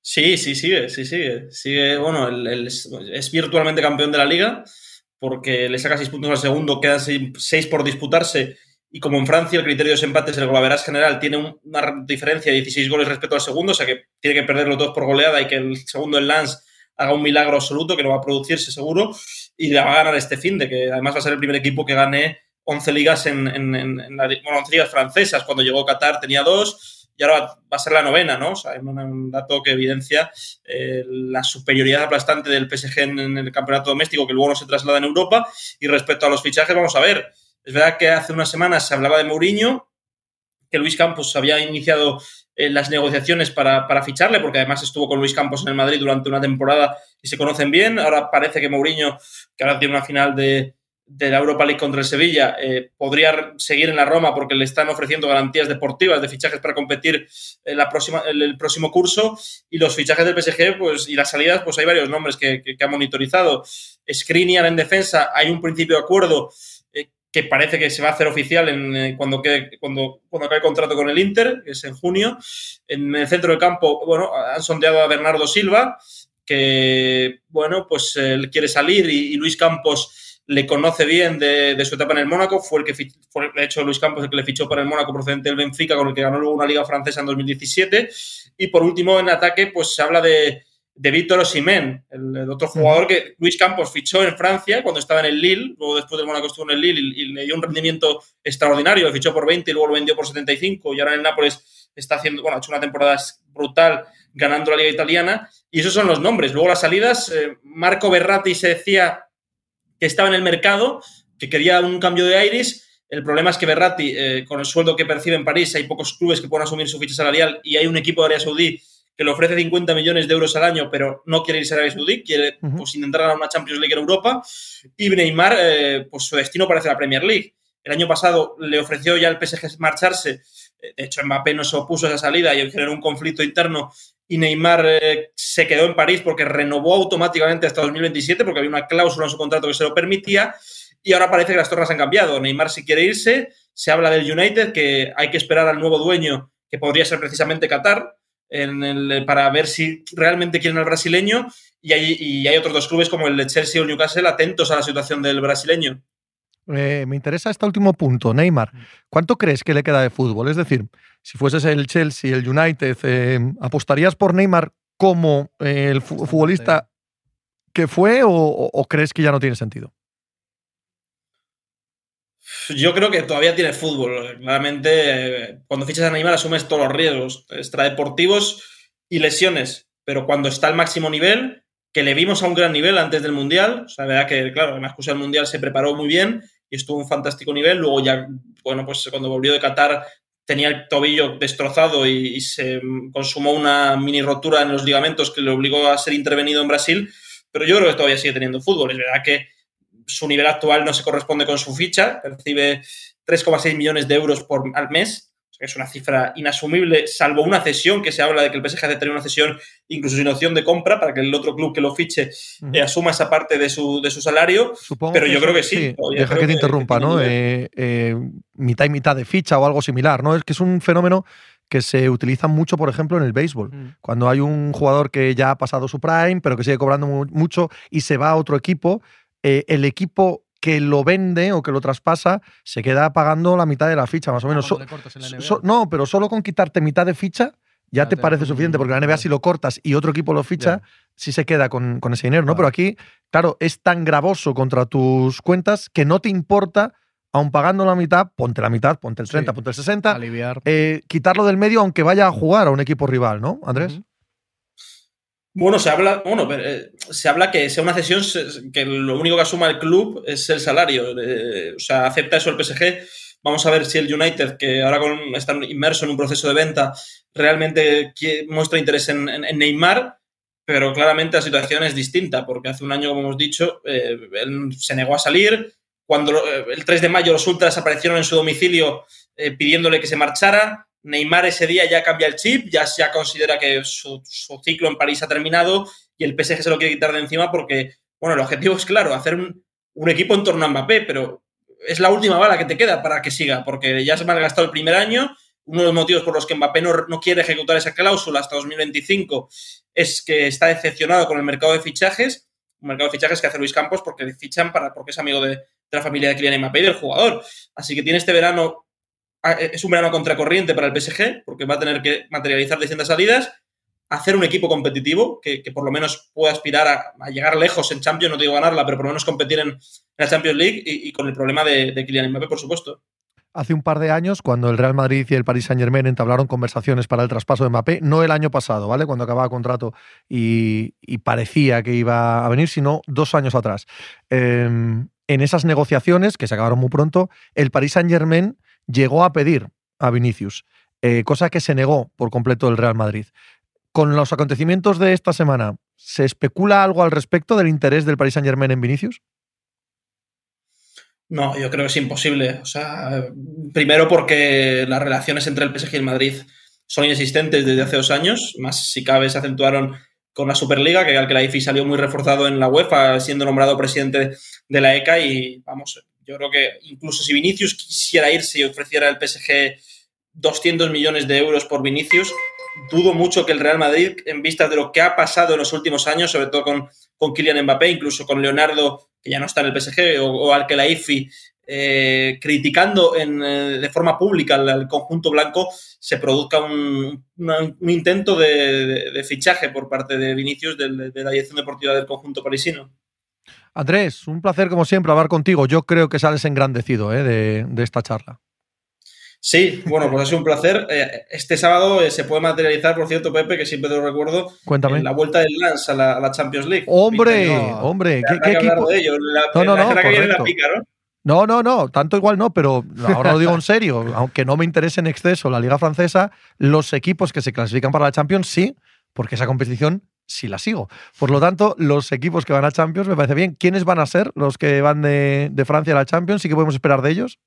Sí, sí, sigue, sí, sigue. Sigue, bueno, es virtualmente campeón de la liga porque le saca seis puntos al segundo, quedan seis, por disputarse y como en Francia el criterio de desempate es el golaveras general, tiene una diferencia de 16 goles respecto al segundo, o sea que tiene que perder los dos por goleada y que el segundo, el Lance, haga un milagro absoluto que no va a producirse seguro y la va a ganar este fin de que además va a ser el primer equipo que gane 11 ligas en, en, en, en la, bueno, 11 ligas francesas. Cuando llegó Qatar tenía dos y ahora va a ser la novena, ¿no? O sea, es un dato que evidencia eh, la superioridad aplastante del PSG en, en, el campeonato doméstico que luego no se traslada en Europa. Y respecto a los fichajes, vamos a ver. Es verdad que hace unas semanas se hablaba de Mourinho, que Luis Campos había iniciado las negociaciones para, para, ficharle, porque además estuvo con Luis Campos en el Madrid durante una temporada y se conocen bien. Ahora parece que Mourinho, que ahora tiene una final de, de la Europa League contra el Sevilla, eh, podría seguir en la Roma porque le están ofreciendo garantías deportivas de fichajes para competir en la próxima, el próximo curso. Y los fichajes del PSG pues, y las salidas, pues hay varios nombres que, que, que ha monitorizado. Skriniar en defensa, hay un principio de acuerdo que parece que se va a hacer oficial eh, cuando, quede, cuando, cuando acabe el contrato con el Inter, que es en junio. En el centro del campo, bueno, han sondeado a Bernardo Silva, que, bueno, pues él quiere salir y, Luis Campos le conoce bien de, de, su etapa en el Mónaco. Fue el que, fue, de hecho, Luis Campos el que le fichó para el Mónaco procedente del Benfica, con el que ganó luego una liga francesa en 2017. Y por último, en ataque, pues se habla de, de Víctor Osimén, el, el, otro jugador que Luis Campos fichó en Francia cuando estaba en el Lille, luego después del Mónaco estuvo en el Lille y, y, le dio un rendimiento extraordinario, lo fichó por 20 y luego lo vendió por 75 y ahora en el Nápoles está haciendo, bueno, ha hecho una temporada brutal ganando la liga italiana y esos son los nombres. Luego las salidas, eh, Marco Berratti se decía que estaba en el mercado, que quería un cambio de aires, el problema es que Berratti, eh, con el sueldo que percibe en París, hay pocos clubes que puedan asumir su ficha salarial y hay un equipo de Arabia Saudí que le ofrece 50 millones de euros al año, pero no quiere irse a Arabia Saudí, quiere uh -huh. pues, intentar ganar una Champions League en Europa. Y Neymar, eh, pues su destino parece la Premier League. El año pasado le ofreció ya al PSG marcharse. De hecho, Mbappé no se opuso a esa salida y generó un conflicto interno. Y Neymar eh, se quedó en París porque renovó automáticamente hasta 2027, porque había una cláusula en su contrato que se lo permitía. Y ahora parece que las torres han cambiado. Neymar, si quiere irse, se habla del United, que hay que esperar al nuevo dueño, que podría ser precisamente Qatar en el, para ver si realmente quieren al brasileño y hay, y hay, otros dos clubes como el de Chelsea o Newcastle atentos a la situación del brasileño. Eh, me interesa este último punto, Neymar. ¿Cuánto crees que le queda de fútbol? Es decir, si fueses el Chelsea, el United, eh, ¿apostarías por Neymar como eh, el futbolista que fue o, o crees que ya no tiene sentido? Yo creo que todavía tiene fútbol. Claramente, cuando fichas a Neymar asumes todos los riesgos extradeportivos y lesiones. Pero cuando está al máximo nivel, que le vimos a un gran nivel antes del Mundial, o sea, la verdad que, claro, en la excusa del Mundial se preparó muy bien y estuvo un fantástico nivel. Luego ya, bueno, pues cuando volvió de Qatar tenía el tobillo destrozado y, y se consumó una mini rotura en los ligamentos que le obligó a ser intervenido en Brasil. Pero yo creo que todavía sigue teniendo fútbol. Es verdad que su nivel actual no se corresponde con su ficha, percibe 3,6 millones de euros por, al mes, es una cifra inasumible, salvo una cesión, que se habla de que el PSG hace tener una cesión incluso sin opción de compra para que el otro club que lo fiche eh, asuma esa parte de su, de su salario. Supongo pero yo creo que sí. Deja que te interrumpa, que ¿no? Eh, eh, mitad y mitad de ficha o algo similar, ¿no? Es que es un fenómeno que se utiliza mucho, por ejemplo, en el béisbol. Mm. Cuando hay un jugador que ya ha pasado su prime, pero que sigue cobrando mu- mucho y se va a otro equipo, eh, el equipo que lo vende o que lo traspasa se queda pagando la mitad de la ficha, más o menos. So- so- no, pero solo con quitarte mitad de ficha ya Ya te te- parece suficiente, porque la NBA si lo cortas y otro equipo lo ficha, Ya. sí se queda con, con ese dinero, ¿no? Pero aquí, claro, es tan gravoso contra tus cuentas que no te importa, aun pagando la mitad, ponte la mitad, ponte el 30, Sí. ponte el 60, Aliviar. eh, quitarlo del medio aunque vaya a jugar a un equipo rival, ¿no, Andrés? Bueno, se habla, bueno, eh, se habla que sea una cesión que lo único que asuma el club es el salario. eh, o sea, acepta eso el PSG. Vamos a ver si el United, que ahora con, está inmerso en un proceso de venta, realmente muestra interés en, Neymar, pero claramente la situación es distinta, porque hace un año, como hemos dicho, eh, él se negó a salir. Cuando el 3 de mayo los ultras aparecieron en su domicilio pidiéndole que se marchara, Neymar ese día ya cambia el chip, ya, considera que su, ciclo en París ha terminado y el PSG se lo quiere quitar de encima porque, bueno, el objetivo es claro, hacer un, equipo en torno a Mbappé, pero es la última bala que te queda para que siga, porque ya se ha gastado el primer año. Uno de los motivos por los que Mbappé no, no quiere ejecutar esa cláusula hasta 2025 es que está decepcionado con el mercado de fichajes, un mercado de fichajes que hace Luis Campos porque fichan para, porque es amigo de, la familia de Kylian Mbappé y del jugador. Así que tiene este verano es un verano contracorriente para el PSG, porque va a tener que materializar distintas salidas, hacer un equipo competitivo que, que por lo menos pueda aspirar a, llegar lejos en Champions, no digo ganarla, pero por lo menos competir en, la Champions League y, con el problema de, Kylian Mbappé, por supuesto. Hace un par de años, cuando el Real Madrid y el Paris Saint Germain entablaron conversaciones para el traspaso de Mbappé, no el año pasado, ¿vale? Cuando acababa contrato y, parecía que iba a venir, sino dos años atrás. Eh, en esas negociaciones, que se acabaron muy pronto, el Paris Saint Germain llegó a pedir a Vinicius, eh, cosa que se negó por completo el Real Madrid. Con los acontecimientos de esta semana, ¿se especula algo al respecto del interés del Paris Saint Germain en Vinicius? No, yo creo que es imposible. O sea, primero porque las relaciones entre el PSG y el Madrid son inexistentes desde hace dos años, más si cabe se acentuaron con la Superliga, que al que la IFI salió muy reforzado en la UEFA, siendo nombrado presidente de la ECA y vamos, yo creo que incluso si Vinicius quisiera irse y ofreciera al PSG 200 millones de euros por Vinicius, dudo mucho que el Real Madrid, en vistas de lo que ha pasado en los últimos años, sobre todo con, con Kylian Mbappé, incluso con Leonardo, que ya no está en el PSG, o, o al que la IFI, eh, criticando eh, de forma pública al, conjunto blanco, se produzca un, intento de, fichaje por parte de Vinicius de la dirección deportiva del conjunto parisino. Andrés, un placer como siempre hablar contigo. Yo creo que sales engrandecido ¿eh? de, de esta charla. Sí, bueno, pues ha sido un placer. Este sábado se puede materializar, por cierto, Pepe, que siempre te lo recuerdo, Cuéntame. la vuelta del Lance a la, a la Champions League. Hombre, no, hombre, ¿qué, qué equipo? De ello. La, no, no, no, la que viene la pica, ¿no? No, no, no, tanto igual no, pero ahora lo digo en serio, aunque no me interese en exceso la Liga Francesa, los equipos que se clasifican para la Champions sí, porque esa competición sí la sigo. Por lo tanto, los equipos que van a Champions me parece bien. ¿Quiénes van a ser los que van de, de Francia a la Champions y qué podemos esperar de ellos?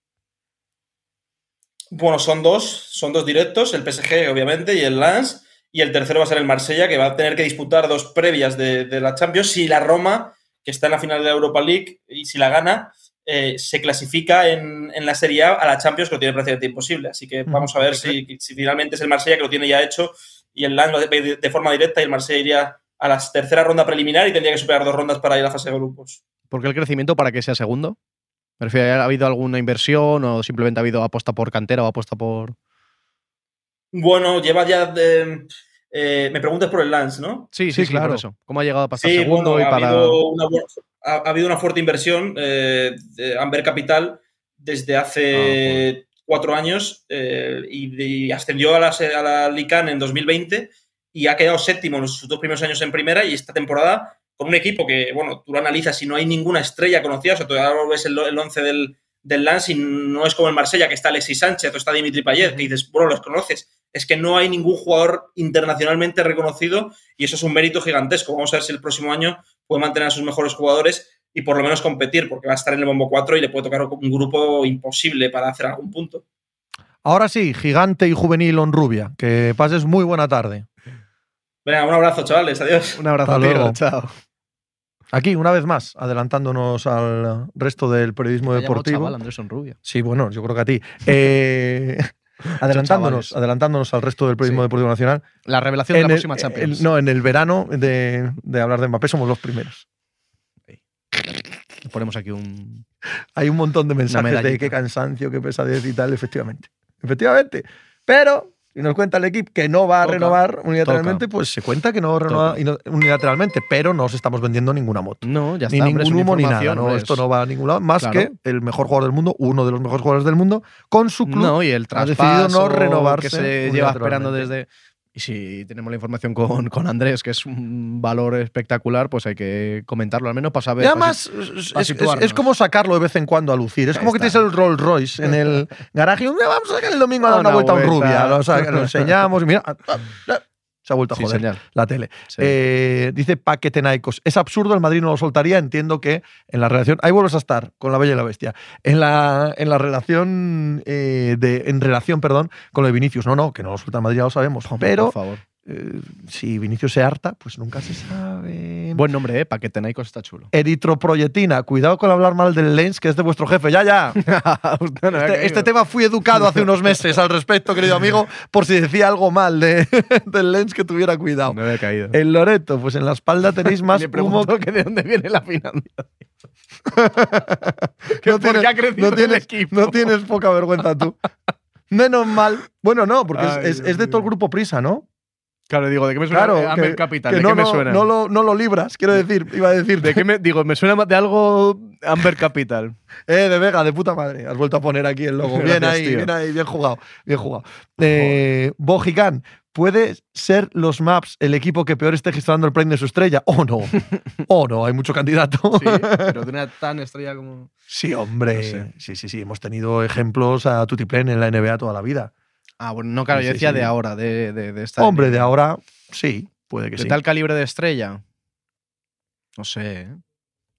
Bueno, son dos, son dos directos, el PSG obviamente y el Lens, y el tercero va a ser el Marsella, que va a tener que disputar dos previas de, de la Champions, si la Roma, que está en la final de la Europa League, y si la gana, eh, se clasifica en, en, la Serie A a la Champions, que lo tiene prácticamente imposible. Así que vamos a ver si, si, finalmente es el Marsella, que lo tiene ya hecho, y el Lens lo de, de forma directa, y el Marsella iría a la tercera ronda preliminar y tendría que superar dos rondas para ir a la fase de grupos. ¿Por qué el crecimiento para que sea segundo? Me refiero, ¿ha habido alguna inversión o simplemente ha habido apuesta por cantera o apuesta por...? Bueno, lleva ya... De, eh, me preguntas por el Lance, ¿no? Sí, sí, sí, claro. Por eso. ¿Cómo ha llegado a pasar sí, segundo bueno, y ha para...? Habido una, ha, ha, habido una fuerte inversión eh, de Amber Capital desde hace ah, cuatro años eh, y, y, ascendió a la, a la Lican en 2020 y ha quedado séptimo en sus dos primeros años en primera y esta temporada con un equipo que, bueno, tú lo analizas y no hay ninguna estrella conocida, o sea, tú ahora ves el, el once del, del Lance y no es como el Marsella, que está Alexis Sánchez o está Dimitri Payet, que dices, bueno, los conoces. Es que no hay ningún jugador internacionalmente reconocido y eso es un mérito gigantesco. Vamos a ver si el próximo año puede mantener a sus mejores jugadores y por lo menos competir, porque va a estar en el bombo 4 y le puede tocar un grupo imposible para hacer algún punto. Ahora sí, gigante y juvenil Onrubia. Que pases muy buena tarde. Venga, un abrazo, chavales. Adiós. Un abrazo, Hasta luego. Chao. Aquí, una vez más, adelantándonos al resto del periodismo Me deportivo. chaval, Anderson Rubia. Sí, bueno, yo creo que a ti. Eh, adelantándonos, adelantándonos al resto del periodismo Sí. deportivo nacional. La revelación de la el- próxima Champions. en- no, en el verano de, de hablar de Mbappé somos los primeros. Ponemos aquí un. Hay un montón de mensajes de qué cansancio, qué pesadez y tal, efectivamente. Efectivamente. Pero, si nos cuenta el equipo que no va a Toca. renovar unilateralmente, pues se cuenta que no va a renovar Toca. unilateralmente, pero no os estamos vendiendo ninguna moto. No, ya Ni está. hombre, es ningún humo ni nada. ¿no? hombre, Esto es- no va a ningún lado. Más Claro. que el mejor jugador del mundo, uno de los mejores jugadores del mundo, con su club. No, y el ha decidido traspaso no renovarse que se lleva esperando desde. Y si tenemos la información con, con Andrés, que es un valor espectacular, pues hay que comentarlo, al menos para saber. Y además, es, es- para es- situarnos. es como sacarlo de vez en cuando a lucir. Es como que tienes el Rolls Royce en el garaje y un día vamos a sacar el domingo a dar Una una vuelta a un rubia. Lo, lo enseñamos y mira, se ha vuelto a joder la tele. Sí. Eh, dice Paquetenaicos. Es absurdo, el Madrid no lo soltaría. Entiendo que en la relación. Ahí vuelves a estar con la Bella y la Bestia. En la, en la relación. eh, de, en relación, perdón, con lo de Vinicius. No, no, que no lo suelta el Madrid, ya lo sabemos. Pero Por favor. eh, si Vinicius se harta, pues nunca se sabe. Buen nombre, ¿eh? Paquete Naikos está chulo. Eritroproyetina. Cuidado con hablar mal del Lens, que es de vuestro jefe. Ya, ya. No Este, este tema fui educado hace unos meses al respecto, querido amigo, por si decía algo mal de, del Lens que tuviera cuidado. No me había caído. En Loreto, pues en la espalda tenéis más Le humo. que de dónde viene la financiación. No ¿Por qué tienes, ha crecido no tienes- el equipo? no tienes poca vergüenza tú. Menos mal. Bueno, no, porque es- Ay, es, Dios es de todo el grupo Prisa, ¿no? Claro, digo, ¿de qué me suena Claro, eh, que- Capital? Que ¿De no, qué me suena? No lo, no lo libras, quiero decir, iba a decir. ¿De qué me, digo, me suena de algo Amber Capital. Eh, de Vega, de puta madre. Has vuelto a poner aquí el logo. Bien ahí, tío. bien ahí, bien jugado. Bien jugado. Eh, Bojican, ¿puede ser los Maps el equipo que peor esté gestionando el premio de su estrella? ¿O no? ¿O no? Hay mucho candidato. Sí, pero de una tan estrella como. Sí, hombre. Sé. Sí, sí, sí. Hemos tenido ejemplos a Tutiplen en la NBA toda la vida. Ah, bueno, no, claro, Sí, yo decía sí. de ahora, de, de, de esta. Hombre, de ahora, sí, puede que ¿De sí. tal calibre de estrella? No sé, ¿eh?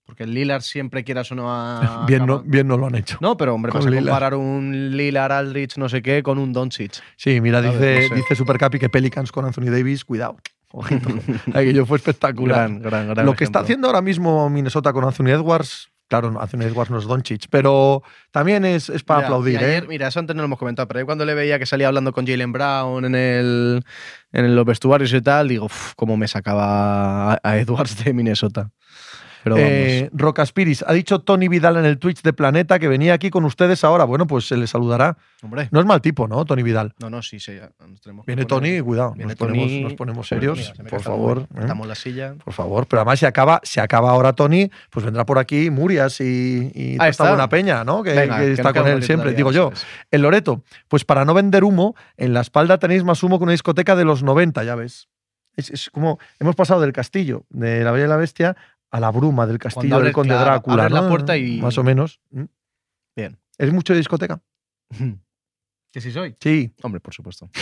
Porque el Lillard siempre quieras o no a. Bien no, bien no lo han hecho. No, pero hombre, vas a Lillard. comparar un Lillard Aldrich no sé qué con un Doncic. Sí, mira, A dice, no sé. dice Supercapi que Pelicans con Anthony Davis, cuidado. Ojito. Aquello fue espectacular. Gran, gran, gran Lo que está haciendo ahora mismo Minnesota con Anthony Edwards, claro, no, Anthony Edwards no es Doncic, pero también es, es para Mira, aplaudir, ayer, ¿eh? Mira, eso antes no lo hemos comentado, pero yo cuando le veía que salía hablando con Jalen Brown en, el, en los vestuarios y tal, digo, "Uf, cómo me sacaba a, a Edwards de Minnesota. Pero. Eh, Rocaspiris, ha dicho Tony Vidal en el Twitch de Planeta que venía aquí con ustedes ahora. Bueno, pues se le saludará. Hombre. No es mal tipo, ¿no, Tony Vidal? No, no, sí, sí. ya nos tenemos que Viene poner- Tony, cuidado, Viene nos, ponemos, nos serios, mira, se me por favor. el- ¿eh? Estamos la silla. Por favor, pero además se acaba, se acaba ahora Tony, pues vendrá por aquí Murias y, y está. buena peña, ¿no? Que, Venga, que que está con él siempre, digo yo. es. El Loreto, pues para no vender humo, en la espalda tenéis más humo que una discoteca de los 90, ya ves. Es, es como, hemos pasado del castillo de la Bella y la Bestia a la bruma del castillo del conde claro, Drácula. abres la ¿no? puerta y- Más o menos. Bien. ¿Es mucho de discoteca? ¿Que sí soy? Sí. Hombre, por supuesto.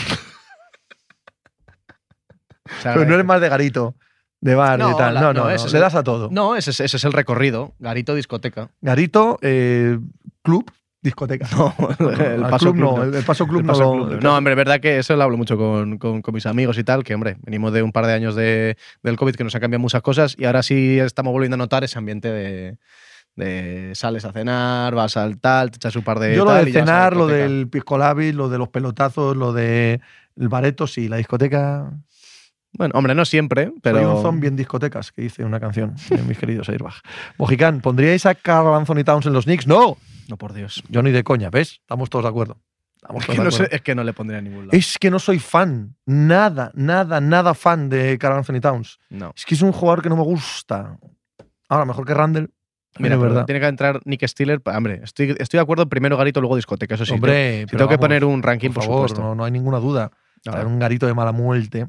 Pero no eres más de garito, de bar, No, de tal. la- no, no, no, no, ese le das a todo. No, ese es, ese es el recorrido. Garito, discoteca. Garito, eh, club, discoteca. No, el paso club club no, no. el, paso club El no paso club, no. No, hombre, verdad que eso lo hablo mucho con, con- con mis amigos y tal, que hombre, venimos de un par de años de, del COVID que nos han cambiado muchas cosas y ahora sí estamos volviendo a notar ese ambiente de, de sales a cenar, vas al tal, te echas un par de Yo lo de y cenar, lo del pisco labis, lo de los pelotazos, lo de el bareto, sí, la discoteca. Bueno, hombre, no siempre, pero... Soy un zombie en discotecas, que dice una canción de mis queridos Airbag. Mojicán, ¿pondríais a Carl Anthony Towns en los Knicks? No, No, por Dios. yo ni de coña, ¿ves? Estamos todos de acuerdo. Estamos Es todos que, de no sé- acuerdo. es que no le pondría a ningún lado. Es que no soy fan, nada, nada, nada fan de Carl Anthony Towns. No. Es que es un jugador que no me gusta. Ahora, mejor que Randall. Mira, es verdad. tiene que entrar Nick Stiller. pa- Hombre, estoy, estoy de acuerdo, primero Garito, luego discoteca, eso sí. Hombre, Si pero tengo que poner un ranking, por por, favor, supuesto. no, no hay ninguna duda. Traer un garito de mala muerte.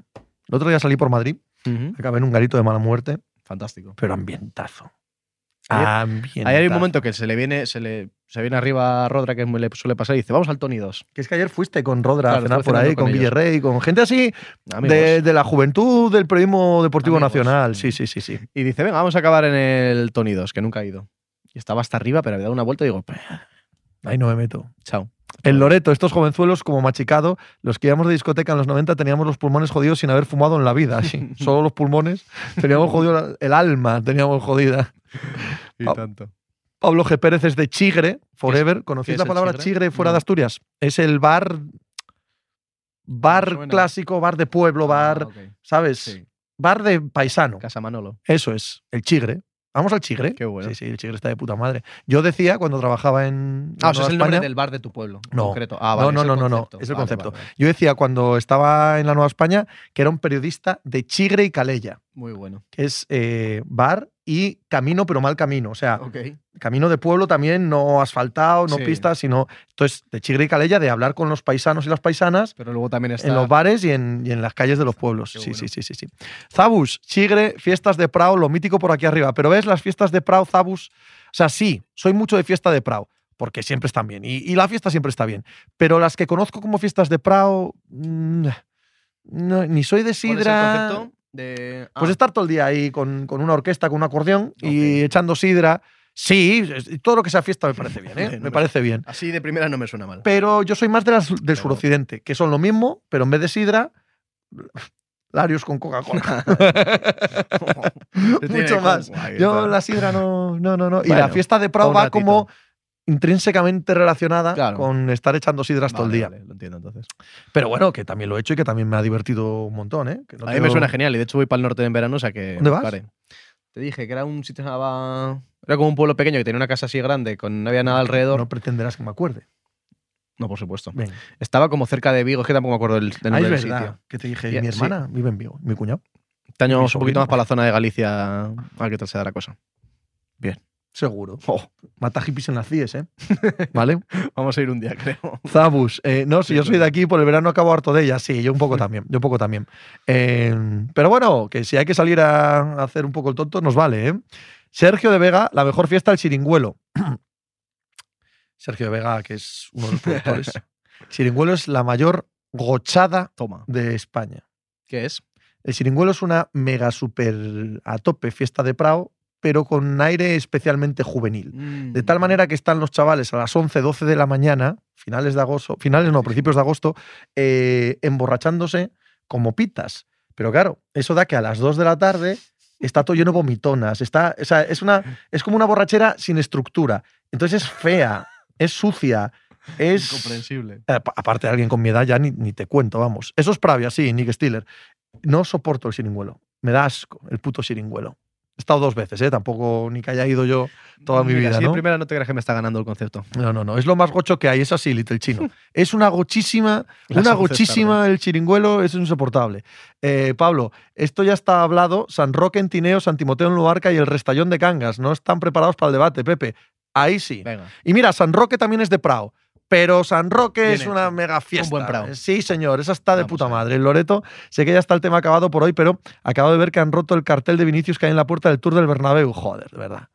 El otro día salí por Madrid, acabé en un garito de mala muerte, Fantástico. pero ambientazo. Ahí hay un momento que se le viene, se le se viene arriba a Rodra, que le suele pasar, y dice, vamos al Tony 2. Que es que ayer fuiste con Rodra Claro, a cenar por ahí, con con ellos. Guillerrey, con gente así de, de la juventud del periodismo deportivo Amigos. nacional. Sí, sí, sí, sí. Y dice, venga, vamos a acabar en el Tony 2, que nunca ha ido. Y estaba hasta arriba, pero había dado una vuelta y digo, "Pues, Ahí no me meto. chao. En Loreto, estos jovenzuelos como machicado, los que íbamos de discoteca en los 90 teníamos los pulmones jodidos sin haber fumado en la vida. Sí, solo los pulmones. Teníamos jodido el alma, teníamos jodida. Y tanto. Pablo G. Pérez es de Chigre, Forever. ¿Conocéis la palabra Chigre? Fuera No. de Asturias? Es el bar. Bar clásico, bar de pueblo, bar, Ah, ok. ¿sabes? Sí. Bar de paisano. Casa Manolo. Eso es, el Chigre. Vamos al Chigre. Qué bueno. Sí, sí, el Chigre está de puta madre. Yo decía cuando trabajaba en. Ah, o sea, es el nombre España- del bar de tu pueblo. en No. concreto. Ah, No, vale, no, no, no, no, es el concepto. vale, vale. Yo decía cuando estaba en la Nueva España que era un periodista de Chigre y Calella, Muy bueno. que es eh, bar y camino, pero mal camino. O sea, camino de pueblo también, no asfaltado, no Sí. pistas, sino. Entonces, de Chigre y Calella, de hablar con los paisanos y las paisanas Pero luego también está. en los bares y en, y en las calles de los pueblos. Sí, bueno. sí, sí, sí, sí. Zabus, Chigre, fiestas de Prado, lo mítico por aquí arriba. Pero ves, las fiestas de Prado, Zabus. O sea, sí, soy mucho de fiesta de Prado, porque siempre están bien. Y, y la fiesta siempre está bien. Pero las que conozco como fiestas de Prado. mm, no, ni soy de ¿Cuál es el sidra. Pues ah, estar todo el día ahí con, con una orquesta, con un acordeón y echando sidra. Sí, todo lo que sea fiesta me parece bien, ¿eh? No me me- parece bien. Así de primera no me suena mal. Pero yo soy más de las, del Pero- suroccidente, que son lo mismo, pero en vez de sidra, Larios con Coca-Cola. Mucho más. Yo la sidra no, no, no, no. Y la fiesta de Prado va ratito. como intrínsecamente relacionada Claro. con estar echando sidras todo el día. vale, lo entiendo entonces. Pero bueno, que también lo he hecho y que también me ha divertido un montón, ¿eh? Que no a mí me suena genial y de hecho voy para el norte en verano, o sea que. ¿Dónde vas? Te dije que era un sitio que se llamaba. Era como un pueblo pequeño que tenía una casa así grande, con no había nada alrededor. No pretenderás que me acuerde. No, por supuesto. Venga. Estaba como cerca de Vigo, es que tampoco me acuerdo del, del Ah, nombre es del verdad. sitio. Que te dije, mi sí. hermana vive en Vigo, mi cuñado. Este año un poquito más para la zona de Galicia a ver qué tal se da la cosa. Seguro. Oh, Mata hippies en las CIES, ¿eh? ¿Vale? vamos a ir un día, creo. Zabus. eh, no, si Sí, yo soy de aquí, por el verano acabo harto de ella. Sí, yo un poco también. Yo un poco también. Eh, pero bueno, que si hay que salir a hacer un poco el tonto, nos vale, ¿eh? Sergio de Vega, la mejor fiesta del chiringuelo. Sergio de Vega, que es uno de los productores. chiringuelo es la mayor gochada Toma. de España. ¿Qué es? El chiringuelo es una mega super a tope fiesta de Prado, pero con aire especialmente juvenil. De Mm. tal manera que están los chavales a las 11, 12 de la mañana, finales de agosto, finales no, principios de agosto, eh, emborrachándose como pitas. Pero claro, eso da que a las 2 de la tarde está todo lleno de vomitonas. Está, o sea, es, una, es como una borrachera sin estructura. Entonces es fea, es sucia, es... Incomprensible. Eh, pa- aparte de alguien con mi edad, ya ni, ni te cuento, vamos. Eso es Pravia, sí, Nick Stiller. No soporto el chiringuelo. Me da asco el puto chiringuelo. He estado dos veces, ¿eh? Tampoco ni que haya ido yo toda mi Mira, vida, sí, ¿no? en primera no te creas que me está ganando el concepto. No, no, no. Es lo más gocho que hay. Es así, Little Chino. Es una gochísima, una gochísima el chiringuelo. Es insoportable. Eh, Pablo, esto ya está hablado. San Roque en Tineo, San Timoteo en Luarca y el Restallón de Cangas. No están preparados para el debate, Pepe. Ahí sí. Venga. Y mira, San Roque también es de Prado. Pero San Roque es una mega fiesta. buen Prado. Sí, señor, esa está de Vamos puta madre. En Loreto, sé que ya está el tema acabado por hoy, pero acabo de ver que han roto el cartel de Vinicius que hay en la puerta del Tour del Bernabéu. Joder, de verdad.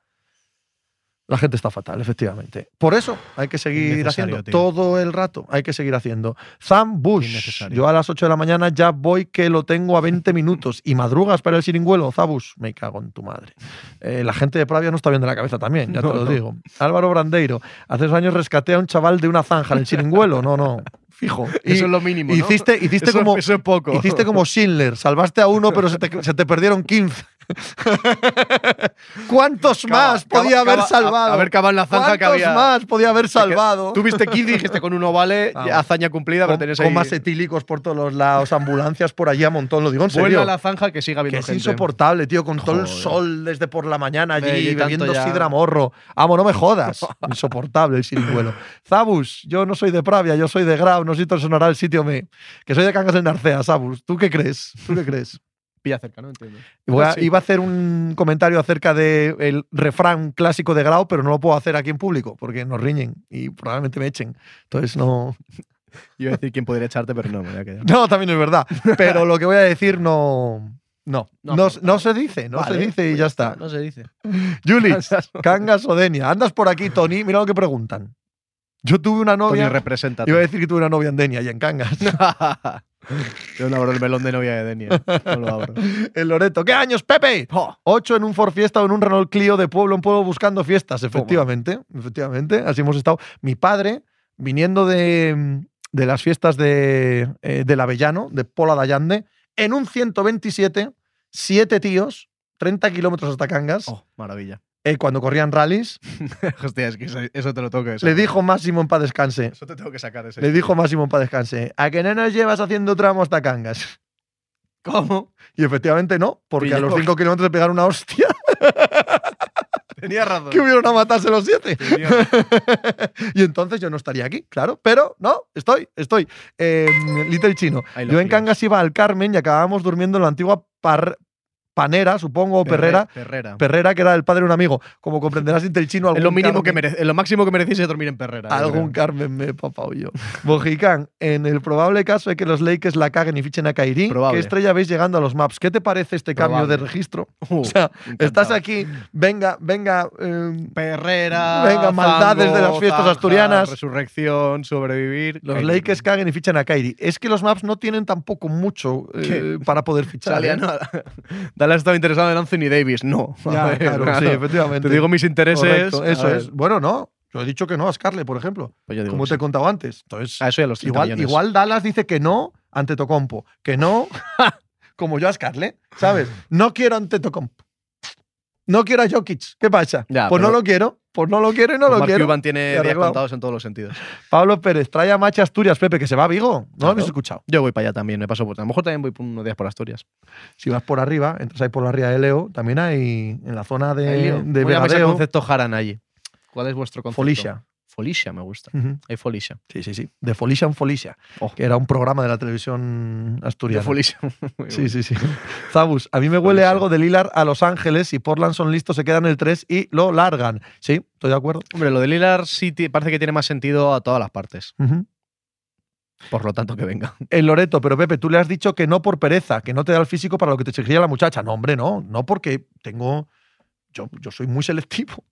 La gente está fatal, efectivamente. Por eso hay que seguir haciendo tío. todo el rato. Hay que seguir haciendo. Zam Bush. Yo a las 8 de la mañana ya voy que lo tengo a 20 minutos. Y madrugas para el chiringuelo, Zabus. Me cago en tu madre. Eh, la gente de Pravia no está bien de la cabeza también, ya No, te lo no. digo. Álvaro Brandeiro. Hace dos años rescaté a un chaval de una zanja en el chiringuelo. No, no. Fijo. Y eso es lo mínimo. ¿no? hiciste, hiciste Eso- como. Eso es poco. Hiciste como Schindler, salvaste a uno, pero se te, se te perdieron 15. ¿Cuántos más podía haber salvado? A, a ver, cava en la zanja que ¿Cuántos había. más podía haber salvado? Tuviste 15 y dijiste con uno vale, hazaña cumplida, pero tenés con ahí. más etílicos por todos los lados, ambulancias por allí a montón, lo digo en Vuelve serio. a la zanja que siga Que habiendo es gente. insoportable, tío, con todo el sol desde por la mañana allí, Ve, y tanto bebiendo ya. sidra morro. Amo, no me jodas. Insoportable el chiringuelo. Zabus, yo no soy de Pravia, yo soy de Grau, no sé si te sonará el sitio me. Que soy de Cangas del Narcea, Zabus. ¿Tú qué crees? ¿Tú qué crees? Pilla cerca, ¿no? Entiendo. A- Sí. Iba a hacer un comentario acerca del refrán clásico de Grau, pero no lo puedo hacer aquí en público porque nos riñen y probablemente me echen. Entonces no. Iba a decir quién podría echarte, pero no, me voy a quedar. No, también es verdad. Pero lo que voy a decir no. No, No, no, no, se dice, no se Vale, dice y pues ya está. No se dice. Julich, Cangas o Denia. Andas por aquí, Tony, mira lo que preguntan. Yo tuve una Tony novia. representa. Iba a decir que tuve una novia en Denia y en Cangas. Yo no abro el melón de novia de Denia. No lo abro. en Loreto. ¿Qué años, Pepe? Ocho en un Ford Fiesta o en un Renault Clio de pueblo en pueblo buscando fiestas. Efectivamente, efectivamente. Así hemos estado. Mi padre, viniendo de, de las fiestas de, eh, del Avellano, de Pola de Allande, en un 127, siete tíos, 30 kilómetros hasta Cangas, Oh, maravilla. eh, cuando corrían rallies, Hostia, es que eso, eso te lo que le dijo Máximo en paz descanse. Eso te tengo que sacar ese. Le dijo Máximo en paz descanse, ¿a que no nos llevas haciendo tramos hasta Cangas? ¿Cómo? Y efectivamente no, porque a los Pilló. 5 kilómetros de pegar una hostia, Tenía razón. que hubieron a matarse los 7. Tenía- y entonces yo no estaría aquí, claro. Pero no, estoy, estoy. Eh, Little Chino. Yo en. Cangas iba al Carmen y acabábamos durmiendo en la antigua par- panera, supongo, o perrera. Perrera. Perrera, que era el padre de un amigo. Como comprenderás, Little Chino, algún Es lo mínimo que merece, es lo máximo que merecís es dormir en Perrera. Algún. Carmen me he papado yo. Mojicán, en el probable caso de que los Lakers la caguen y fichen a Kairi, Probable. ¿qué estrella veis llegando a los maps? ¿Qué te parece este cambio de registro? Uh, O sea, encantado. estás aquí, venga, venga. eh, Perrera. Venga, maldades de las fiestas asturianas. Resurrección, sobrevivir. los Kairi. Lakers caguen y fichan a Kairi. Es que los maps no tienen tampoco mucho eh, para poder fichar. Salía, ¿eh? no, Dale estaba interesado en Anthony Davis. No. Ya, A ver, claro, sí, efectivamente. Te digo mis intereses. Correcto, a eso ver. es. Bueno, no. Yo he dicho que no a Scarlett, por ejemplo. Pues yo digo Como te he sí. contado antes. Entonces, Ah, eso ya los 30 igual, millones. igual Dallas dice que no ante Tocompo. Que no, como yo a Scarlett, ¿sabes? No quiero ante Tocompo. No quiero a Jokic. ¿Qué pasa? Ya, pues no lo quiero. Pues no lo quiero y no Pues lo Mark quiero. Cuban tiene días contados en todos los sentidos. Pablo Pérez, trae a Macha Asturias, Pepe, que se va a Vigo. No lo habéis escuchado. Yo voy para allá también, me paso por. A lo mejor también voy unos días por Asturias. Si vas por arriba, entras ahí por la ría de Leo, también hay en la zona de, de ¿Cómo llamáis el Vegadeo, concepto Haran allí? ¿Cuál es vuestro concepto? Folicia. Folicia me gusta. Ujú. Hay Folicia. Sí, sí, sí. De Folicia en Folicia, Oh. que era un programa de la televisión De asturiana. Folicia. Sí, sí, sí. Zabus, a mí me huele Folicia. algo de Lilar a Los Ángeles. y Portland son listos, se quedan el 3 y lo largan. Sí, estoy de acuerdo. Hombre, lo de Lillard sí parece que tiene más sentido a todas las partes. Por lo tanto, que venga. El Loreto, pero Pepe, tú le has dicho que no por pereza, que no te da el físico para lo que te exigiría la muchacha. No, hombre, no. No porque tengo. Yo, yo soy muy selectivo.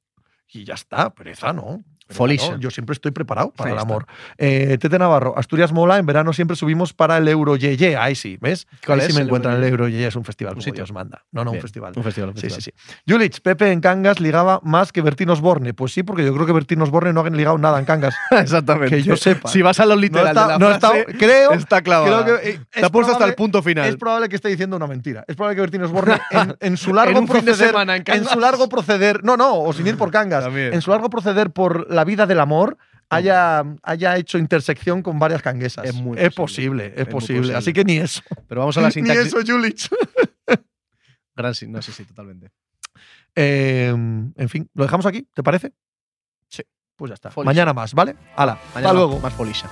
Y ya está, pereza no. No. Yo siempre estoy preparado para Ahí el amor. Eh, Tete Navarro, Asturias mola, en verano siempre subimos para el Euro Yeye. Ahí sí, ¿ves? ¿Cuál Ahí sí me encuentran el Euro Euro Yeye, es un festival, Un como sitio. Dios manda. No, no, un festival. Un festival, un Sí, sí, sí. Julich, Pepe en Cangas ligaba más que Bertín Osborne. Pues sí, porque yo creo que Bertín Osborne no ha ligado nada en Cangas. Exactamente. Que yo sepa. Si vas a lo No literal está- de la no está- creo, está clavada. creo que eh, Te es ha puesto hasta el punto final. Es probable que esté diciendo una mentira. Es probable que Bertín Osborne, en, en su largo En proceder, en su largo proceder, no, no, o sin ir por Cangas, También. en su largo proceder por la vida del amor, haya, haya hecho intersección con varias canguesas. Es muy posible, posible. es, Es posible. posible. Así que ni eso. Pero vamos a la Ni sintaxis. eso, Julich. Gran sin- no, sí, sí, totalmente. Eh, en fin, ¿lo dejamos aquí? ¿Te parece? Sí. Pues ya está. Mañana más, ¿vale? Hala, hasta Mañana luego. Más Folicia.